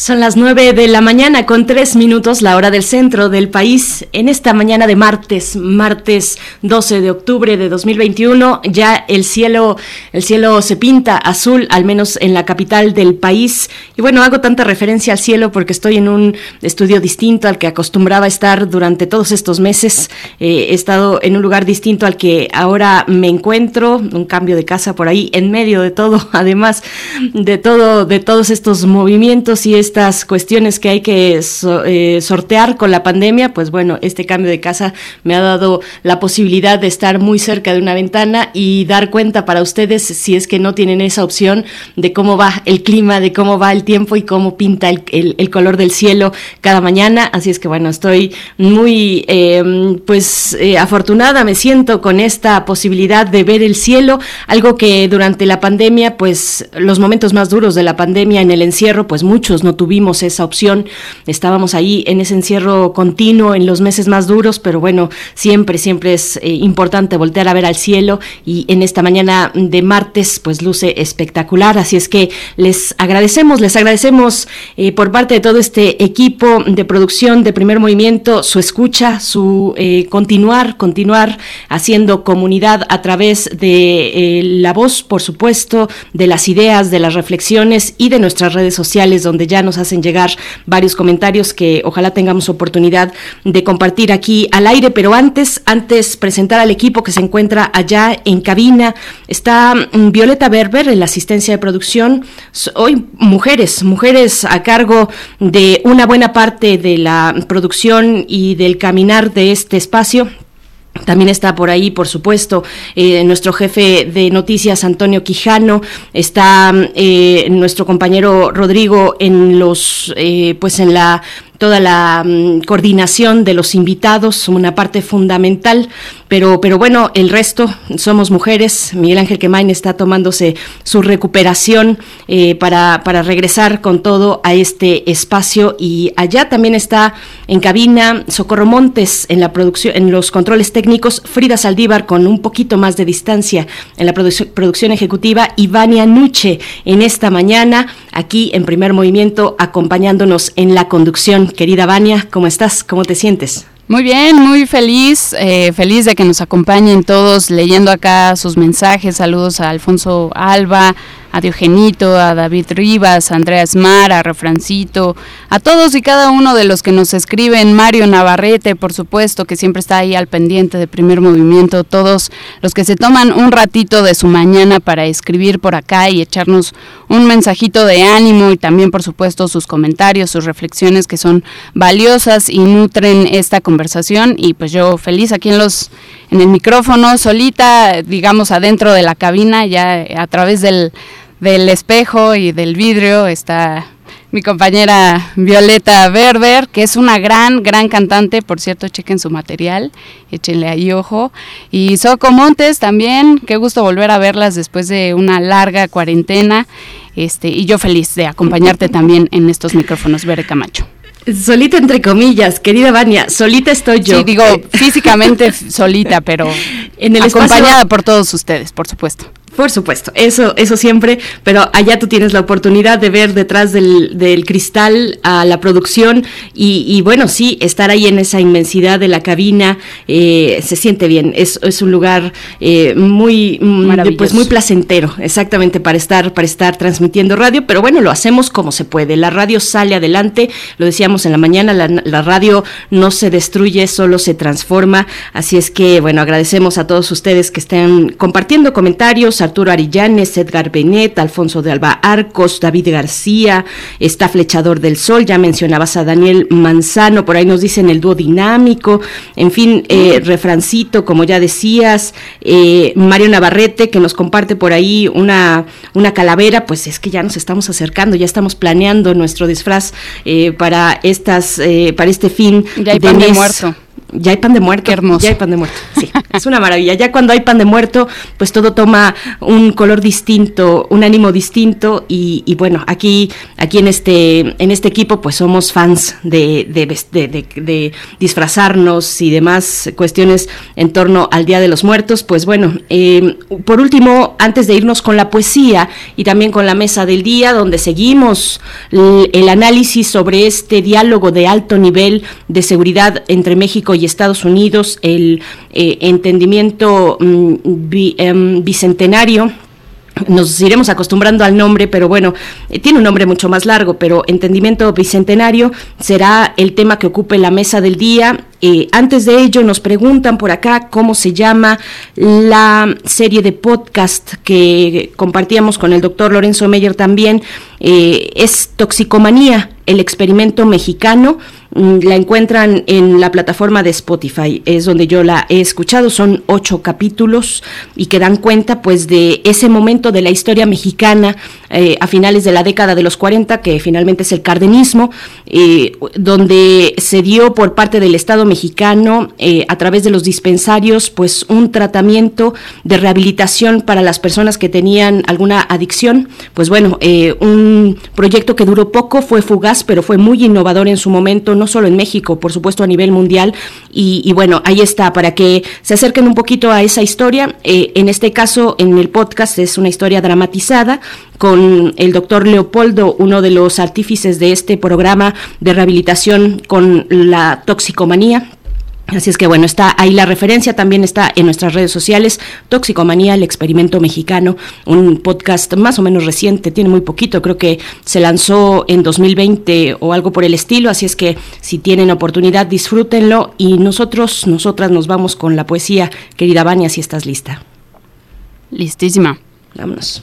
Son las 9 de la mañana con tres minutos, la hora del centro del país. En esta mañana de martes, martes 12 de octubre de 2021, ya el cielo, el cielo se pinta azul, al menos en la capital del país. Y bueno, hago tanta referencia al cielo porque estoy en un estudio distinto al que acostumbraba estar durante todos estos meses. Eh, he estado en un lugar distinto al que ahora me encuentro, un cambio de casa por ahí, en medio de todo, además de todo, de todos estos movimientos y es estas cuestiones que hay que eh, sortear con la pandemia, pues bueno, este cambio de casa me ha dado la posibilidad de estar muy cerca de una ventana y dar cuenta para ustedes, si es que no tienen esa opción, de cómo va el clima, de cómo va el tiempo y cómo pinta el, color del cielo cada mañana. Así es que bueno, estoy muy em, pues eh, afortunada, me siento con esta posibilidad de ver el cielo, algo que durante la pandemia, pues los momentos más duros de la pandemia en el encierro, pues muchos no tuvimos esa opción. Estábamos ahí en ese encierro continuo en los meses más duros, pero bueno, siempre, siempre es eh, importante voltear a ver al cielo y en esta mañana de martes pues luce espectacular. Así es que les agradecemos, les agradecemos eh, por parte de todo este equipo de producción de primer movimiento su escucha, su eh, continuar, continuar haciendo comunidad a través de la voz, por supuesto, de las ideas, de las reflexiones y de nuestras redes sociales donde ya nos nos hacen llegar varios comentarios que ojalá tengamos oportunidad de compartir aquí al aire, pero antes, antes presentar al equipo que se encuentra allá en cabina, está mm, Violeta Berber en la asistencia de producción, hoy mujeres, mujeres a cargo de una buena parte de la producción y del caminar de este espacio. También está por ahí, por supuesto, eh, nuestro jefe de noticias, Antonio Quijano. Está eh, nuestro compañero Rodrigo en los, eh, pues en la toda la mm, coordinación de los invitados, una parte fundamental, pero, pero bueno, el resto somos mujeres. Miguel Ángel Quemain está tomándose su recuperación eh, para, para regresar con todo a este espacio y allá también está en cabina Socorro Montes en la producción, en los controles técnicos, Frida Saldívar con un poquito más de distancia en la producción ejecutiva y Vania Nuche en esta mañana aquí en primer movimiento acompañándonos en la conducción Querida Vania, ¿cómo estás? ¿Cómo te sientes? Muy bien, muy feliz, eh, feliz de que nos acompañen todos leyendo acá sus mensajes. Saludos a Alfonso Alba, a Diogenito, a David Rivas, a Andrea Esmar, a Refrancito, a todos y cada uno de los que nos escriben, Mario Navarrete, por supuesto, que siempre está ahí al pendiente de primer movimiento, todos los que se toman un ratito de su mañana para escribir por acá y echarnos un mensajito de ánimo y también, por supuesto, sus comentarios, sus reflexiones que son valiosas y nutren esta conversación. Y pues yo feliz aquí en los en el micrófono solita, digamos adentro de la cabina ya a través del del espejo y del vidrio está mi compañera Violeta Berber, que es una gran, gran cantante, por cierto, chequen su material, échenle ahí ojo. Y Soco Montes también, qué gusto volver a verlas después de una larga cuarentena. Este, y yo feliz de acompañarte también en estos micrófonos, Bere Camacho. Solita entre comillas, querida Vania, solita estoy yo. Sí, digo físicamente solita, pero en el acompañada por todos ustedes, por supuesto Por supuesto, eso, eso siempre, pero allá tú tienes la oportunidad de ver detrás del, del cristal a la producción y, bueno, sí, estar ahí en esa inmensidad de la cabina eh, se siente bien, es, es un lugar eh, muy, mm, pues muy placentero, exactamente para estar, para estar transmitiendo radio, pero bueno, lo hacemos como se puede, la radio sale adelante, lo decíamos en la mañana, la, la radio no se destruye, solo se transforma, así es que bueno, agradecemos a todos ustedes que estén compartiendo comentarios, Arturo Arillanes, Edgar Benet, Alfonso de Alba Arcos, David García, está Flechador del Sol, ya mencionabas a Daniel Manzano, por ahí nos dicen el dúo dinámico, en fin, eh, refrancito, como ya decías, eh, Mario Navarrete, que nos comparte por ahí una, una calavera, pues es que ya nos estamos acercando, ya estamos planeando nuestro disfraz eh, para estas, para este fin ya hay de, de muerto ya hay pan de muerto. hermoso. Ya hay pan de muerto. Sí, es una maravilla. Ya cuando hay pan de muerto, pues todo toma un color distinto, un ánimo distinto. Y, y bueno, aquí, aquí en este, en este equipo, pues somos fans de, de, de, de, disfrazarnos y demás cuestiones en torno al Día de los Muertos. Pues bueno, eh, por último, antes de irnos con la poesía y también con la mesa del día, donde seguimos el, el análisis sobre este diálogo de alto nivel de seguridad entre México y y Estados Unidos, el eh, entendimiento mm, em, bicentenario nos iremos acostumbrando al nombre, pero bueno, eh, tiene un nombre mucho más largo, pero entendimiento bicentenario será el tema que ocupe la mesa del día. Eh, antes de ello, nos preguntan por acá cómo se llama la serie de podcast que compartíamos con el doctor Lorenzo Meyer también. es Toxicomanía, el experimento mexicano la encuentran en la plataforma de Spotify, es donde yo la he escuchado, son ocho capítulos y que dan cuenta pues de ese momento de la historia mexicana eh, a finales de la década de los 40, que finalmente es el cardenismo, eh, donde se dio por parte del Estado mexicano eh, a través de los dispensarios pues un tratamiento de rehabilitación para las personas que tenían alguna adicción, pues bueno, un proyecto que duró poco, fue fugaz, pero fue muy innovador en su momento, no solo en México, por supuesto a nivel mundial. Y, bueno, ahí está, para que se acerquen un poquito a esa historia. En este caso, en el podcast es una historia dramatizada con el doctor Leopoldo, uno de los artífices de este programa de rehabilitación con la toxicomanía Así es que bueno, está ahí la referencia, también está en nuestras redes sociales, Toxicomanía, el experimento mexicano, un podcast más o menos reciente, tiene muy poquito, creo que se lanzó en 2020 o algo por el estilo, así es que si tienen oportunidad disfrútenlo y nosotros, nosotras nos vamos con la poesía, querida Vania, si estás lista. Listísima. Vámonos.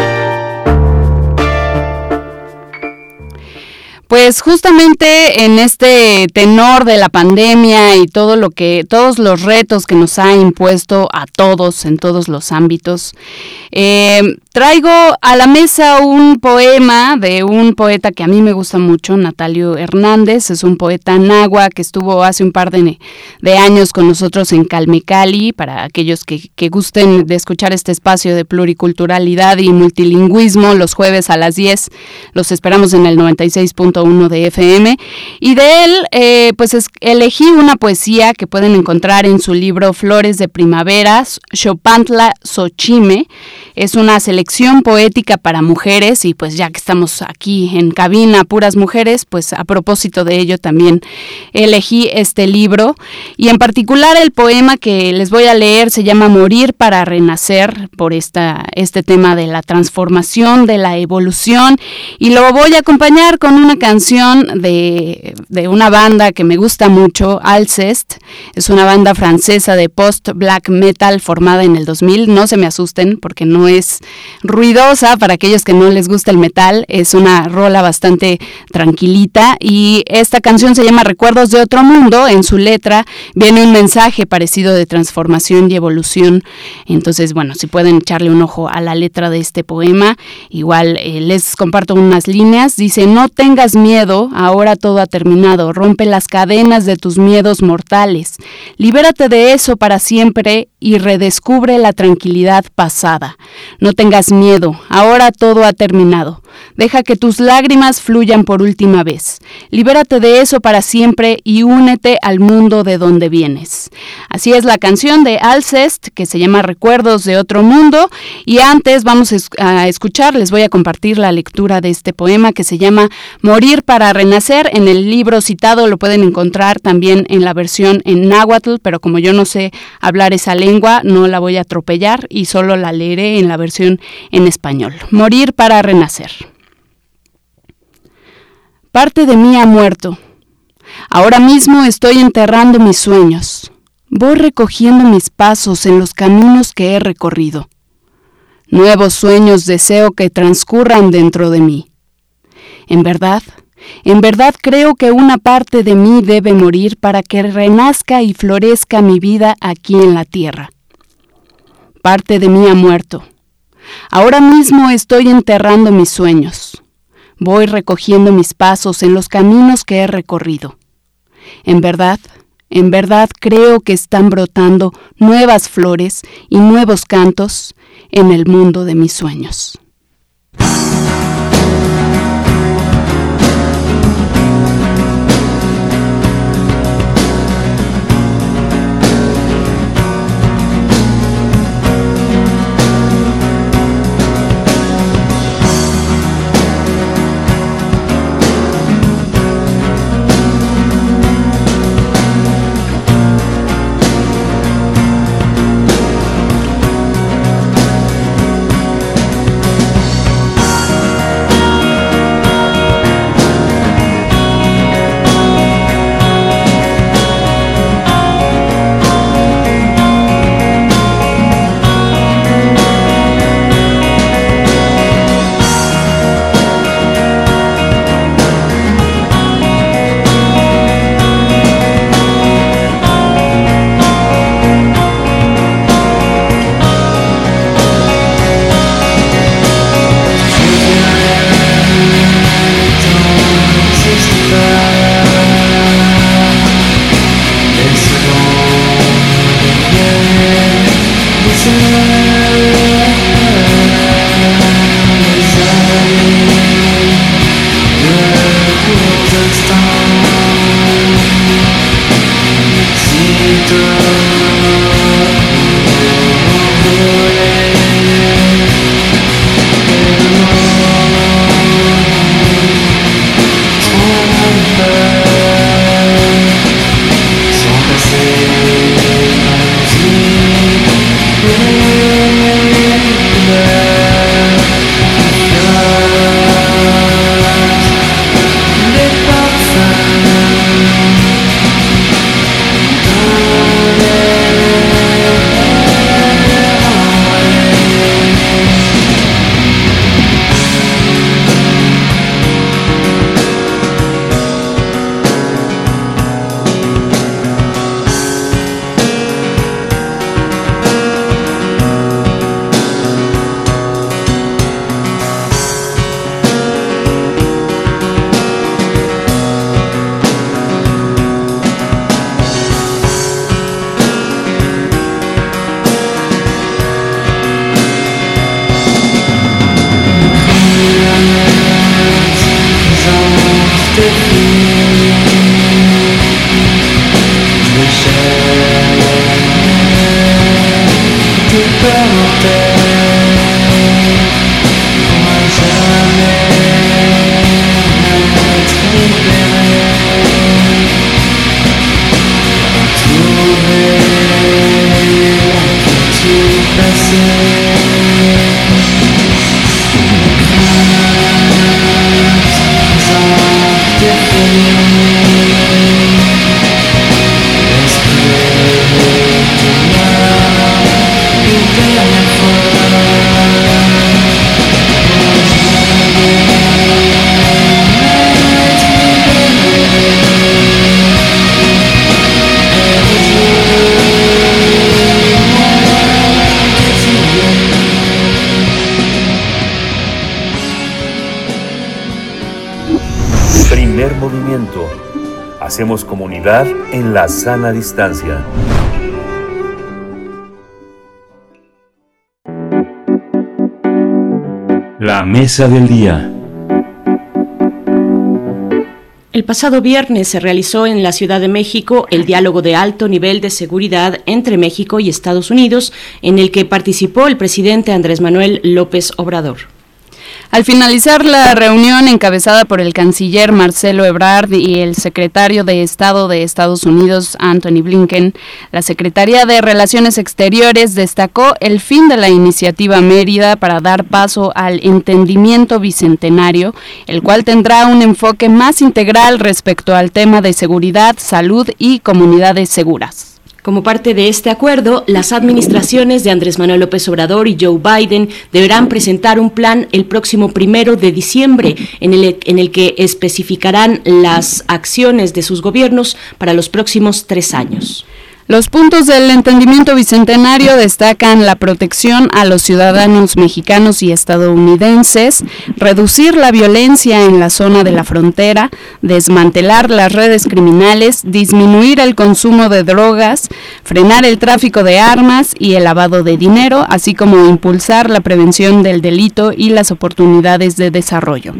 Pues justamente en este tenor de la pandemia y todo lo que, todos los retos que nos ha impuesto a todos en todos los ámbitos, eh, traigo a la mesa un poema de un poeta que a mí me gusta mucho, Natalio Hernández, es un poeta nagua que estuvo hace un par de, años con nosotros en Calmecali, para aquellos que, gusten de escuchar este espacio de pluriculturalidad y multilingüismo los jueves a las 10, los esperamos en el 96.1 de FM, y de él eh, pues elegí una poesía que pueden encontrar en su libro Flores de Primavera, Chopantla Xochime, es una selección poética para mujeres y pues ya que estamos aquí en cabina puras mujeres, pues a propósito de ello también elegí este libro. Y en particular el poema que les voy a leer se llama Morir para renacer por esta este tema de la transformación, de la evolución. Y lo voy a acompañar con una canción de, de una banda que me gusta mucho, Alcest, es una banda francesa de post black metal formada en el 2000, no se me asusten porque no es ruidosa para aquellos que no les gusta el metal, es una rola bastante tranquilita y esta canción se llama Recuerdos de otro mundo, en su letra viene un mensaje parecido de transformación y evolución, entonces bueno, si pueden echarle un ojo a la letra de este poema, igual eh, les comparto unas líneas, dice, no tengas miedo ahora todo ha terminado. Rompe las cadenas de tus miedos mortales. Libérate de eso para siempre y redescubre la tranquilidad pasada. No tengas miedo, ahora todo ha terminado. Deja que tus lágrimas fluyan por última vez. Libérate de eso para siempre y únete al mundo de donde vienes. Así es la canción de Alcest, que se llama Recuerdos de otro mundo. Y antes vamos a escuchar, les voy a compartir la lectura de este poema que se llama Morir para Renacer. En el libro citado lo pueden encontrar también en la versión en náhuatl, pero como yo no sé hablar esa lengua, no la voy a atropellar y solo la leeré en la versión en español. Morir para Renacer. Parte de mí ha muerto. Ahora mismo estoy enterrando mis sueños. Voy recogiendo mis pasos en los caminos que he recorrido. Nuevos sueños deseo que transcurran dentro de mí. En verdad, en verdad creo que una parte de mí debe morir para que renazca y florezca mi vida aquí en la tierra. Parte de mí ha muerto. Ahora mismo estoy enterrando mis sueños. Voy recogiendo mis pasos en los caminos que he recorrido. En verdad, en verdad creo que están brotando nuevas flores y nuevos cantos en el mundo de mis sueños. Movimiento. Hacemos comunidad en la sana distancia. La mesa del día. El pasado viernes se realizó en la Ciudad de México el diálogo de alto nivel de seguridad entre México y Estados Unidos, en el que participó el presidente Andrés Manuel López Obrador. Al finalizar la reunión encabezada por el canciller Marcelo Ebrard y el secretario de Estado de Estados Unidos, Anthony Blinken, la Secretaría de Relaciones Exteriores destacó el fin de la iniciativa Mérida para dar paso al entendimiento bicentenario, el cual tendrá un enfoque más integral respecto al tema de seguridad, salud y comunidades seguras. Como parte de este acuerdo, las administraciones de Andrés Manuel López Obrador y Joe Biden deberán presentar un plan el próximo primero de diciembre en el, en el que especificarán las acciones de sus gobiernos para los próximos tres años. Los puntos del entendimiento bicentenario destacan la protección a los ciudadanos mexicanos y estadounidenses, reducir la violencia en la zona de la frontera, desmantelar las redes criminales, disminuir el consumo de drogas, frenar el tráfico de armas y el lavado de dinero, así como impulsar la prevención del delito y las oportunidades de desarrollo.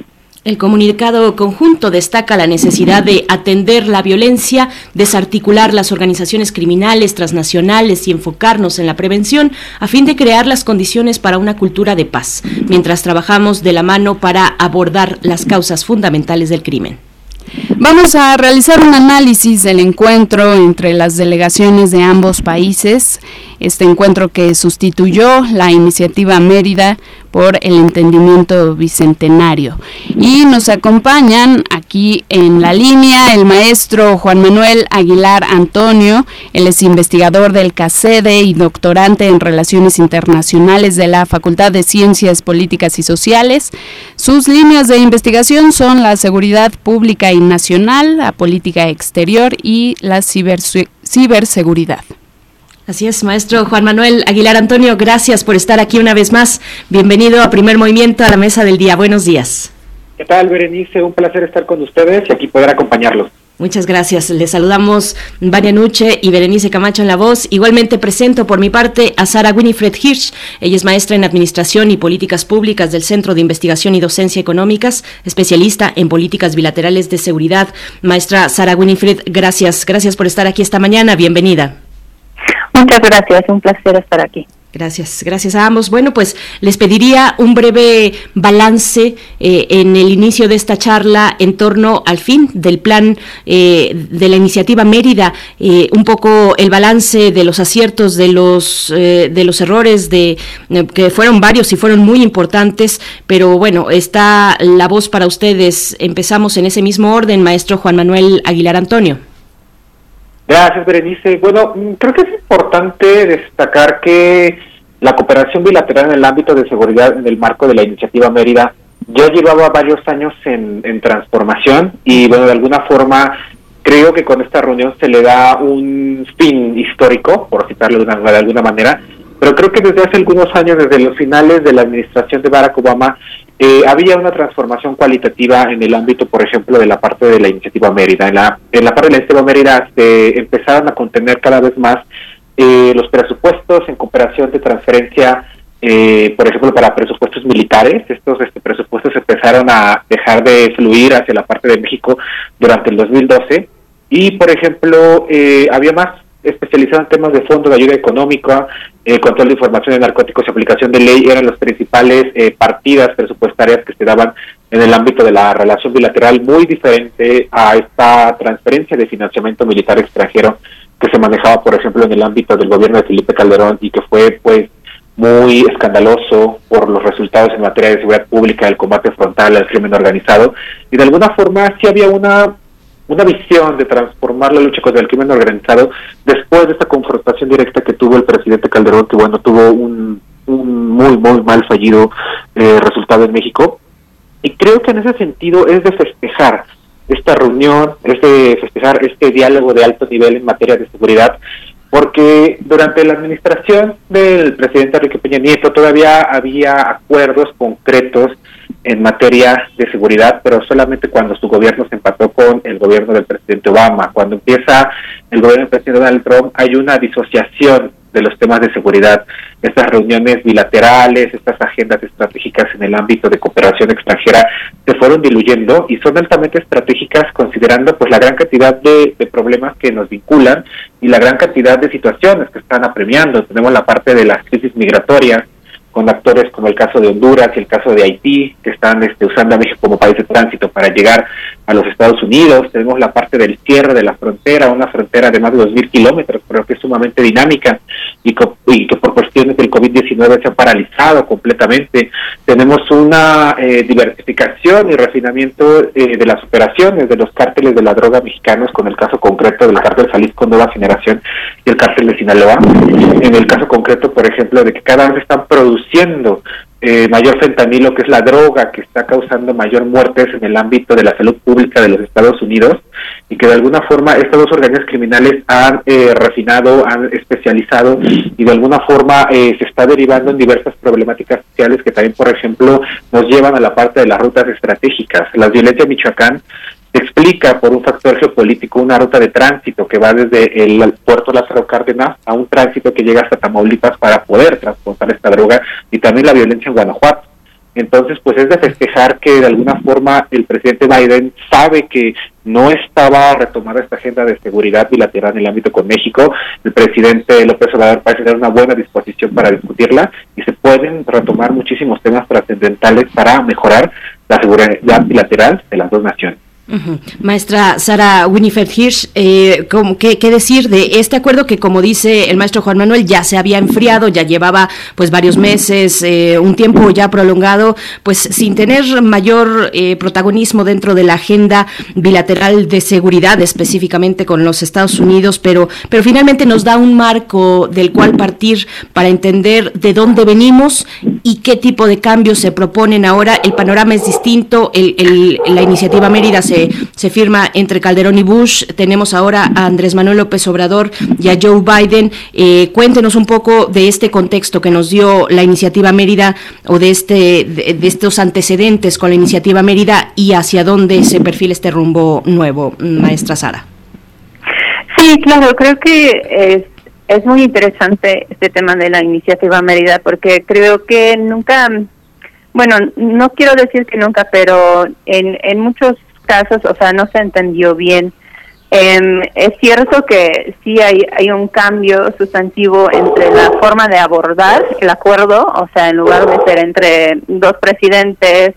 El comunicado conjunto destaca la necesidad de atender la violencia, desarticular las organizaciones criminales transnacionales y enfocarnos en la prevención a fin de crear las condiciones para una cultura de paz, mientras trabajamos de la mano para abordar las causas fundamentales del crimen. Vamos a realizar un análisis del encuentro entre las delegaciones de ambos países, este encuentro que sustituyó la iniciativa Mérida por el entendimiento bicentenario. Y nos acompañan aquí en la línea el maestro Juan Manuel Aguilar Antonio, él es investigador del CACEDE y doctorante en Relaciones Internacionales de la Facultad de Ciencias Políticas y Sociales. Sus líneas de investigación son la seguridad pública y nacional, la política exterior y la ciberseguridad. Así es, maestro Juan Manuel Aguilar Antonio, gracias por estar aquí una vez más. Bienvenido a Primer Movimiento a la Mesa del Día. Buenos días. ¿Qué tal, Berenice? Un placer estar con ustedes y aquí poder acompañarlos. Muchas gracias. Les saludamos Vania Nuche y Berenice Camacho en la voz. Igualmente presento por mi parte a Sara Winifred Hirsch. Ella es maestra en Administración y Políticas Públicas del Centro de Investigación y Docencia Económicas, especialista en políticas bilaterales de seguridad. Maestra Sara Winifred, gracias. Gracias por estar aquí esta mañana. Bienvenida. Muchas gracias, un placer estar aquí. Gracias, gracias a ambos. Bueno, pues les pediría un breve balance eh, en el inicio de esta charla en torno al fin del plan eh, de la iniciativa Mérida, eh, un poco el balance de los aciertos, de los de los errores, de que fueron varios y fueron muy importantes. Pero bueno, está la voz para ustedes. Empezamos en ese mismo orden, maestro Juan Manuel Aguilar Antonio. Gracias, Berenice. Bueno, mm, creo que es importante destacar que la cooperación bilateral en el ámbito de seguridad en el marco de la iniciativa Mérida ya llevaba varios años en, transformación y, bueno, de alguna forma creo que con esta reunión se le da un fin histórico, por citarlo de, de alguna manera, pero creo que desde hace algunos años, desde los finales de la administración de Barack Obama, eh, había una transformación cualitativa en el ámbito, por ejemplo, de la parte de la iniciativa Mérida. En la, en la parte de la iniciativa Mérida se empezaron a contener cada vez más eh, los presupuestos en cooperación de transferencia, eh, por ejemplo, para presupuestos militares. Estos este, presupuestos empezaron a dejar de fluir hacia la parte de México durante el 2012. Y, por ejemplo, había más especializado en temas de fondo de ayuda económica, eh, control de información de narcóticos y aplicación de ley eran las principales eh, partidas presupuestarias que se daban en el ámbito de la relación bilateral, muy diferente a esta transferencia de financiamiento militar extranjero que se manejaba, por ejemplo, en el ámbito del gobierno de Felipe Calderón y que fue, pues, muy escandaloso por los resultados en materia de seguridad pública, del combate frontal al crimen organizado, y de alguna forma sí había una una visión de transformar la lucha contra el crimen organizado después de esta confrontación directa que tuvo el presidente Calderón, que bueno, tuvo un, muy, muy mal fallido eh, resultado en México. Y creo que en ese sentido es de festejar esta reunión, es de festejar este diálogo de alto nivel en materia de seguridad, porque durante la administración del presidente Enrique Peña Nieto todavía había acuerdos concretos en materia de seguridad, pero solamente cuando su gobierno se empató con el gobierno del presidente Obama. Cuando empieza el gobierno del presidente Donald Trump, hay una disociación de los temas de seguridad. Estas reuniones bilaterales, estas agendas estratégicas en el ámbito de cooperación extranjera se fueron diluyendo y son altamente estratégicas considerando pues la gran cantidad de, de problemas que nos vinculan y la gran cantidad de situaciones que están apremiando. Tenemos la parte de las crisis migratorias, con actores como el caso de Honduras y el caso de Haití, que están este, usando a México como país de tránsito para llegar a los Estados Unidos. Tenemos la parte del cierre de la frontera, una frontera de más de 2.000 kilómetros, pero que es sumamente dinámica y, que por cuestiones del COVID-19 se ha paralizado completamente. Tenemos una eh, diversificación y refinamiento eh, de las operaciones de los cárteles de la droga mexicanos, con el caso concreto del cártel Jalisco Nueva Generación y el cártel de Sinaloa. En el caso concreto, por ejemplo, de que cada vez están produciendo eh, mayor fentanilo, que es la droga que está causando mayor muertes en el ámbito de la salud pública de los Estados Unidos, y que de alguna forma estas dos organismos criminales han eh, refinado, han especializado y de alguna forma eh, se está derivando en diversas problemáticas sociales que también, por ejemplo, nos llevan a la parte de las rutas estratégicas. La violencia en Michoacán explica por un factor geopolítico una ruta de tránsito que va desde el puerto Lázaro Cárdenas a un tránsito que llega hasta Tamaulipas para poder transportar esta droga y también la violencia en Guanajuato. Entonces, pues es de festejar que de alguna forma el presidente Biden sabe que no estaba retomada esta agenda de seguridad bilateral en el ámbito con México. El presidente López Obrador parece tener una buena disposición para discutirla y se pueden retomar muchísimos temas trascendentales para mejorar la seguridad bilateral de las dos naciones. Maestra Sara Winifred Hirsch, eh, qué, qué, decir de este acuerdo que, como dice el maestro Juan Manuel, ya se había enfriado, ya llevaba pues varios meses, eh, un tiempo ya prolongado, pues sin tener mayor eh, protagonismo dentro de la agenda bilateral de seguridad, específicamente con los Estados Unidos, pero, pero finalmente nos da un marco del cual partir para entender de dónde venimos y qué tipo de cambios se proponen ahora. El panorama es distinto, el, la iniciativa Mérida se se, firma entre Calderón y Bush. Tenemos ahora a Andrés Manuel López Obrador y a Joe Biden. Eh, cuéntenos un poco de este contexto que nos dio la iniciativa Mérida o de, este, de, estos antecedentes con la iniciativa Mérida y hacia dónde se perfila este rumbo nuevo, maestra Sara. Sí, claro, creo que es, muy interesante este tema de la iniciativa Mérida porque creo que nunca bueno, no quiero decir que nunca, pero en, en muchos casos, o sea, no se entendió bien. Em, es cierto que sí hay, hay un cambio sustantivo entre la forma de abordar el acuerdo, o sea, en lugar de ser entre dos presidentes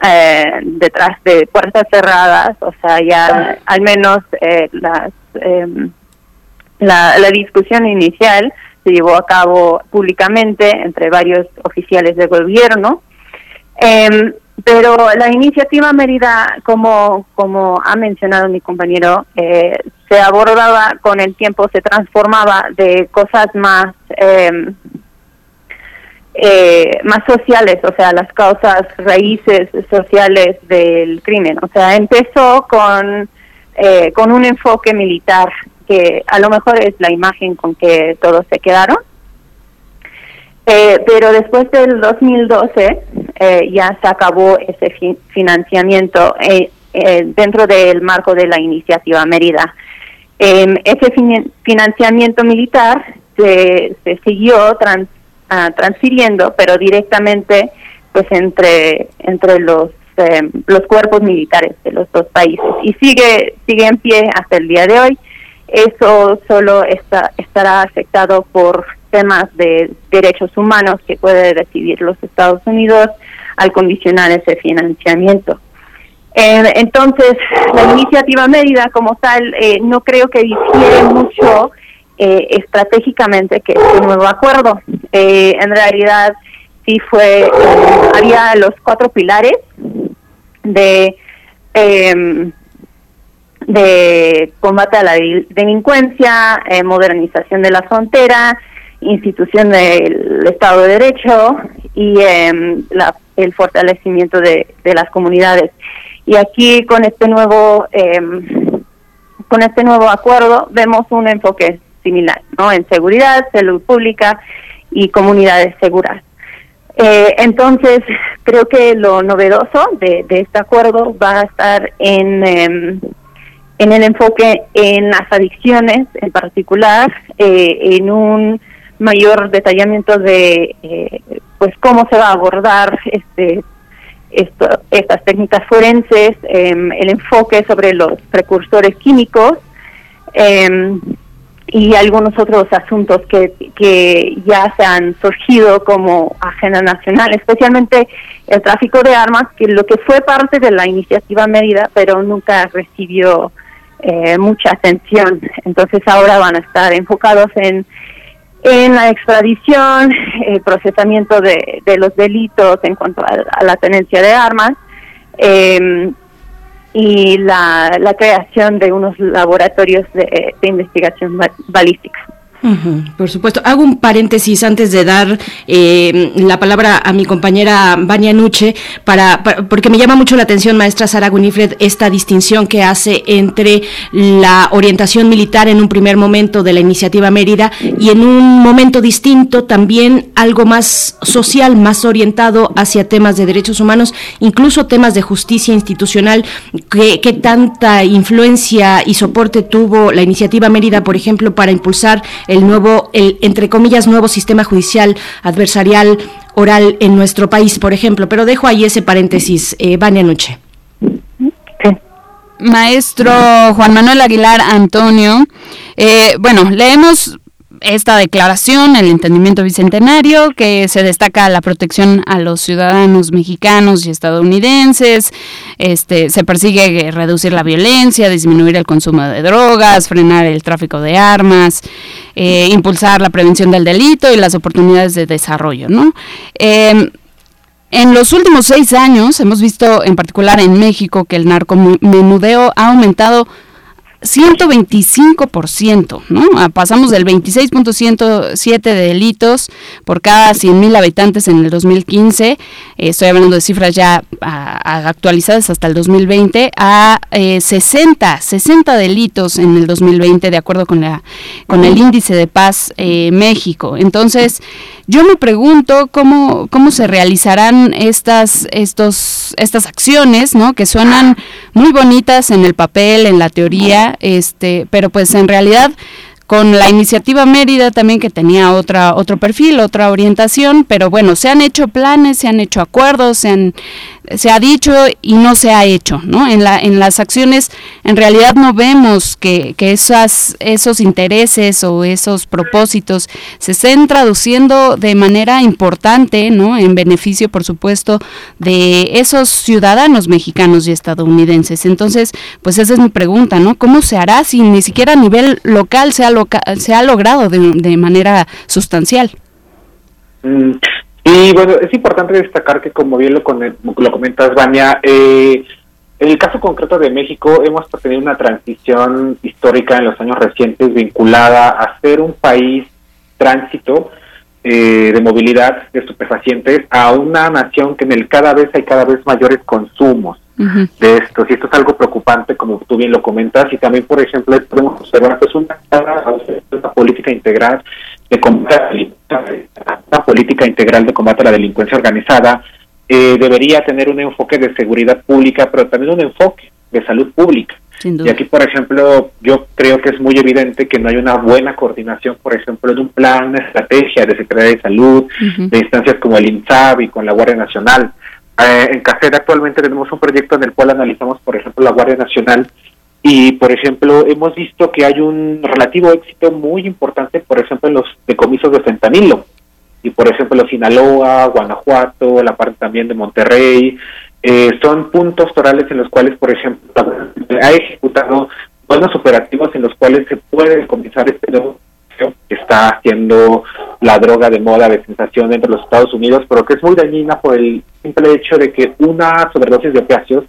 eh, detrás de puertas cerradas, o sea, ya al menos eh, las, em, la, la discusión inicial se llevó a cabo públicamente entre varios oficiales de gobierno. Eh, pero la iniciativa Mérida, como, como ha mencionado mi compañero, eh, se abordaba con el tiempo, se transformaba de cosas más, em, eh, más sociales, o sea, las causas raíces sociales del crimen. O sea, empezó con, eh, con un enfoque militar, que a lo mejor es la imagen con que todos se quedaron. pero después del 2012 eh, ya se acabó ese financiamiento eh, eh, dentro del marco de la iniciativa Mérida. Em, ese financiamiento militar se, siguió ah, transfiriendo, pero directamente pues entre entre los em, los cuerpos militares de los dos países y sigue sigue en pie hasta el día de hoy. Eso solo está, estará afectado por temas de derechos humanos que puede decidir los Estados Unidos al condicionar ese financiamiento. Eh, entonces, la iniciativa Mérida como tal eh, no creo que difiere mucho eh, estratégicamente que este nuevo acuerdo. en realidad, sí fue, había los cuatro pilares de em, de combate a la delincuencia, modernización de la frontera, institución del Estado de Derecho y eh, el fortalecimiento de, las comunidades. Y aquí con este nuevo em, con este nuevo acuerdo vemos un enfoque similar, ¿no? En seguridad, salud pública y comunidades seguras. Eh, entonces, creo que lo novedoso de, este acuerdo va a estar en, em, en el enfoque en las adicciones en particular, eh, en un mayor detallamiento de eh, pues cómo se va a abordar este esto, estas técnicas forenses, em, el enfoque sobre los precursores químicos em, y algunos otros asuntos que, que ya se han surgido como agenda nacional, especialmente el tráfico de armas, que lo que fue parte de la iniciativa Mérida, pero nunca recibió eh, mucha atención. Entonces ahora van a estar enfocados en en la extradición, el procesamiento de, los delitos en cuanto a, la tenencia de armas eh, y la, la, creación de unos laboratorios de, de investigación balística por supuesto. Hago un paréntesis antes de dar eh, la palabra a mi compañera Vania Nuche, para, porque me llama mucho la atención, maestra Sara Gunifred, esta distinción que hace entre la orientación militar en un primer momento de la iniciativa Mérida y en un momento distinto también algo más social, más orientado hacia temas de derechos humanos, incluso temas de justicia institucional. ¿Qué, qué tanta influencia y soporte tuvo la iniciativa Mérida, por ejemplo, para impulsar el nuevo, el entre comillas, nuevo sistema judicial adversarial oral en nuestro país, por ejemplo. Pero dejo ahí ese paréntesis, eh, Vania Noche. Maestro Juan Manuel Aguilar Antonio, eh, bueno, leemos esta declaración, el entendimiento bicentenario, que se destaca la protección a los ciudadanos mexicanos y estadounidenses, este, se persigue reducir la violencia, disminuir el consumo de drogas, frenar el tráfico de armas, eh, impulsar la prevención del delito y las oportunidades de desarrollo, ¿no? Em, en los últimos seis años hemos visto, en particular en México, que el narcomenudeo ha aumentado 125%, ¿no? Ah, pasamos del 26.107 de delitos por cada 100.000 habitantes en el 2015, estoy hablando de cifras ya ah, actualizadas hasta el 2020, a 60, eh, 60 delitos en el 2020 de acuerdo con, la, con el índice de paz eh, México. Entonces, yo me pregunto cómo, cómo se realizarán estas, estos, estas acciones, ¿no? Que suenan muy bonitas en el papel, en la teoría, este, pero pues en realidad con la iniciativa Mérida también que tenía otra otro perfil, otra orientación, pero bueno, se han hecho planes, se han hecho acuerdos, se han se ha dicho y no se ha hecho, ¿no? En, la, en las acciones en realidad no vemos que, que esas, esos intereses o esos propósitos se estén traduciendo de manera importante, ¿no? En beneficio, por supuesto, de esos ciudadanos mexicanos y estadounidenses. Entonces, pues esa es mi pregunta, ¿no? ¿Cómo se hará si ni siquiera a nivel local se ha, se ha logrado de, manera sustancial? Mm, y bueno, es importante destacar que como bien lo, lo comentas, Vania, eh, en el caso concreto de México hemos tenido una transición histórica en los años recientes vinculada a ser un país tránsito eh, de movilidad de estupefacientes a una nación que en el cada vez hay cada vez mayores consumos de estos. Y esto es algo preocupante, como tú bien lo comentas, y también, por ejemplo, podemos observar que es una, una política integral de combate una política integral de combate a la delincuencia organizada eh, debería tener un enfoque de seguridad pública, pero también un enfoque de salud pública. Y aquí, por ejemplo, yo creo que es muy evidente que no hay una buena coordinación, por ejemplo, de un plan, una estrategia de Secretaría de Salud, de instancias como el INSAB y con la Guardia Nacional. Eh, en Casera actualmente tenemos un proyecto en el cual analizamos, por ejemplo, la Guardia Nacional y, por ejemplo, hemos visto que hay un relativo éxito muy importante, por ejemplo, en los decomisos de fentanilo. Y, por ejemplo, Sinaloa, Guanajuato, la parte también de Monterrey, eh, son puntos torales en los cuales, por ejemplo, ha ejecutado buenos operativos en los cuales se puede decomisar este que está haciendo la droga de moda de sensación entre los Estados Unidos, pero que es muy dañina por el simple hecho de que una sobredosis de opiáceos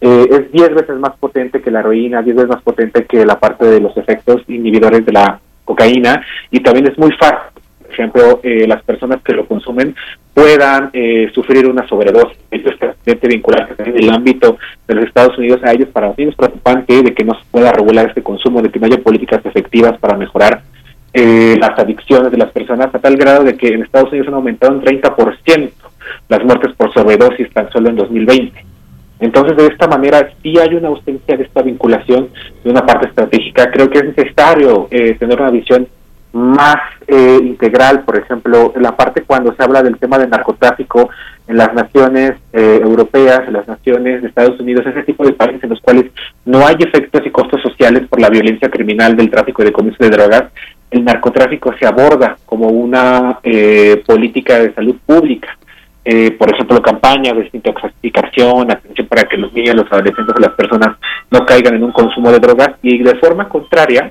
eh, es 10 veces más potente que la heroína, 10 veces más potente que la parte de los efectos inhibidores de la cocaína y también es muy fácil, por ejemplo, eh, las personas que lo consumen puedan eh, sufrir una sobredosis. Esto es vinculado en el ámbito de los Estados Unidos a ellos. Para mí es preocupante de que no se pueda regular este consumo, de que no haya políticas efectivas para mejorar las adicciones de las personas a tal grado de que en Estados Unidos han aumentado un 30% las muertes por sobredosis tan solo en 2020. Entonces, de esta manera, sí hay una ausencia de esta vinculación de una parte estratégica. Creo que es necesario eh, tener una visión más eh, integral, por ejemplo, la parte cuando se habla del tema del narcotráfico en las naciones eh, europeas, en las naciones de Estados Unidos, ese tipo de países en los cuales no hay efectos y costos sociales por la violencia criminal del tráfico y de comercio de drogas, el narcotráfico se aborda como una política de salud pública. Eh, por ejemplo, campañas de desintoxicación, atención para que los niños, los adolescentes o las personas no caigan en un consumo de drogas. Y de forma contraria,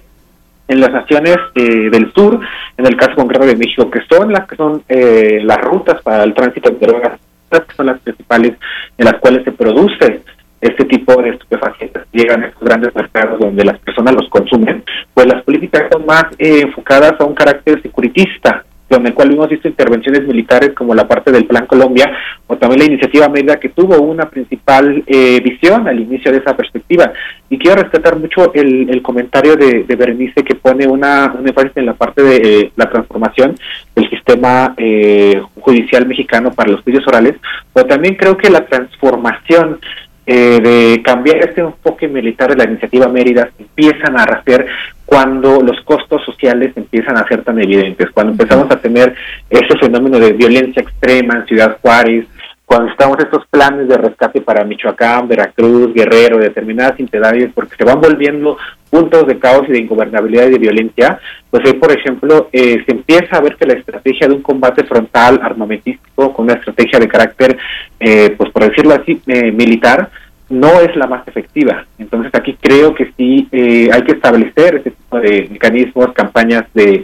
en las naciones eh, del sur, en el caso concreto de México, que son las que son eh, las rutas para el tránsito de drogas, que son las principales en las cuales se produce este tipo de estupefacientes llegan a estos grandes mercados donde las personas los consumen, pues las políticas son más enfocadas a un carácter securitista, con el cual hemos visto intervenciones militares como la parte del Plan Colombia o también la iniciativa Mérida que tuvo una principal eh, visión al inicio de esa perspectiva. Y quiero rescatar mucho el, comentario de, Berenice que pone una, un énfasis en la parte de eh, la transformación del sistema eh, judicial mexicano para los juicios orales, pero también creo que la transformación de cambiar este enfoque militar de la iniciativa Mérida empiezan a hacer cuando los costos sociales empiezan a ser tan evidentes, cuando empezamos a tener ese fenómeno de violencia extrema en Ciudad Juárez, cuando estamos estos planes de rescate para Michoacán, Veracruz, Guerrero, determinadas entidades, porque se van volviendo puntos de caos y de ingobernabilidad y de violencia, pues ahí, por ejemplo, eh, se empieza a ver que la estrategia de un combate frontal armamentístico, con una estrategia de carácter, eh, pues por decirlo así, eh, militar, no es la más efectiva. Entonces aquí creo que sí eh, hay que establecer ese tipo de mecanismos, campañas de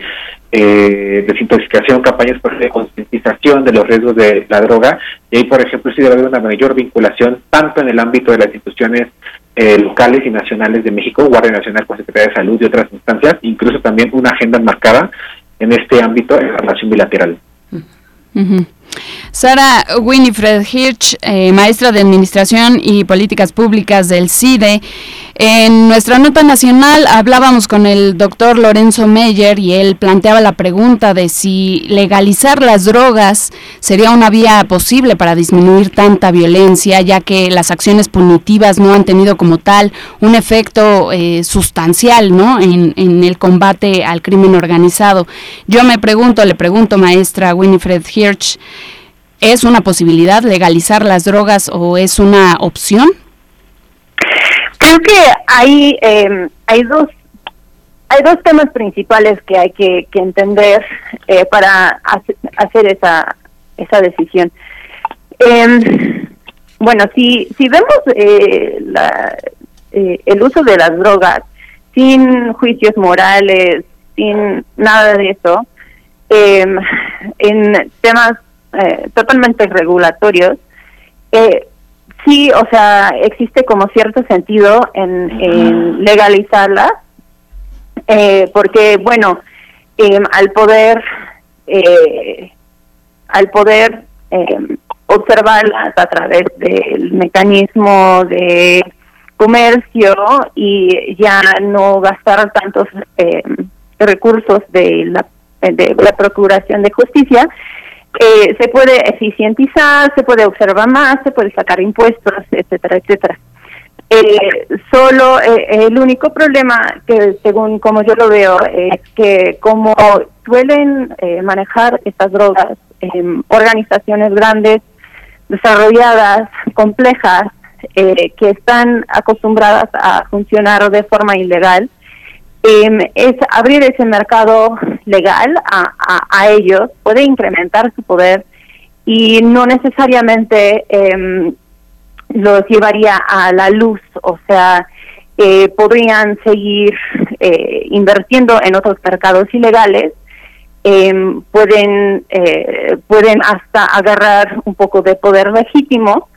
eh, desintoxicación, campañas de concientización de los riesgos de la droga. Y ahí, por ejemplo, sí debe haber una mayor vinculación tanto en el ámbito de las instituciones eh, locales y nacionales de México, Guardia Nacional, Secretaría de Salud y otras instancias, incluso también una agenda marcada en este ámbito en la relación bilateral. Sara Winifred Hirsch, eh, maestra de Administración y Políticas Públicas del CIDE. En nuestra nota nacional hablábamos con el doctor Lorenzo Meyer y él planteaba la pregunta de si legalizar las drogas sería una vía posible para disminuir tanta violencia, ya que las acciones punitivas no han tenido como tal un efecto eh, sustancial ¿no? en, en el combate al crimen organizado. Yo me pregunto, le pregunto, maestra Winifred Hirsch, ¿Es una posibilidad legalizar las drogas o es una opción? Creo que hay, eh, hay dos hay dos temas principales que hay que, entender eh, para hacer esa esa decisión. Em, bueno, si si vemos eh, la, el uso de las drogas sin juicios morales, sin nada de eso, em, en temas eh, totalmente regulatorios, eh, sí, o sea, existe como cierto sentido en, legalizarlas, eh, porque, bueno, em, al poder, eh, al poder em, observarlas a través del mecanismo de comercio y ya no gastar tantos em, recursos de la, de la procuración de justicia, eh, se puede eficientizar, se puede observar más, se puede sacar impuestos, etcétera, etcétera. Eh, solo eh, el único problema que según como yo lo veo es que como suelen eh, manejar estas drogas organizaciones grandes, desarrolladas, complejas, que están acostumbradas a funcionar de forma ilegal, Em, es abrir ese mercado legal a, a, ellos, puede incrementar su poder y no necesariamente eh, los llevaría a la luz, o sea, eh, podrían seguir eh, invirtiendo en otros mercados ilegales, em, pueden, eh, pueden hasta agarrar un poco de poder legítimo,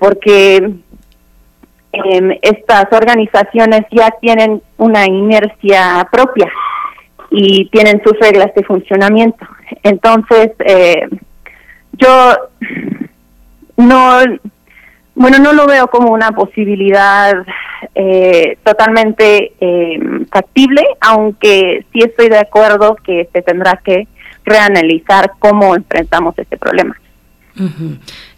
porque eh, estas organizaciones ya tienen una inercia propia y tienen sus reglas de funcionamiento. Entonces, eh, yo no, bueno, no lo veo como una posibilidad eh, totalmente eh, factible, aunque sí estoy de acuerdo que se tendrá que reanalizar cómo enfrentamos este problema.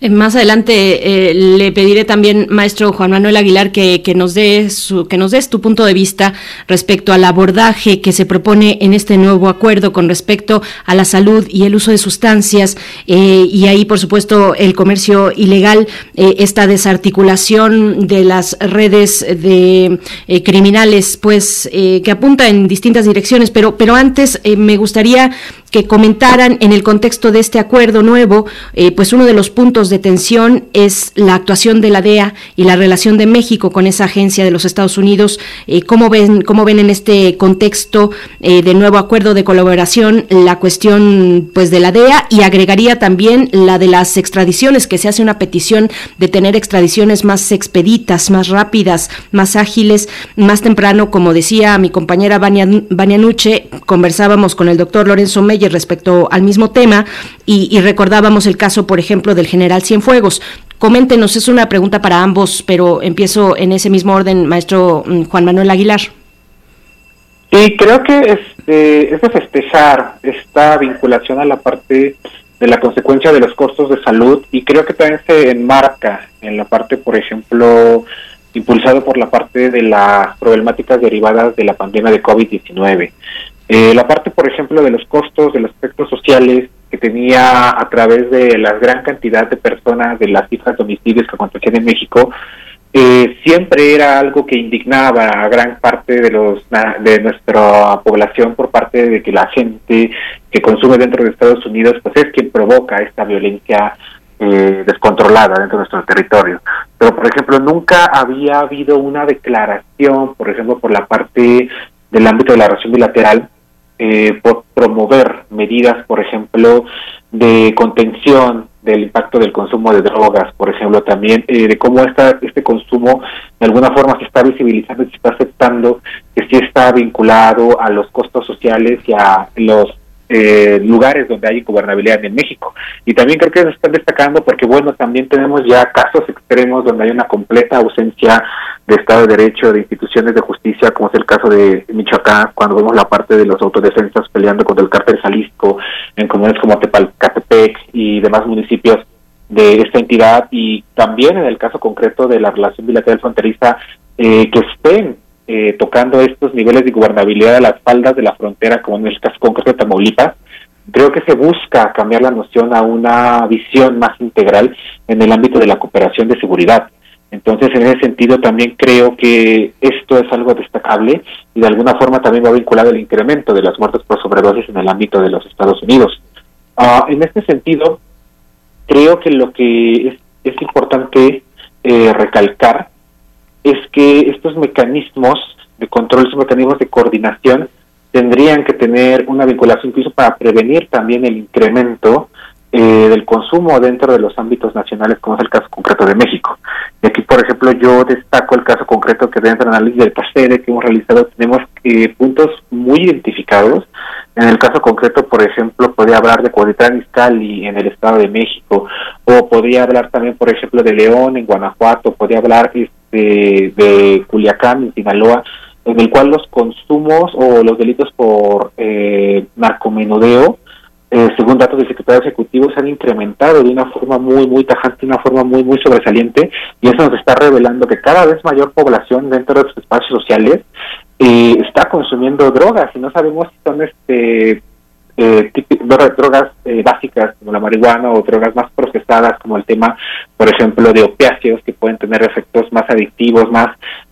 Eh, más adelante eh, le pediré también, maestro Juan Manuel Aguilar, que, nos dé su, que nos des tu punto de vista respecto al abordaje que se propone en este nuevo acuerdo con respecto a la salud y el uso de sustancias eh, y ahí, por supuesto, el comercio ilegal, esta desarticulación de las redes de criminales, pues que apunta en distintas direcciones. Pero, pero antes me gustaría que comentaran en el contexto de este acuerdo nuevo, pues uno de los puntos de tensión es la actuación de la DEA y la relación de México con esa agencia de los Estados Unidos. Eh, ¿cómo, ven, ¿Cómo ven en este contexto eh, de nuevo acuerdo de colaboración la cuestión pues de la DEA y agregaría también la de las extradiciones, que se hace una petición de tener extradiciones más expeditas, más rápidas, más ágiles, más temprano, como decía mi compañera Vania, Nuche, conversábamos con el doctor Lorenzo Meyer respecto al mismo tema y, y recordábamos el caso, por ejemplo, del general Cienfuegos. Coméntenos, es una pregunta para ambos, pero empiezo en ese mismo orden, maestro mm, Juan Manuel Aguilar. Sí, creo que este, es de festejar esta vinculación a la parte de la consecuencia de los costos de salud y creo que también se enmarca en la parte, por ejemplo, impulsado por la parte de las problemáticas derivadas de la pandemia de COVID-19. Eh, la parte, por ejemplo, de los costos, de los aspectos sociales, que tenía a través de la gran cantidad de personas, de las cifras de que acontecían en México, eh, siempre era algo que indignaba a gran parte de los de nuestra población por parte de que la gente que consume dentro de Estados Unidos pues es quien provoca esta violencia eh, descontrolada dentro de nuestro territorio. Pero por ejemplo nunca había habido una declaración, por ejemplo por la parte del ámbito de la relación bilateral eh, por promover medidas, por ejemplo, de contención del impacto del consumo de drogas, por ejemplo, también eh, de cómo está este consumo de alguna forma se está visibilizando y se está aceptando que sí está vinculado a los costos sociales y a los eh, lugares donde hay gobernabilidad en México. Y también creo que se están destacando porque, bueno, también tenemos ya casos extremos donde hay una completa ausencia de Estado de Derecho, de instituciones de justicia, como es el caso de Michoacán, cuando vemos la parte de los autodefensas peleando contra el cártel Jalisco, en comunidades como Tepalcatepec y demás municipios de esta entidad, y también en el caso concreto de la relación bilateral fronteriza, eh, que estén eh, tocando estos niveles de gobernabilidad a las faldas de la frontera, como en el caso concreto de Tamaulipas, creo que se busca cambiar la noción a una visión más integral en el ámbito de la cooperación de seguridad. Entonces, en ese sentido, también creo que esto es algo destacable y de alguna forma también va vinculado al incremento de las muertes por sobredosis en el ámbito de los Estados Unidos. Ah, en este sentido, creo que lo que es, es importante eh, recalcar es que estos mecanismos de control, estos mecanismos de coordinación, tendrían que tener una vinculación incluso para prevenir también el incremento eh, del consumo dentro de los ámbitos nacionales, como es el caso concreto de México. Y aquí, por ejemplo, yo destaco el caso concreto que dentro del análisis del PACERE que hemos realizado tenemos eh, puntos muy identificados. En el caso concreto, por ejemplo, podría hablar de Cuautitlán y en el Estado de México, o podría hablar también, por ejemplo, de León en Guanajuato, podría hablar este, de Culiacán en Sinaloa, en el cual los consumos o los delitos por eh, narcomenudeo eh, según datos del secretario ejecutivo, se han incrementado de una forma muy, muy tajante, de una forma muy, muy sobresaliente, y eso nos está revelando que cada vez mayor población dentro de los espacios sociales eh, está consumiendo drogas, y no sabemos si son este eh, drogas eh, básicas como la marihuana o drogas más procesadas como el tema, por ejemplo, de opiáceos que pueden tener efectos más adictivos, más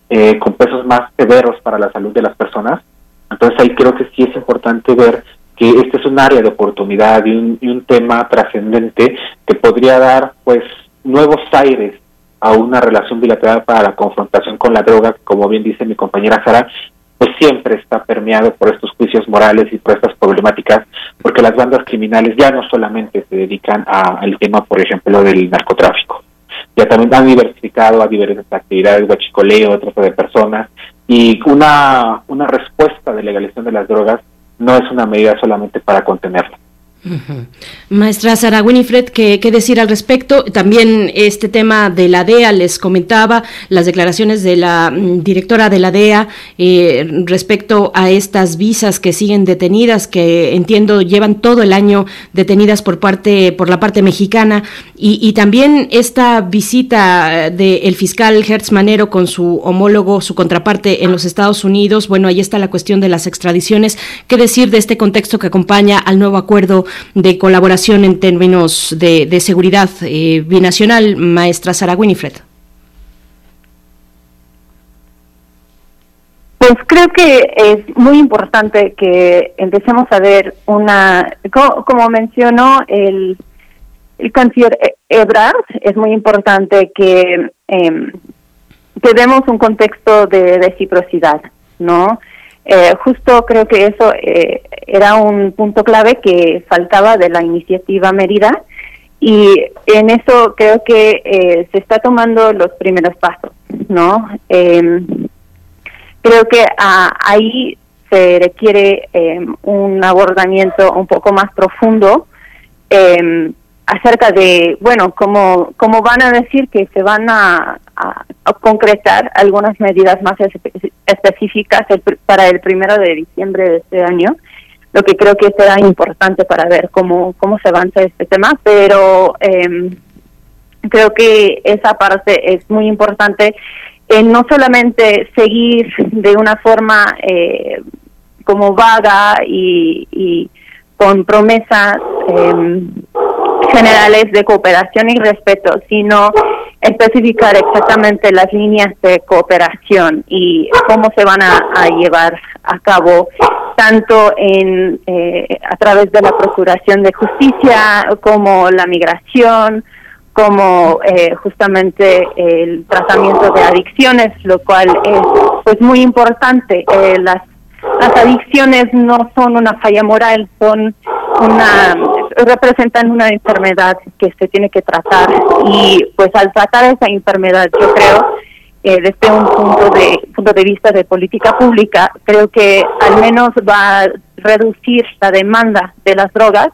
eh, con pesos más severos para la salud de las personas. Entonces ahí creo que sí es importante ver que este es un área de oportunidad y un, tema trascendente que podría dar pues nuevos aires a una relación bilateral para la confrontación con la droga, como bien dice mi compañera Sara, pues siempre está permeado por estos juicios morales y por estas problemáticas, porque las bandas criminales ya no solamente se dedican al tema, por ejemplo, del narcotráfico, ya también han diversificado a diversas actividades, guachicoleo, trata de personas, y una, una respuesta de legalización de las drogas no es una medida solamente para Maestra Sara Winifred, ¿qué, decir al respecto? También este tema de la DEA, les comentaba las declaraciones de la mm, directora de la DEA eh, respecto a estas visas que siguen detenidas, que entiendo llevan todo el año detenidas por parte por la parte mexicana, y, también esta visita del fiscal Hertz Manero con su homólogo, su contraparte en los Estados Unidos. Bueno, ahí está la cuestión de las extradiciones. ¿Qué decir de este contexto que acompaña al nuevo acuerdo de colaboración en términos de, seguridad eh, binacional, maestra Sara Winifred? Pues creo que es muy importante que empecemos a ver una, como, mencionó el, el canciller Ebrard, es muy importante que, eh, que demos un contexto de reciprocidad, ¿no? Eh, justo creo que eso eh, era un punto clave que faltaba de la iniciativa Mérida y en eso creo que eh, se está tomando los primeros pasos, ¿no? Em, creo que ah, ahí se requiere em, un abordamiento un poco más profundo em, acerca de, bueno, cómo, cómo van a decir que se van a, concretar algunas medidas más específicas para el primero de diciembre de este año, lo que creo que será importante para ver cómo, cómo se avanza este tema, pero eh, creo que esa parte es muy importante en no solamente seguir de una forma eh, como vaga y, y con promesas eh, generales de cooperación y respeto, sino especificar exactamente las líneas de cooperación y cómo se van a, llevar a cabo tanto en eh, a través de la procuración de justicia como la migración como eh, justamente el tratamiento de adicciones lo cual es pues muy importante. Eh, las las adicciones no son una falla moral, son una representan una enfermedad que se tiene que tratar. Y pues al tratar esa enfermedad yo creo eh, desde un punto de punto de vista de política pública creo que al menos va a reducir la demanda de las drogas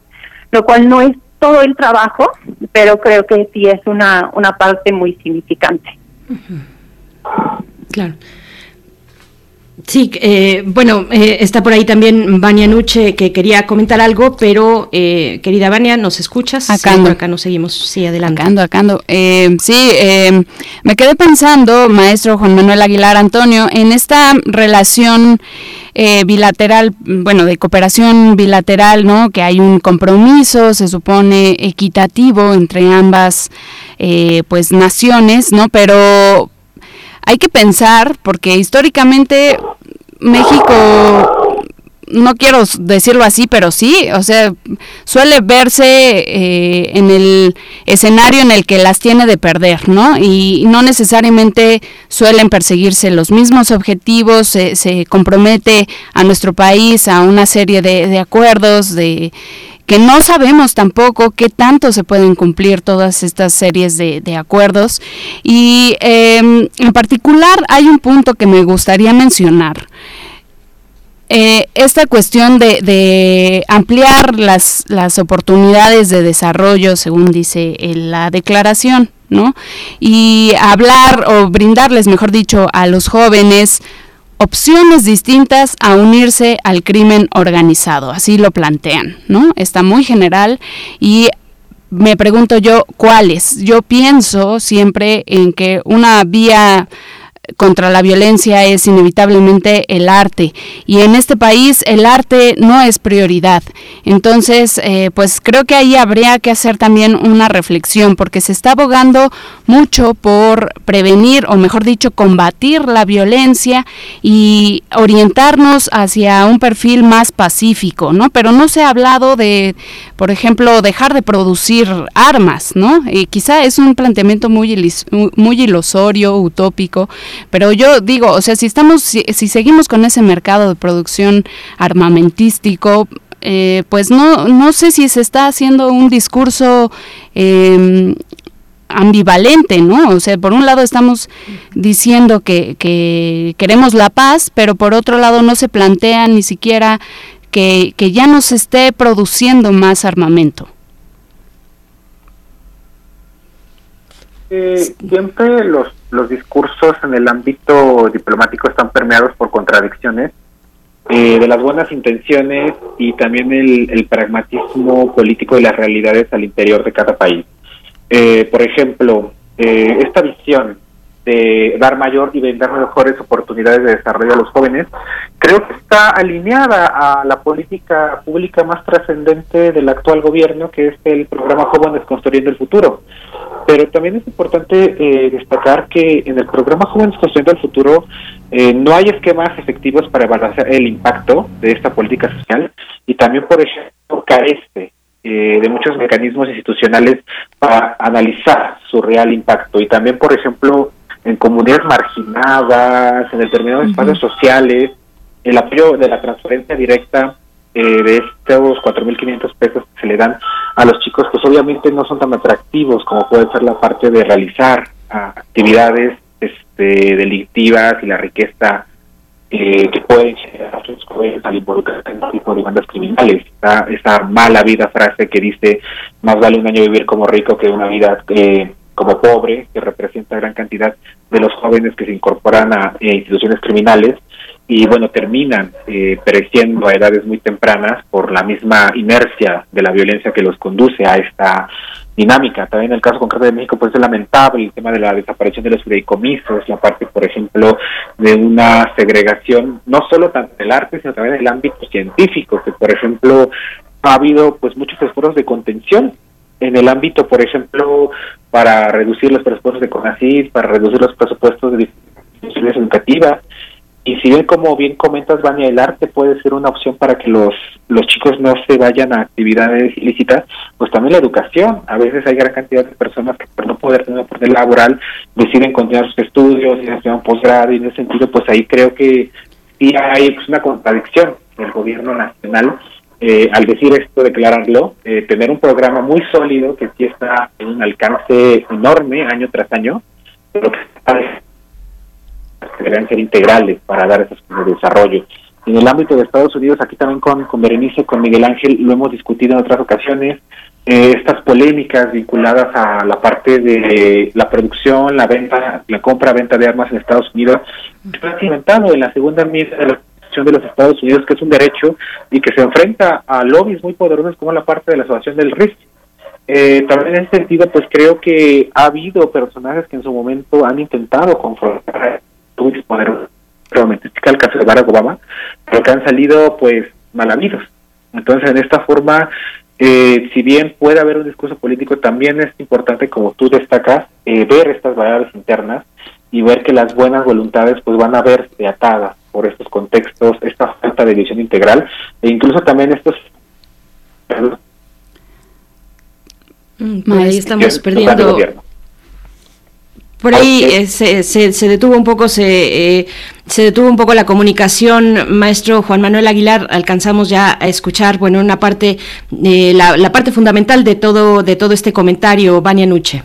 lo cual no es todo el trabajo pero creo que sí es una una parte muy significante. Claro Sí, eh, bueno, eh, está por ahí también Vania Nuche que quería comentar algo, pero eh, querida Vania, ¿nos escuchas? Acá, acá nos seguimos, sí, adelante. Acá acá sí, me quedé pensando, maestro Juan Manuel Aguilar Antonio, en esta relación bilateral, bueno, de cooperación bilateral, ¿no? Que hay un compromiso, se supone, equitativo entre ambas, pues, naciones, ¿no? Pero hay que pensar, porque históricamente México, no quiero decirlo así, pero sí, o sea, suele verse eh, en el escenario en el que las tiene de perder, ¿no? Y no necesariamente suelen perseguirse los mismos objetivos, se, compromete a nuestro país a una serie de, de acuerdos, de que no sabemos tampoco qué tanto se pueden cumplir todas estas series de, acuerdos. Y em, en particular hay un punto que me gustaría mencionar. Eh, esta cuestión de, ampliar las, las, oportunidades de desarrollo, según dice la declaración, ¿no? Y hablar o brindarles, mejor dicho, a los jóvenes opciones distintas a unirse al crimen organizado, así lo plantean, ¿no? Está muy general y me pregunto yo cuáles. Yo pienso siempre en que una vía contra la violencia es inevitablemente el arte y en este país el arte no es prioridad. Entonces, eh, pues creo que ahí habría que hacer también una reflexión porque se está abogando mucho por prevenir o mejor dicho combatir la violencia y orientarnos hacia un perfil más pacífico, ¿no? Pero no se ha hablado de, por ejemplo, dejar de producir armas, ¿no? Y quizá es un planteamiento muy, muy ilusorio, utópico, pero yo digo, o sea, si estamos, si, seguimos con ese mercado de producción armamentístico, eh, pues no, no sé si se está haciendo un discurso em, ambivalente, ¿no? O sea, por un lado estamos diciendo que, que, queremos la paz, pero por otro lado no se plantea ni siquiera que, que ya no se esté produciendo más armamento? Eh, siempre los, los discursos en el ámbito diplomático están permeados por contradicciones eh, de las buenas intenciones y también el, el, pragmatismo político y las realidades al interior de cada país. Eh, por ejemplo, eh, esta visión de dar mayor y vender mejores oportunidades de desarrollo a los jóvenes, creo que está alineada a la política pública más trascendente del actual gobierno, que es el programa Jóvenes Construyendo el Futuro. Pero también es importante eh, destacar que en el programa Jóvenes Construyendo el Futuro eh, no hay esquemas efectivos para evaluar el impacto de esta política social y también, por ejemplo, carece eh, de muchos mecanismos institucionales para analizar su real impacto y también, por ejemplo, en comunidades marginadas, en determinados espacios sociales, el apoyo de la transferencia directa eh, de estos 4.500 pesos que se le dan a los chicos, pues obviamente no son tan atractivos como puede ser la parte de realizar ah, actividades este, delictivas y la riqueza eh, que pueden generar los jóvenes al involucrarse en este tipo de bandas criminales. Esa, esa mala vida frase que dice, más vale un año vivir como rico que una vida... Eh, como pobre, que representa gran cantidad de los jóvenes que se incorporan a instituciones criminales y bueno, terminan eh, pereciendo a edades muy tempranas por la misma inercia de la violencia que los conduce a esta dinámica. También en el caso concreto de México, pues es lamentable el tema de la desaparición de los fideicomisos, la parte, por ejemplo, de una segregación, no solo tanto del arte, sino también del ámbito científico, que por ejemplo ha habido pues muchos esfuerzos de contención en el ámbito, por ejemplo, para reducir los presupuestos de CONACYT, para reducir los presupuestos de instituciones educativas. Y si bien, como bien comentas, Vania, el arte puede ser una opción para que los, los chicos no se vayan a actividades ilícitas, pues también la educación. A veces hay gran cantidad de personas que por no poder tener una oportunidad laboral deciden continuar sus estudios y hacer un posgrado y en ese sentido, pues ahí creo que sí hay pues, una contradicción del gobierno nacional eh, al decir esto, declararlo, eh, tener un programa muy sólido que sí está en un alcance enorme año tras año, pero que deberían ser integrales para dar esos de desarrollo. En el ámbito de Estados Unidos, aquí también con, con Berenice, con Miguel Ángel, lo hemos discutido en otras ocasiones, eh, estas polémicas vinculadas a la parte de la producción, la venta, la compra-venta de armas en Estados Unidos, ha cimentado en la segunda enmienda de de los Estados Unidos, que es un derecho y que se enfrenta a lobbies muy poderosos como la parte de la asociación del RISC. Eh, también en ese sentido, pues creo que ha habido personajes que en su momento han intentado confrontar a poderosos, el caso de Barack Obama, pero que han salido pues mal habidos. Entonces, en esta forma, eh, si bien puede haber un discurso político, también es importante, como tú destacas, eh, ver estas variables internas y ver que las buenas voluntades pues van a verse atadas por estos contextos, esta falta de visión integral e incluso también estos... Mm, ahí estamos perdiendo... Por ahí eh, se, se, detuvo un poco, se, eh, se detuvo un poco la comunicación, maestro Juan Manuel Aguilar. Alcanzamos ya a escuchar, bueno, una parte, eh, la, la, parte fundamental de todo, de todo este comentario, Vania Nuche.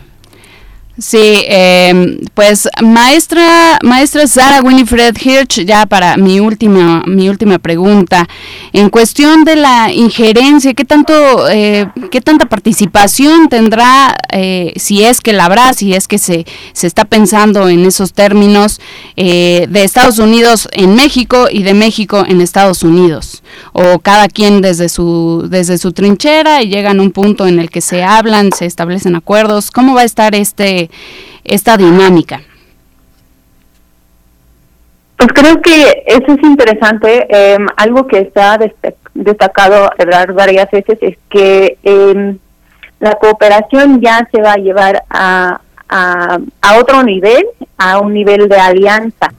Sí, eh, pues maestra, maestra Sara Winifred Hirsch, ya para mi última, mi última pregunta, en cuestión de la injerencia, ¿qué tanto, eh, qué tanta participación tendrá, eh, si es que la habrá, si es que se, se está pensando en esos términos eh, de Estados Unidos en México y de México en Estados Unidos? O cada quien desde su, desde su trinchera y llegan a un punto en el que se hablan, se establecen acuerdos. ¿Cómo va a estar este esta dinámica? Pues creo que eso es interesante. Em, algo que está destacado varias veces es que em, la cooperación ya se va a llevar a, a, a, otro nivel, a un nivel de alianza,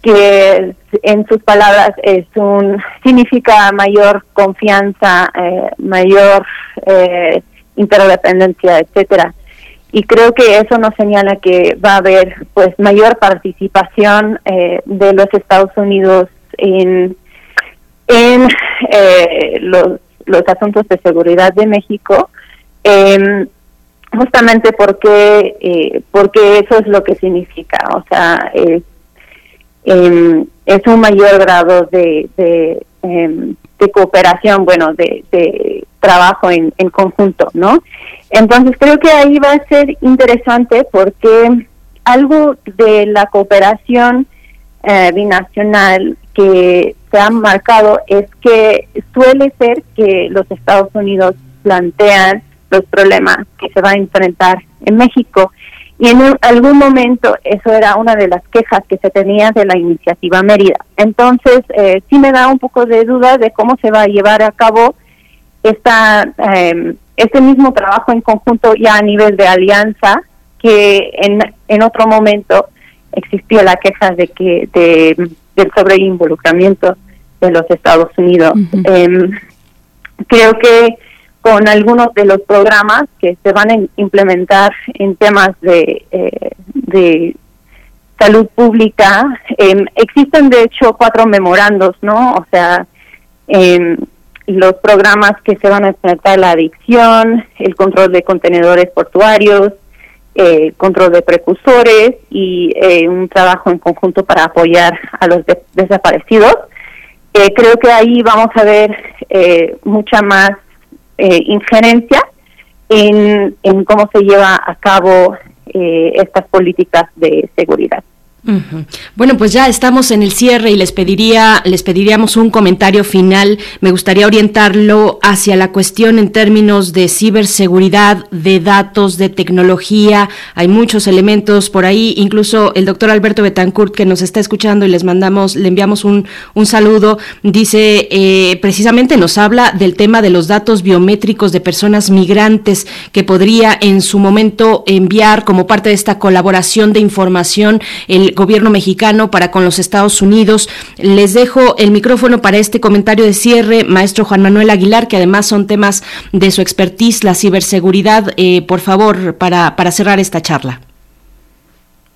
que en sus palabras es un significa mayor confianza, eh, mayor eh, interdependencia, etcétera y creo que eso nos señala que va a haber pues mayor participación eh, de los Estados Unidos en en eh, los, los asuntos de seguridad de México eh, justamente porque eh, porque eso es lo que significa o sea es, em, un mayor grado de, de em, cooperación, bueno, de, trabajo en, conjunto, ¿no? Entonces creo que ahí va a ser interesante porque algo de la cooperación eh, binacional que se ha marcado es que suele ser que los Estados Unidos plantean los problemas que se va a enfrentar en México y en algún momento eso era una de las quejas que se tenía de la iniciativa Mérida. Entonces, eh, sí me da un poco de duda de cómo se va a llevar a cabo esta, eh, este mismo trabajo en conjunto ya a nivel de alianza, que en, en otro momento existió la queja de que de, del sobreinvolucramiento de los Estados Unidos. Em, creo que con algunos de los programas que se van a implementar en temas de, eh, de salud pública. Em, existen de hecho cuatro memorandos, ¿no? O sea, eh, los programas que se van a enfrentar la adicción, el control de contenedores portuarios, eh, control de precursores y eh, un trabajo en conjunto para apoyar a los desaparecidos. creo que ahí vamos a ver mucha más eh, injerencia en, en, cómo se lleva a cabo eh, estas políticas de seguridad. Bueno, pues ya estamos en el cierre y les pediría, les pediríamos un comentario final. Me gustaría orientarlo hacia la cuestión en términos de ciberseguridad, de datos, de tecnología. Hay muchos elementos por ahí. Incluso el doctor Alberto Betancourt, que nos está escuchando y les mandamos, le enviamos un, un saludo, dice eh, precisamente nos habla del tema de los datos biométricos de personas migrantes que podría en su momento enviar como parte de esta colaboración de información el gobierno mexicano para con los Estados Unidos. Les dejo el micrófono para este comentario de cierre, maestro Juan Manuel Aguilar, que además son temas de su expertise, la ciberseguridad, eh, por favor, para, para cerrar esta charla.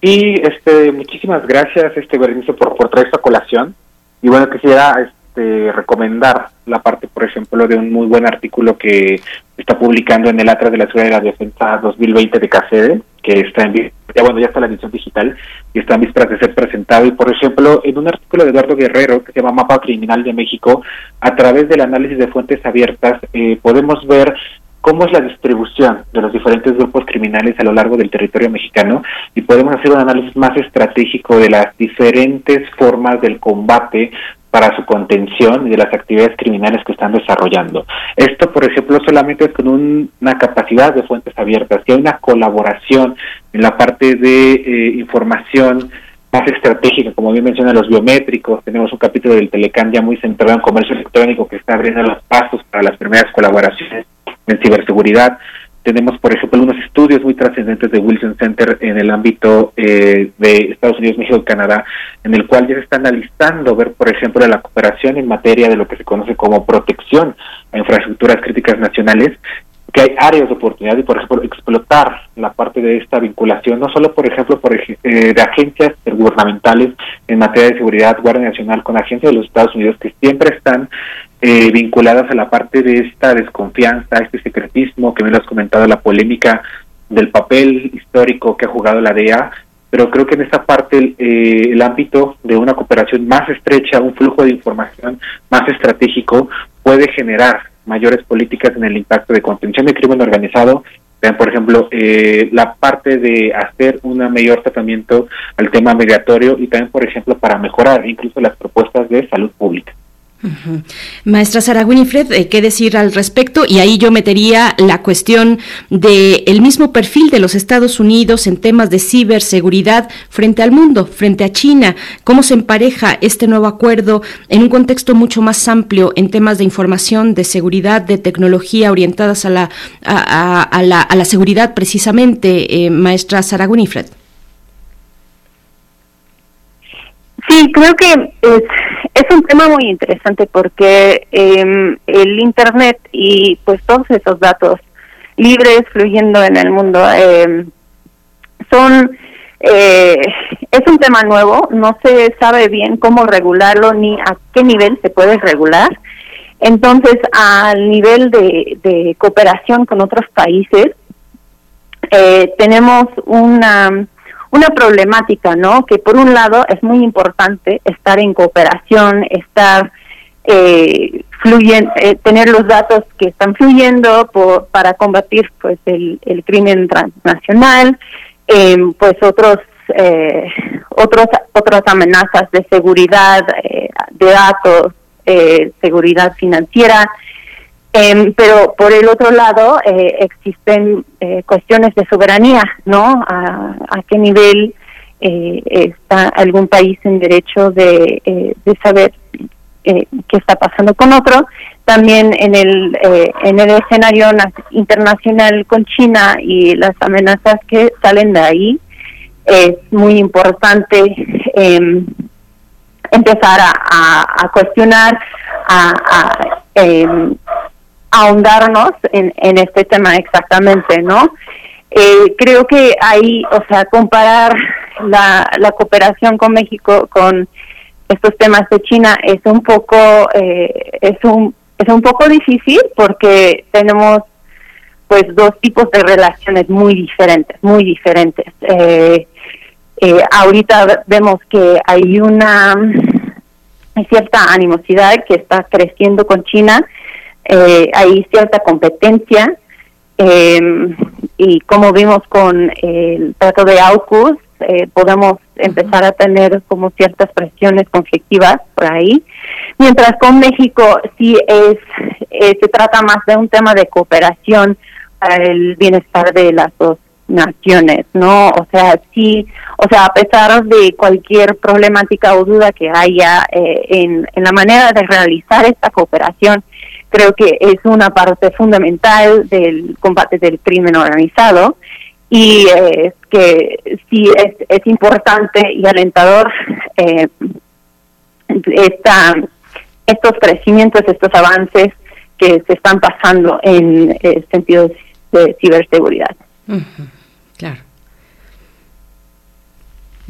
Y este, muchísimas gracias, este Berenice, por, por traer esta colación. Y bueno, quisiera este, recomendar la parte, por ejemplo, de un muy buen artículo que está publicando en el Atlas de la Ciudad de la Defensa 2020 de CACEDE, que está en ya bueno, ya está la edición digital y está en vísperas de ser presentado. Y por ejemplo, en un artículo de Eduardo Guerrero que se llama Mapa Criminal de México, a través del análisis de fuentes abiertas, eh, podemos ver cómo es la distribución de los diferentes grupos criminales a lo largo del territorio mexicano y podemos hacer un análisis más estratégico de las diferentes formas del combate para su contención y de las actividades criminales que están desarrollando. Esto, por ejemplo, solamente es con una capacidad de fuentes abiertas, que hay una colaboración en la parte de eh, información más estratégica, como bien menciona los biométricos, tenemos un capítulo del Telecam ya muy centrado en comercio electrónico que está abriendo los pasos para las primeras colaboraciones en ciberseguridad. Tenemos, por ejemplo, unos estudios muy trascendentes de Wilson Center en el ámbito eh, de Estados Unidos, México y Canadá, en el cual ya se está analizando ver, por ejemplo, la cooperación en materia de lo que se conoce como protección a infraestructuras críticas nacionales que hay áreas de oportunidad y, por ejemplo, explotar la parte de esta vinculación, no solo, por ejemplo, por, eh, de agencias gubernamentales en materia de seguridad, Guardia Nacional, con agencias de los Estados Unidos que siempre están eh, vinculadas a la parte de esta desconfianza, este secretismo, que me lo has comentado, la polémica del papel histórico que ha jugado la DEA, pero creo que en esta parte eh, el ámbito de una cooperación más estrecha, un flujo de información más estratégico, puede generar mayores políticas en el impacto de contención de crimen organizado. Por ejemplo, eh, la parte de hacer un mayor tratamiento al tema migratorio y también, por ejemplo, para mejorar incluso las propuestas de salud pública. Maestra Sara Winifred, eh, ¿qué decir al respecto? Y ahí yo metería la cuestión del el mismo perfil de los Estados Unidos en temas de ciberseguridad frente al mundo, frente a China. ¿Cómo se empareja este nuevo acuerdo en un contexto mucho más amplio en temas de información, de seguridad, de tecnología orientadas a la, a, a la, seguridad precisamente, eh, maestra Sara Winifred? Sí, creo que es, un tema muy interesante porque eh, el Internet y pues todos esos datos libres fluyendo en el mundo eh, son eh, es un tema nuevo, no se sabe bien cómo regularlo ni a qué nivel se puede regular. Entonces, al nivel de, de cooperación con otros países, eh, tenemos una una problemática, ¿no? Que por un lado es muy importante estar en cooperación, estar eh, fluyen, eh, tener los datos que están fluyendo por, para combatir pues el, el crimen transnacional, eh, pues otros eh, otros otras amenazas de seguridad eh, de datos, eh, seguridad financiera. Em, pero por el otro lado eh, existen eh, cuestiones de soberanía, ¿no? A, a qué nivel eh, está algún país en derecho de, eh, de saber eh, qué está pasando con otro. También en el, eh, en el escenario na- internacional con China y las amenazas que salen de ahí, es muy importante em, empezar a, a- cuestionar, a, a, em, ahondarnos en, en este tema exactamente, ¿no? Eh, creo que ahí, o sea, comparar la, la cooperación con México con estos temas de China es un poco eh, es un es un poco difícil porque tenemos pues dos tipos de relaciones muy diferentes muy diferentes eh, eh, ahorita vemos que hay una cierta animosidad que está creciendo con China eh, hay cierta competencia eh, y como vimos con el trato de AUKUS, eh, podemos empezar a tener como ciertas presiones conflictivas por ahí. Mientras con México sí es, eh, se trata más de un tema de cooperación para el bienestar de las dos naciones, ¿no? O sea, sí, o sea, a pesar de cualquier problemática o duda que haya eh, en, en la manera de realizar esta cooperación, creo que es una parte fundamental del combate del crimen organizado y eh, que sí es, importante y alentador eh, esta, estos crecimientos, estos avances que se están pasando en eh, sentidos de ciberseguridad.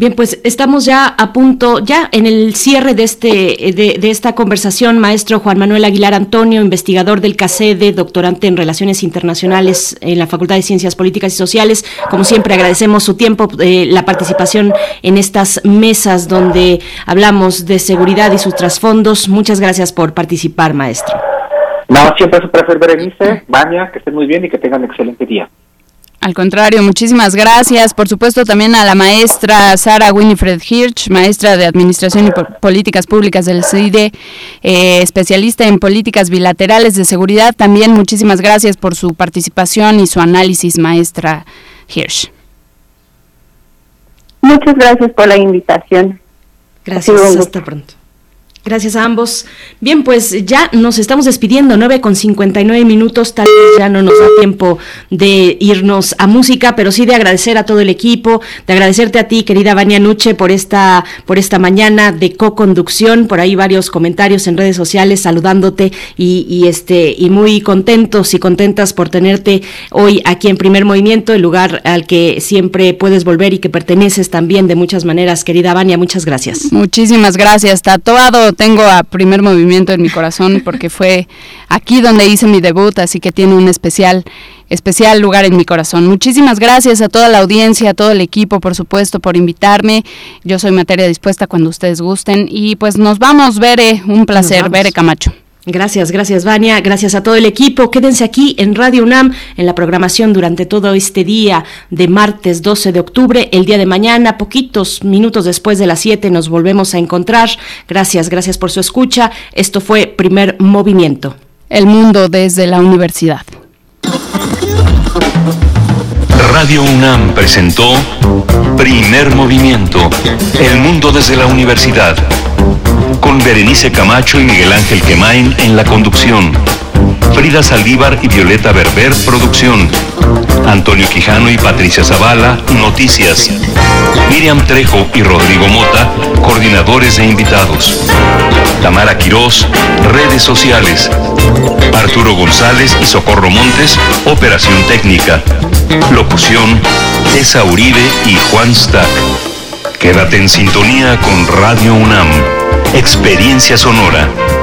Bien, pues estamos ya a punto, ya en el cierre de este de, esta conversación, maestro Juan Manuel Aguilar Antonio, investigador del CACEDE, doctorante en Relaciones Internacionales en la Facultad de Ciencias Políticas y Sociales. Como siempre, agradecemos su tiempo, eh, la participación en estas mesas donde hablamos de seguridad y sus trasfondos. Muchas gracias por participar, maestro. No, siempre es un placer, Berenice, Vania, que estén muy bien y que tengan un excelente día. Al contrario, muchísimas gracias. Por supuesto, también a la maestra Sara Winifred Hirsch, maestra de Administración y Políticas Públicas del CIDE, eh, especialista en políticas bilaterales de seguridad. También muchísimas gracias por su participación y su análisis, maestra Hirsch. Muchas gracias por la invitación. Gracias, hasta pronto. Gracias a ambos. Bien, pues ya nos estamos despidiendo, 9 con 59 minutos, tal vez ya no nos da tiempo de irnos a música, pero sí de agradecer a todo el equipo, de agradecerte a ti, querida Vania Nuche, por esta, por esta mañana de co-conducción, por ahí varios comentarios en redes sociales saludándote y, este, y muy contentos y contentas por tenerte hoy aquí en Primer Movimiento, el lugar al que siempre puedes volver y que perteneces también de muchas maneras, querida Vania, muchas gracias. Muchísimas gracias, tatuado tengo a primer movimiento en mi corazón porque fue aquí donde hice mi debut, así que tiene un especial especial lugar en mi corazón. Muchísimas gracias a toda la audiencia, a todo el equipo, por supuesto, por invitarme. Yo soy materia dispuesta cuando ustedes gusten y pues nos vamos, Bere, un placer, Bere Camacho. Gracias, gracias Vania, gracias a todo el equipo. Quédense aquí en Radio UNAM en la programación durante todo este día de martes 12 de octubre. El día de mañana, poquitos minutos después de las 7, nos volvemos a encontrar. Gracias, gracias por su escucha. Esto fue Primer Movimiento. El mundo desde la universidad. Radio UNAM presentó Primer Movimiento, El mundo desde la universidad con Berenice Camacho y Miguel Ángel Quemain en la conducción. Frida Saldívar y Violeta Berber, producción. Antonio Quijano y Patricia Zavala, noticias. Miriam Trejo y Rodrigo Mota, coordinadores de invitados. Tamara Quirós, redes sociales. Arturo González y Socorro Montes, operación técnica. Locución, Esa Uribe y Juan Stack. Quédate en sintonía con Radio UNAM. Experiencia sonora.